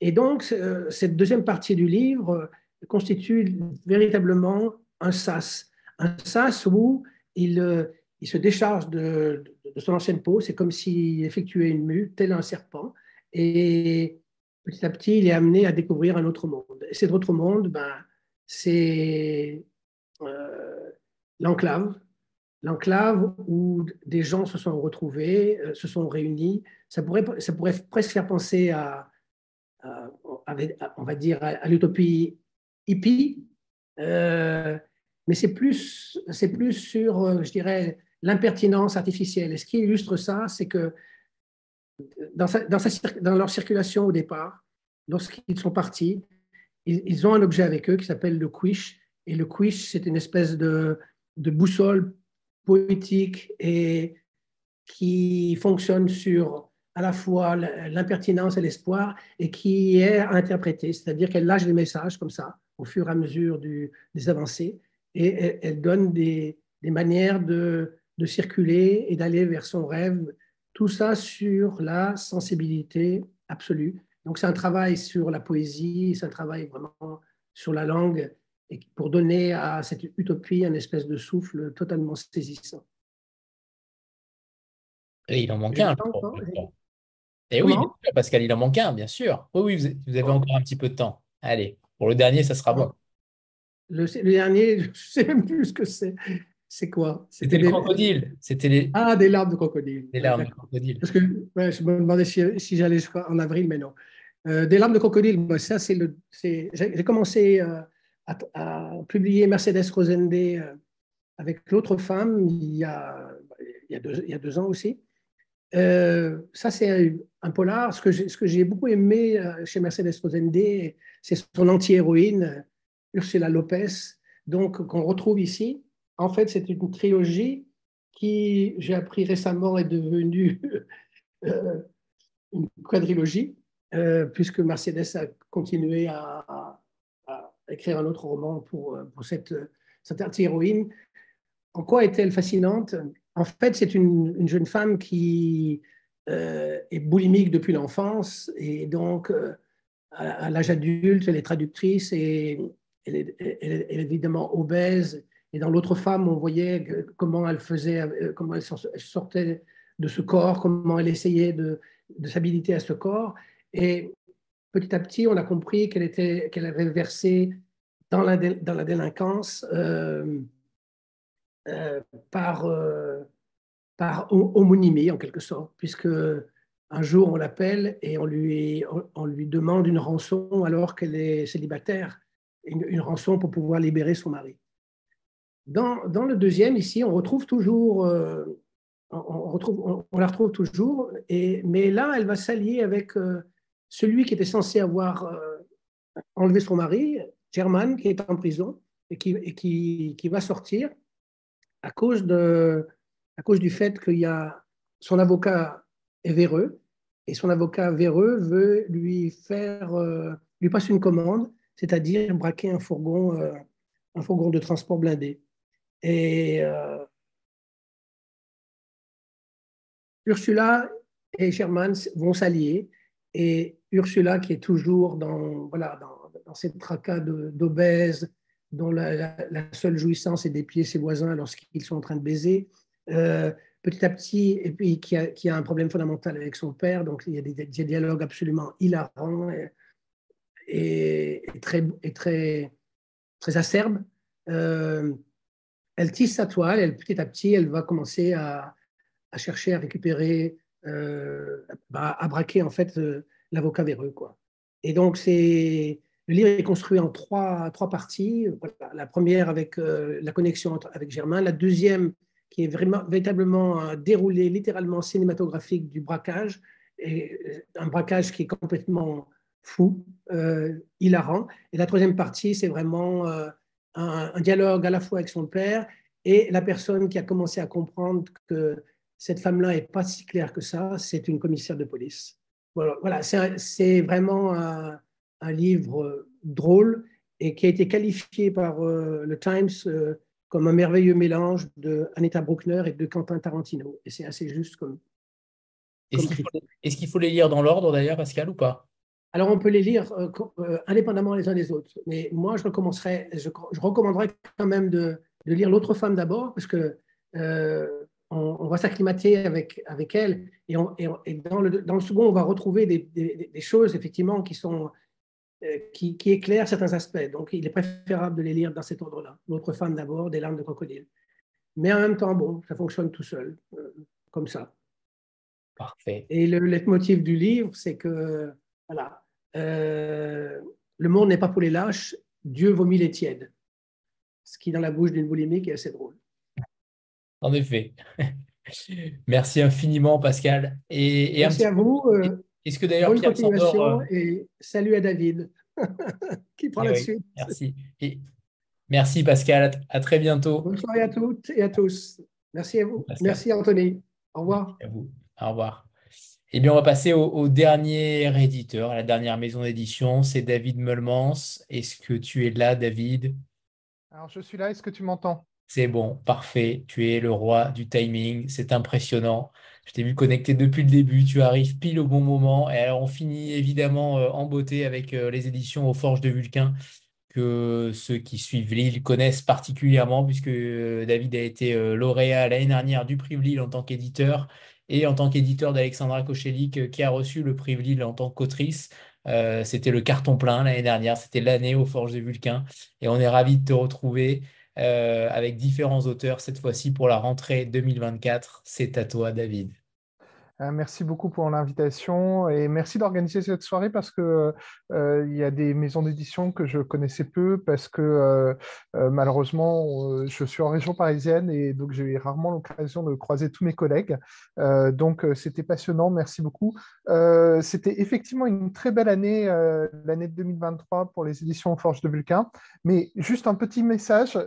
F: et donc, euh, cette deuxième partie du livre euh, constitue véritablement un sas, un sas où il, il se décharge de, son ancienne peau, c'est comme s'il effectuait une mue, tel un serpent, et petit à petit, il est amené à découvrir un autre monde. Et cet autre monde, ben, c'est l'enclave, l'enclave où des gens se sont retrouvés, se sont réunis. Ça pourrait, ça pourrait presque faire penser à, on va dire, à, l'utopie hippie, euh, mais c'est plus, c'est plus sur, euh, je dirais, l'impertinence artificielle. Et ce qui illustre ça, c'est que dans, dans, leur circulation au départ, lorsqu'ils sont partis, ils, ont un objet avec eux qui s'appelle le quiche. Et le quiche, c'est une espèce de, de boussole poétique et qui fonctionne sur à la fois l'impertinence et l'espoir et qui est interprétée, c'est-à-dire qu'elle lâche des messages comme ça au fur et à mesure des avancées et elle, donne des, des manières de, de, circuler et d'aller vers son rêve, tout ça sur la sensibilité absolue. Donc c'est un travail sur la poésie, c'est un travail vraiment sur la langue et pour donner à cette utopie un espèce de souffle totalement saisissant.
A: Et il en manque un. Et eh oui, Pascal, il en manque un, bien sûr. Oui, oui, vous, avez encore un petit peu de temps. Allez, pour le dernier, ça sera bon.
F: Le, dernier, *laughs* je ne sais même plus ce que c'est. C'est quoi?
A: C'était le crocodile. C'était les...
F: Ah, des larmes de crocodile.
A: Des larmes de crocodile.
F: Parce que je me demandais si, j'allais en avril, mais non. Euh, des larmes de crocodile, ça, c'est le. J'ai commencé euh, à, publier Mercedes Rosende euh, avec l'autre femme il y, a, il, y a deux, il y a deux ans aussi. Ça, c'est un polar. Ce que j'ai beaucoup aimé chez Mercedes Rosende, c'est son anti-héroïne, Ursula Lopez, donc qu'on retrouve ici. En fait, c'est une trilogie qui, j'ai appris récemment, est devenue *laughs* une quadrilogie, puisque Mercedes a continué à, écrire un autre roman pour, pour cette, cette anti-héroïne. En quoi est-elle fascinante? En fait, c'est une, jeune femme qui euh, est boulimique depuis l'enfance et donc euh, à, l'âge adulte, elle est traductrice et elle est, évidemment obèse. Et dans l'autre femme, on voyait comment elle faisait, euh, comment elle sortait de ce corps, comment elle essayait de, s'habiliter à ce corps. Et petit à petit, on a compris qu'elle était, qu'elle avait versé dans la, délinquance. Euh, par, euh, par homonymie, en quelque sorte, puisque un jour on l'appelle et on, lui demande une rançon alors qu'elle est célibataire, une, rançon pour pouvoir libérer son mari. Dans, le deuxième, ici, on retrouve toujours, euh, on, la retrouve toujours, mais là, elle va s'allier avec celui qui était censé avoir enlevé son mari, German, qui est en prison et qui, va sortir à cause, du fait qu'il y a son avocat est véreux et son avocat véreux veut lui faire euh, lui passer une commande, c'est-à-dire braquer un fourgon, euh, un fourgon de transport blindé. Et euh, Ursula et Sherman vont s'allier et Ursula, qui est toujours dans, voilà, dans, cette tracas d'obèse, dont la, seule jouissance est d'épier ses voisins lorsqu'ils sont en train de baiser. Euh, petit à petit, et puis qui a, qui a, un problème fondamental avec son père, donc il y a des, dialogues absolument hilarants et, très, et très, très acerbes. Euh, elle tisse sa toile, elle, petit à petit, elle va commencer à, chercher à récupérer, euh, bah, à braquer en fait l'avocat véreux. Quoi. Et donc, c'est le livre est construit en trois, trois parties. La première avec euh, la connexion avec Germain, la deuxième qui est vraiment, véritablement un déroulé littéralement cinématographique du braquage, un braquage qui est complètement fou, hilarant. Et la troisième partie, c'est vraiment un, dialogue à la fois avec son père et la personne qui a commencé à comprendre que cette femme-là n'est pas si claire que ça, c'est une commissaire de police. Voilà, voilà c'est vraiment un, livre drôle et qui a été qualifié par euh, le Times euh, comme un merveilleux mélange de Anita Bruckner et de Quentin Tarantino. Et c'est assez juste comme.
A: Est-ce qu'il faut, les lire dans l'ordre d'ailleurs, Pascal, ou pas?
F: Alors on peut les lire euh, indépendamment les uns des autres. Mais moi, je, recommencerais, je, recommanderais quand même de, de lire L'autre femme d'abord, parce que on, va s'acclimater avec, avec elle. Et, et, dans, le, dans, le, second, on va retrouver des, des, choses, effectivement, qui, sont, euh, qui, qui, éclairent certains aspects. Donc, il est préférable de les lire dans cet ordre-là. L'autre femme d'abord, des larmes de crocodile. Mais en même temps, bon, ça fonctionne tout seul, euh, comme ça.
A: Parfait.
F: Et le leitmotiv du livre, c'est que, voilà, euh, le monde n'est pas pour les lâches, Dieu vomit les tièdes. Ce qui, dans la bouche d'une boulimique, est assez drôle.
A: En effet. *laughs* Merci infiniment, Pascal.
F: Et, Merci à vous. Euh,
A: est-ce que d'ailleurs Pierre
F: continuation euh, et salut à David *laughs* qui prend eh la suite.
A: Merci. merci Pascal. À très bientôt.
F: Bonne soirée à toutes et à tous. Merci à vous. Merci Anthony. Au revoir.
A: à vous. Au revoir. Eh bien, on va passer au, au dernier éditeur, à la dernière maison d'édition. C'est David Meulmans. Est-ce que tu es là, David?
G: Alors, je suis là. Est-ce que tu m'entends?
A: C'est bon, parfait. Tu es le roi du timing. C'est impressionnant. Je t'ai vu connecté depuis le début. Tu arrives pile au bon moment. Et alors, on finit évidemment euh, en beauté avec euh, les éditions aux Forges de Vulcain que ceux qui suivent Lille connaissent particulièrement, puisque euh, David a été lauréat l'année dernière du prix Lille en tant qu'éditeur et en tant qu'éditeur d'Alexandra Kochelik, qui a reçu le prix Lille en tant qu'autrice. c'était le carton plein l'année dernière, c'était l'année aux Forges de Vulcain. Et on est ravis de te retrouver. Euh, avec différents auteurs, cette fois-ci pour la rentrée 2024. C'est à toi, David.
G: Euh, merci beaucoup pour l'invitation et merci d'organiser cette soirée parce que euh, il y a des maisons d'édition que je connaissais peu parce que euh, malheureusement je suis en région parisienne et donc j'ai eu rarement l'occasion de croiser tous mes collègues. donc c'était passionnant, merci beaucoup. c'était effectivement une très belle année, l'année 2023 pour les éditions Forge de Vulcain. Mais juste un petit message,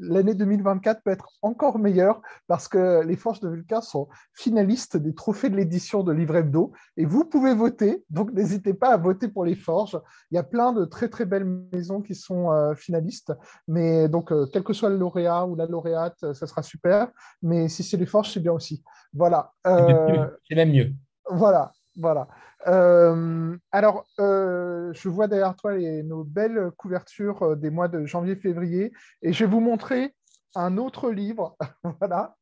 G: l'année 2024 peut être encore meilleure parce que les Forges de Vulcain sont finalistes des trophées de l'édition de Livre Hebdo et vous pouvez voter. Donc, n'hésitez pas à voter pour les Forges. Il y a plein de très, très belles maisons qui sont euh, finalistes. Mais donc, euh, quel que soit le lauréat ou la lauréate, euh, ça sera super. Mais si c'est les Forges, c'est bien aussi. Voilà.
A: c'est même mieux.
G: Voilà. Voilà. alors, je vois derrière toi les, nos belles couvertures des mois de janvier-février et je vais vous montrer un autre livre. *laughs* voilà.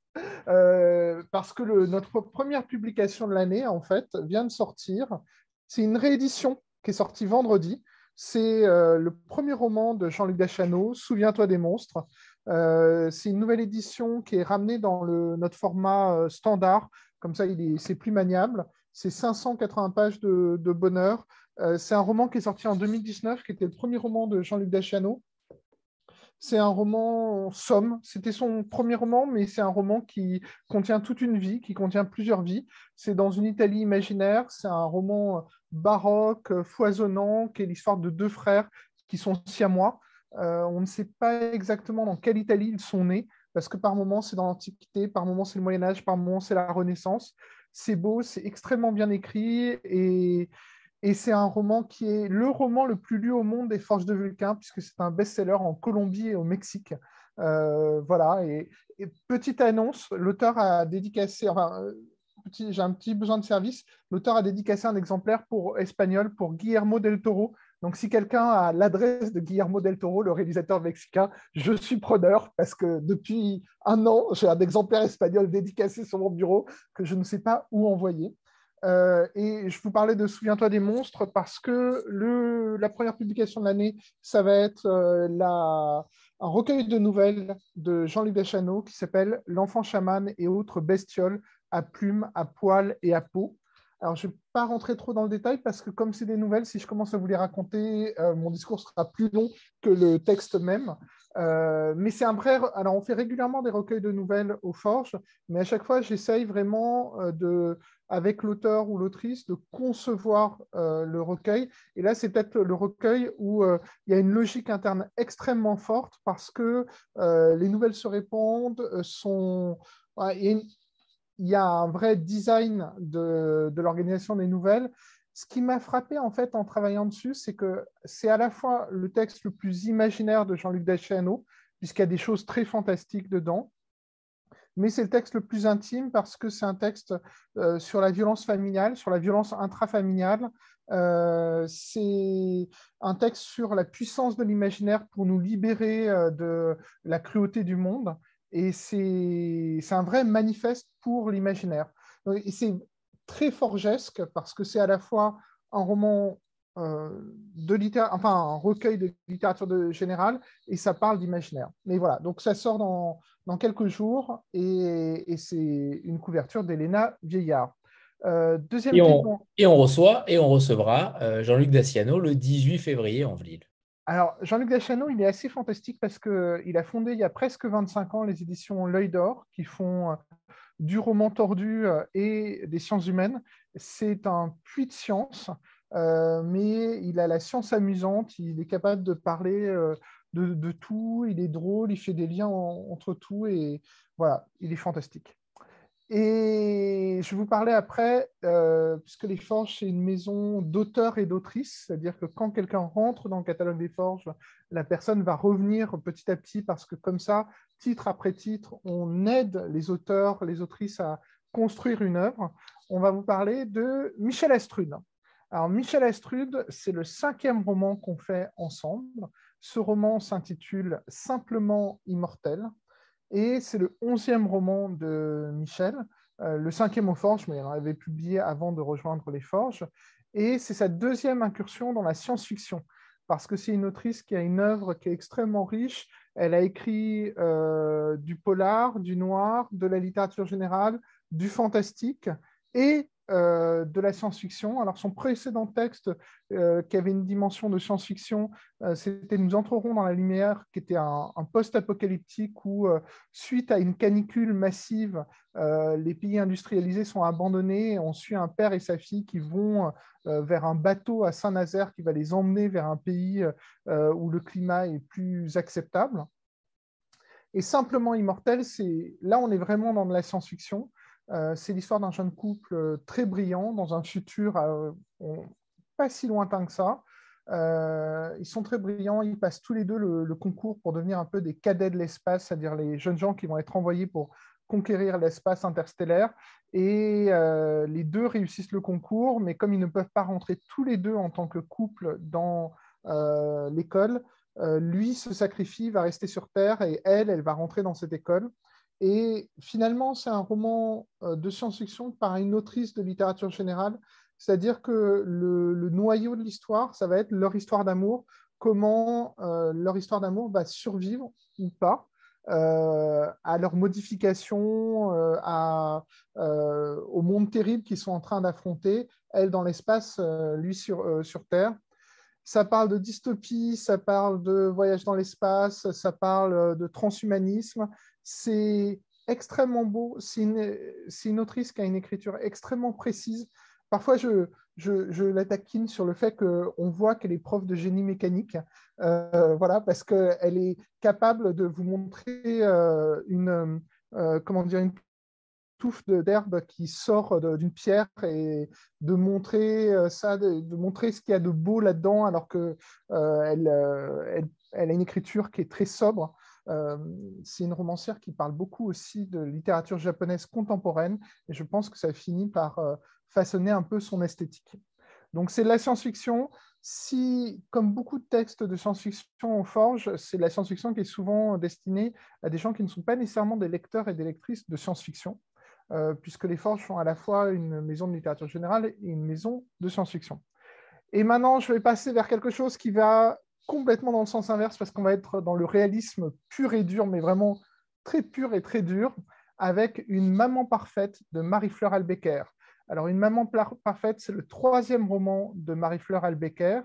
G: Euh, parce que notre première publication de l'année, en fait, vient de sortir. C'est une réédition qui est sortie vendredi. C'est euh, le premier roman de Jean-Luc Dachano, Souviens-toi des monstres. Euh, c'est une nouvelle édition qui est ramenée dans le, notre format standard. Comme ça, c'est plus maniable. C'est 580 pages de, de bonheur. c'est un roman qui est sorti en 2019, qui était le premier roman de Jean-Luc Dachano. C'est un roman somme. C'était son premier roman, mais c'est un roman qui contient toute une vie, qui contient plusieurs vies. C'est dans une Italie imaginaire. C'est un roman baroque, foisonnant, qui est l'histoire de deux frères qui sont siamois. Euh, on ne sait pas exactement dans quelle Italie ils sont nés, parce que par moments c'est dans l'Antiquité, par moments c'est le Moyen Âge, par moments c'est la Renaissance. C'est beau, c'est extrêmement bien écrit et et c'est un roman qui est le roman le plus lu au monde des Forges de Vulcain, puisque c'est un best-seller en Colombie et au Mexique. Euh, voilà, et, petite annonce, l'auteur a dédicacé, euh, j'ai un petit besoin de service, l'auteur a dédicacé un exemplaire pour espagnol pour Guillermo del Toro. Donc, si quelqu'un a l'adresse de Guillermo del Toro, le réalisateur mexicain, je suis preneur parce que depuis un an, j'ai un exemplaire espagnol dédicacé sur mon bureau que je ne sais pas où envoyer. Euh, et je vous parlais de Souviens-toi des monstres parce que le, la première publication de l'année, ça va être euh, la, un recueil de nouvelles de Jean-Luc Deschanot qui s'appelle L'enfant chaman et autres bestioles à plumes, à poils et à peau. Alors, je ne vais pas rentrer trop dans le détail parce que comme c'est des nouvelles, si je commence à vous les raconter, euh, mon discours sera plus long que le texte même. Euh, mais c'est un vrai. Alors, on fait régulièrement des recueils de nouvelles aux forges, mais à chaque fois, j'essaye vraiment euh, avec l'auteur ou l'autrice, de concevoir euh, le recueil. Et là, c'est peut-être le recueil où il y a une logique interne extrêmement forte parce que les nouvelles se répondent, sont. il y a un vrai design de, de l'organisation des nouvelles ce qui m'a frappé en fait en travaillant dessus, c'est que c'est à la fois le texte le plus imaginaire de Jean-Luc Deschanel, puisqu'il y a des choses très fantastiques dedans, mais c'est le texte le plus intime parce que c'est un texte euh, sur la violence familiale, sur la violence intrafamiliale. Euh, c'est un texte sur la puissance de l'imaginaire pour nous libérer euh, de la cruauté du monde. Et c'est un vrai manifeste pour l'imaginaire. Très forgesque parce que c'est à la fois un roman euh, de littérature, enfin un recueil de littérature de générale et ça parle d'imaginaire. Mais voilà, donc ça sort dans, dans quelques jours et, et c'est une couverture d'Elena Vieillard.
A: Euh, deuxième et on, et on, reçoit et on recevra euh, Jean-Luc Daciano le 18 février en Ville.
G: Alors, Jean-Luc Daciano, il est assez fantastique parce qu'il a fondé il y a presque 25 ans les éditions L'œil d'or qui font du roman tordu euh, et des sciences humaines. C'est un puits de science, euh, mais il a la science amusante, il est capable de parler euh, de, tout, il est drôle, il fait des liens entre tout, et voilà, il est fantastique. Et je vous parlais après, puisque les Forges, c'est une maison d'auteurs et d'autrices, c'est-à-dire que quand quelqu'un rentre dans le catalogue des Forges, la personne va revenir petit à petit parce que comme ça, titre après titre, on aide les auteurs, les autrices à construire une œuvre. On va vous parler de Michel Astrude. Alors, Michel Astrude, c'est le cinquième roman qu'on fait ensemble. Ce roman s'intitule Simplement immortel et c'est le onzième roman de Michel, euh, le cinquième aux Forges, mais il en avait publié avant de rejoindre les Forges. Et c'est sa deuxième incursion dans la science-fiction parce que c'est une autrice qui a une œuvre qui est extrêmement riche. Elle a écrit euh, du polar, du noir, de la littérature générale, du fantastique et euh, de la science-fiction. Alors son précédent texte, euh, qui avait une dimension de science-fiction, euh, c'était Nous entrerons dans la lumière, qui était un, post-apocalyptique où, suite à une canicule massive, les pays industrialisés sont abandonnés. on suit un père et sa fille qui vont vers un bateau à Saint-Nazaire qui va les emmener vers un pays où le climat est plus acceptable. Et simplement immortel, c'est là on est vraiment dans de la science-fiction. Euh, c'est l'histoire d'un jeune couple euh, très brillant dans un futur euh, pas si lointain que ça. ils sont très brillants, ils passent tous les deux le, concours pour devenir un peu des cadets de l'espace, c'est-à-dire les jeunes gens qui vont être envoyés pour conquérir l'espace interstellaire. Et les deux réussissent le concours, mais comme ils ne peuvent pas rentrer tous les deux en tant que couple dans l'école, lui se sacrifie, va rester sur Terre, et elle, elle va rentrer dans cette école. Et finalement, c'est un roman euh, de science-fiction par une autrice de littérature générale, c'est-à-dire que le, noyau de l'histoire, ça va être leur histoire d'amour, comment euh, leur histoire d'amour va survivre ou pas euh, à leur modification, à, au monde terrible qu'ils sont en train d'affronter, elle dans l'espace, lui sur, sur Terre. Ça parle de dystopie, ça parle de voyage dans l'espace, ça parle de transhumanisme, c'est extrêmement beau. C'est une, autrice qui a une écriture extrêmement précise. Parfois, je, je, la taquine sur le fait qu'on voit qu'elle est prof de génie mécanique, euh, voilà, parce qu'elle est capable de vous montrer euh, une, euh, comment dire, une touffe d'herbe qui sort d'une pierre et de montrer ça, de, montrer ce qu'il y a de beau là-dedans, alors qu'elle elle, elle, a une écriture qui est très sobre. Euh, c'est une romancière qui parle beaucoup aussi de littérature japonaise contemporaine et je pense que ça finit par euh, façonner un peu son esthétique. Donc c'est de la science-fiction. Si, comme beaucoup de textes de science-fiction au forge, c'est la science-fiction qui est souvent destinée à des gens qui ne sont pas nécessairement des lecteurs et des lectrices de science-fiction, euh, puisque les forges sont à la fois une maison de littérature générale et une maison de science-fiction. Et maintenant, je vais passer vers quelque chose qui va complètement dans le sens inverse parce qu'on va être dans le réalisme pur et dur, mais vraiment très pur et très dur, avec une maman parfaite de Marie-Fleur Albecker. Alors, Une maman parfaite, c'est le troisième roman de Marie-Fleur Albecker.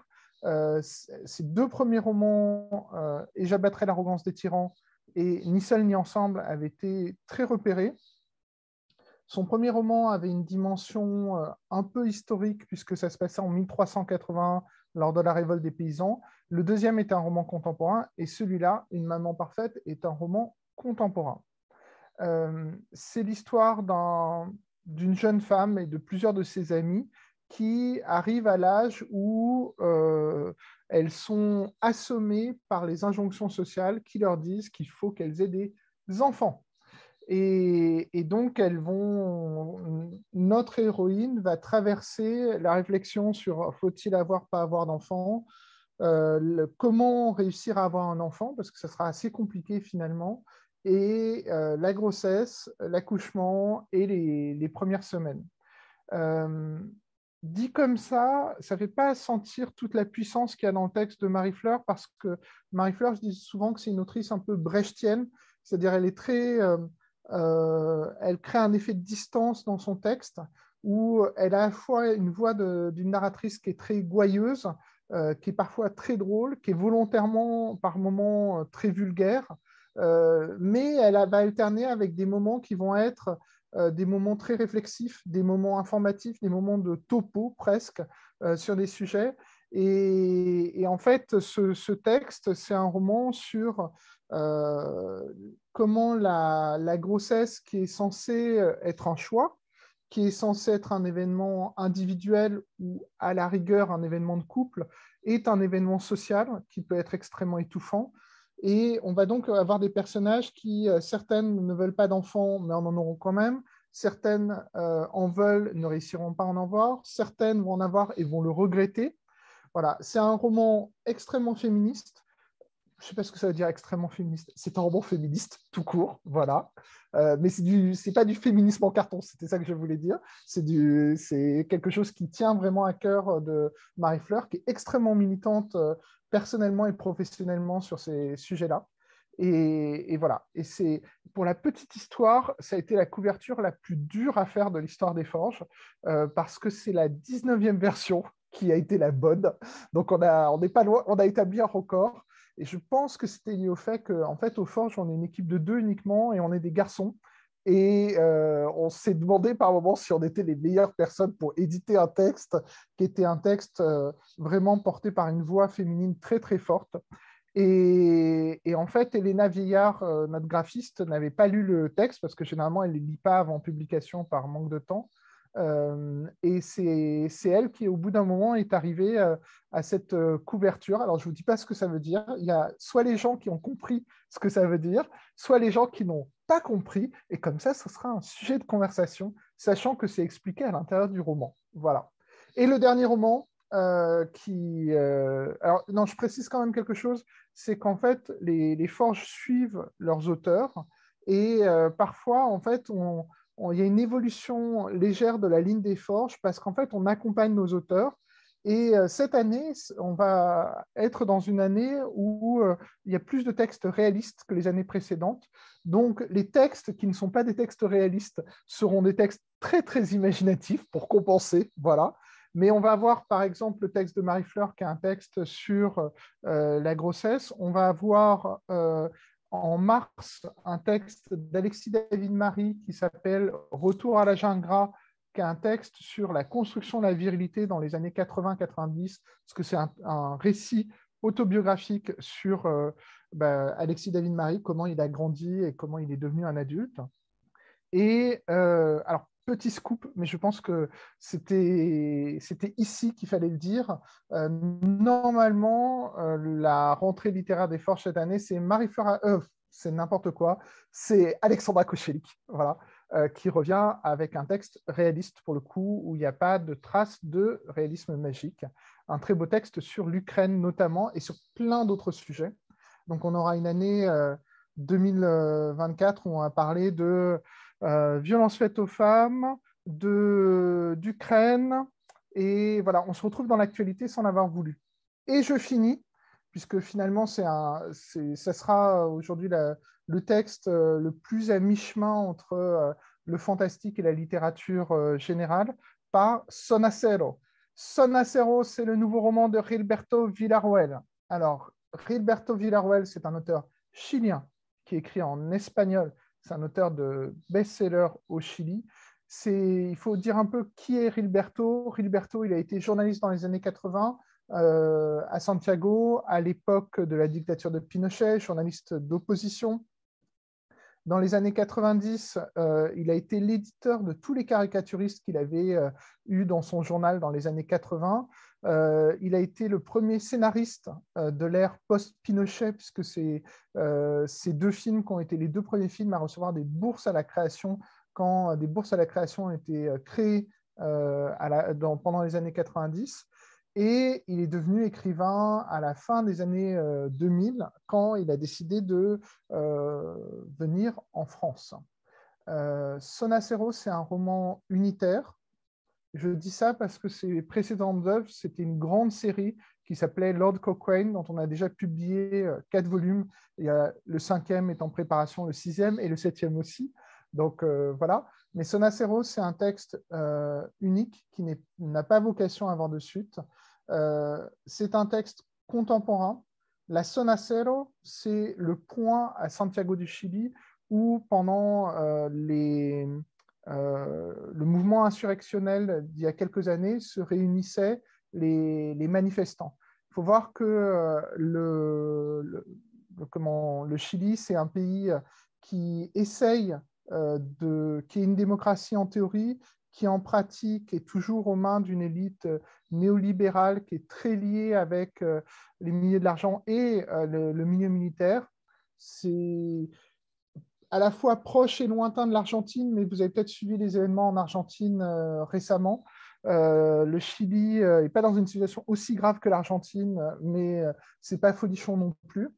G: ses deux premiers romans, Et j'abattrai l'arrogance des tyrans et Ni seul ni ensemble, avaient été très repérés. Son premier roman avait une dimension un peu historique puisque ça se passait en 1380 lors de la révolte des paysans. Le deuxième est un roman contemporain et celui-là, Une maman parfaite, est un roman contemporain. Euh, c'est l'histoire d'une jeune femme et de plusieurs de ses amies qui arrivent à l'âge où euh, elles sont assommées par les injonctions sociales qui leur disent qu'il faut qu'elles aient des enfants. Et, donc, elles vont, notre héroïne va traverser la réflexion sur faut-il avoir, pas avoir d'enfants, euh, comment réussir à avoir un enfant, parce que ça sera assez compliqué finalement, et euh, la grossesse, l'accouchement et les, premières semaines. Euh, dit comme ça, ça ne fait pas sentir toute la puissance qu'il y a dans le texte de Marie-Fleur, parce que Marie-Fleur, je dis souvent que c'est une autrice un peu brechtienne, c'est-à-dire elle est très... Euh, elle crée un effet de distance dans son texte, où elle a à la fois une voix d'une narratrice qui est très gouailleuse, qui est parfois très drôle, qui est volontairement par moments très vulgaire, euh, mais elle va alterner avec des moments qui vont être euh, des moments très réflexifs, des moments informatifs, des moments de topo presque euh, sur des sujets. Et, en fait, ce, texte, c'est un roman sur comment la, grossesse qui est censée être un choix, qui est censé être un événement individuel ou à la rigueur un événement de couple, est un événement social qui peut être extrêmement étouffant. Et on va donc avoir des personnages qui, euh, certaines ne veulent pas d'enfants, mais en en auront quand même. Certaines euh, en veulent, ne réussiront pas à en avoir. Certaines vont en avoir et vont le regretter. Voilà, c'est un roman extrêmement féministe. Je ne sais pas ce que ça veut dire extrêmement féministe. C'est un roman féministe tout court, voilà. Euh, mais ce n'est pas du féminisme en carton, c'était ça que je voulais dire. C'est quelque chose qui tient vraiment à cœur de Marie Fleur, qui est extrêmement militante personnellement et professionnellement sur ces sujets-là. Et, voilà. Et c'est pour la petite histoire, ça a été la couverture la plus dure à faire de l'histoire des forges, euh, parce que c'est la 19e version qui a été la bonne. Donc on n'est pas loin, on a établi un record. Et je pense que c'était lié au fait qu'en en fait, au Forge, on est une équipe de deux uniquement et on est des garçons. Et euh, on s'est demandé par moments si on était les meilleures personnes pour éditer un texte qui était un texte euh, vraiment porté par une voix féminine très très forte. Et, en fait, Elena Vieillard, euh, notre graphiste, n'avait pas lu le texte parce que généralement, elle ne les lit pas avant publication par manque de temps. Et c'est elle qui, au bout d'un moment, est arrivée à cette couverture. Alors, je ne vous dis pas ce que ça veut dire. Il y a soit les gens qui ont compris ce que ça veut dire, soit les gens qui n'ont pas compris. Et comme ça, ce sera un sujet de conversation, sachant que c'est expliqué à l'intérieur du roman. Voilà. Et le dernier roman, qui. Alors, non, je précise quand même quelque chose c'est qu'en fait, les, forges suivent leurs auteurs et parfois, en fait, il y a une évolution légère de la ligne des forges parce qu'en fait, on accompagne nos auteurs et euh, cette année, on va être dans une année où euh, il y a plus de textes réalistes que les années précédentes. Donc, les textes qui ne sont pas des textes réalistes seront des textes très, très imaginatifs pour compenser. Voilà. Mais on va avoir, par exemple, le texte de Marie-Fleur, qui est un texte sur euh, la grossesse. On va avoir en mars un texte d'Alexis David-Marie qui s'appelle Retour à la jungle un texte sur la construction de la virilité dans les années 80-90, parce que c'est un, récit autobiographique sur euh, bah, Alexis David-Marie, comment il a grandi et comment il est devenu un adulte. Et euh, alors, petit scoop, mais je pense que c'était ici qu'il fallait le dire. Euh, normalement, la rentrée littéraire des Forges cette année, c'est Marie-Fleur, c'est n'importe quoi, c'est Alexandra Kochelik. Voilà. Euh, qui revient avec un texte réaliste pour le coup, où il n'y a pas de traces de réalisme magique. Un très beau texte sur l'Ukraine notamment et sur plein d'autres sujets. Donc on aura une année 2024 euh, où on va parler de euh, violences faites aux femmes, d'Ukraine, et voilà, on se retrouve dans l'actualité sans l'avoir voulu. Et je finis, puisque finalement, c'est ça sera aujourd'hui la, le texte euh, le plus à mi-chemin entre euh, le fantastique et la littérature euh, générale par Sonacero. Son Acero, c'est le nouveau roman de Gilberto Villarruel. Alors, Gilberto Villarruel, c'est un auteur chilien qui écrit en espagnol. C'est un auteur de best-seller au Chili. Il faut dire un peu qui est Gilberto. Gilberto, il a été journaliste dans les années 80 euh, à Santiago, à l'époque de la dictature de Pinochet, journaliste d'opposition. Dans les années 90, euh, il a été l'éditeur de tous les caricaturistes qu'il avait euh, eu dans son journal dans les années 80. Euh, il a été le premier scénariste de l'ère post-Pinochet, puisque c'est ces deux films qui ont été les deux premiers films à recevoir des bourses à la création quand des bourses à la création ont été créées pendant les années 90. Et il est devenu écrivain à la fin des années 2000, euh, quand il a décidé de euh, venir en France. Euh, Sonacero, c'est un roman unitaire. Je dis ça parce que ses précédentes œuvres, c'était une grande série qui s'appelait Lord Cochrane, dont on a déjà publié quatre volumes. Il y a, le cinquième est en préparation, le sixième et le septième aussi. Donc voilà. Mais Sonacero, c'est un texte unique qui n'a pas vocation à avoir de suite. Euh, c'est un texte contemporain. La Sonacero, c'est le point à Santiago du Chili où, pendant euh, les, euh, le mouvement insurrectionnel d'il y a quelques années, se réunissaient les, manifestants. Il faut voir que le, comment, le Chili, c'est un pays qui essaye de, qui est une démocratie en théorie, qui en pratique est toujours aux mains d'une élite euh, néolibérale qui est très liée avec euh, les milieux de l'argent et euh, le, milieu militaire. C'est à la fois proche et lointain de l'Argentine, mais vous avez peut-être suivi les événements en Argentine récemment. le Chili n'est pas dans une situation aussi grave que l'Argentine, mais c'est pas folichon non plus.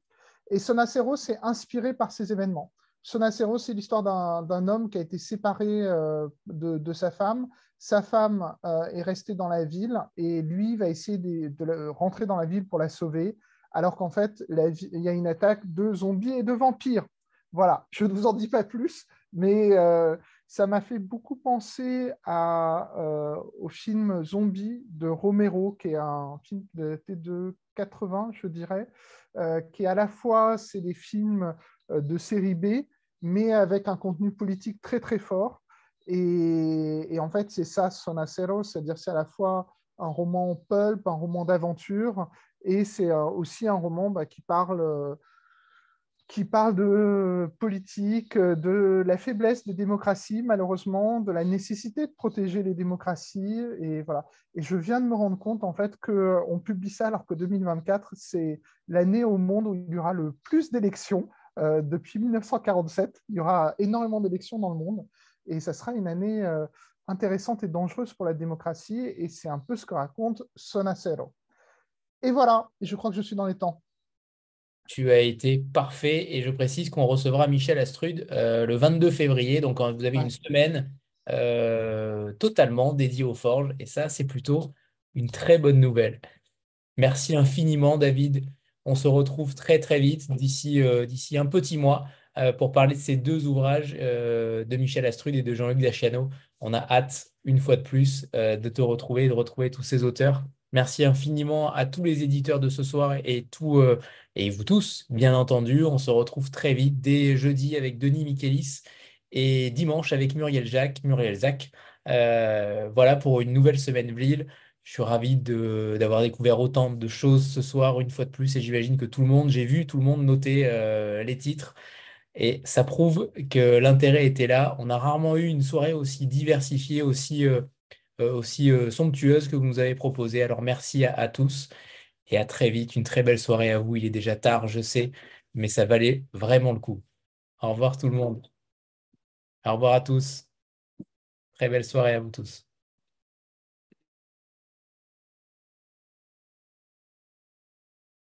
G: Et Sonacero s'est inspiré par ces événements. Sonacero, c'est l'histoire d'un homme qui a été séparé euh, de, sa femme. Sa femme euh, est restée dans la ville et lui va essayer de, rentrer dans la ville pour la sauver, alors qu'en fait, il y a une attaque de zombies et de vampires. Voilà, je ne vous en dis pas plus, mais euh, ça m'a fait beaucoup penser au film Zombie de Romero, qui est un film de, de 80, je dirais, qui est à la fois, c'est des films euh, de série B, mais avec un contenu politique très très fort. Et, en fait, c'est ça Sonacero, c'est-à-dire c'est à la fois un roman pulp, un roman d'aventure, et c'est euh, aussi un roman bah, qui parle qui parle de politique, de la faiblesse des démocraties, malheureusement, de la nécessité de protéger les démocraties. Et, voilà. et je viens de me rendre compte, en fait, qu'on publie ça alors que 2024, c'est l'année au monde où il y aura le plus d'élections. Euh, depuis 1947. Il y aura énormément d'élections dans le monde et ça sera une année euh, intéressante et dangereuse pour la démocratie et c'est un peu ce que raconte Sonacero. Et voilà, je crois que je suis dans les temps.
A: Tu as été parfait et je précise qu'on recevra Michel Astrud euh, le 22 février, donc vous avez une semaine totalement dédiée aux forges et ça c'est plutôt une très bonne nouvelle. Merci infiniment David on se retrouve très très vite, d'ici euh, d'ici un petit mois, euh, pour parler de ces deux ouvrages euh, de Michel Astrud et de Jean-Luc Daciano. On a hâte, une fois de plus, de te retrouver et de retrouver tous ces auteurs. Merci infiniment à tous les éditeurs de ce soir et, tout, et vous tous, bien entendu. On se retrouve très vite dès jeudi avec Denis Michelis et dimanche avec Muriel Jacques, Muriel Zach. voilà pour une nouvelle semaine Vlil. Je suis ravi d'avoir découvert autant de choses ce soir, une fois de plus, et j'imagine que tout le monde, j'ai vu tout le monde noter euh, les titres, et ça prouve que l'intérêt était là. On a rarement eu une soirée aussi diversifiée, aussi, euh, euh, aussi somptueuse que vous nous avez proposée. Alors merci à, tous, et à très vite. Une très belle soirée à vous. Il est déjà tard, je sais, mais ça valait vraiment le coup. Au revoir tout le monde. Au revoir à tous. Très belle soirée à vous tous.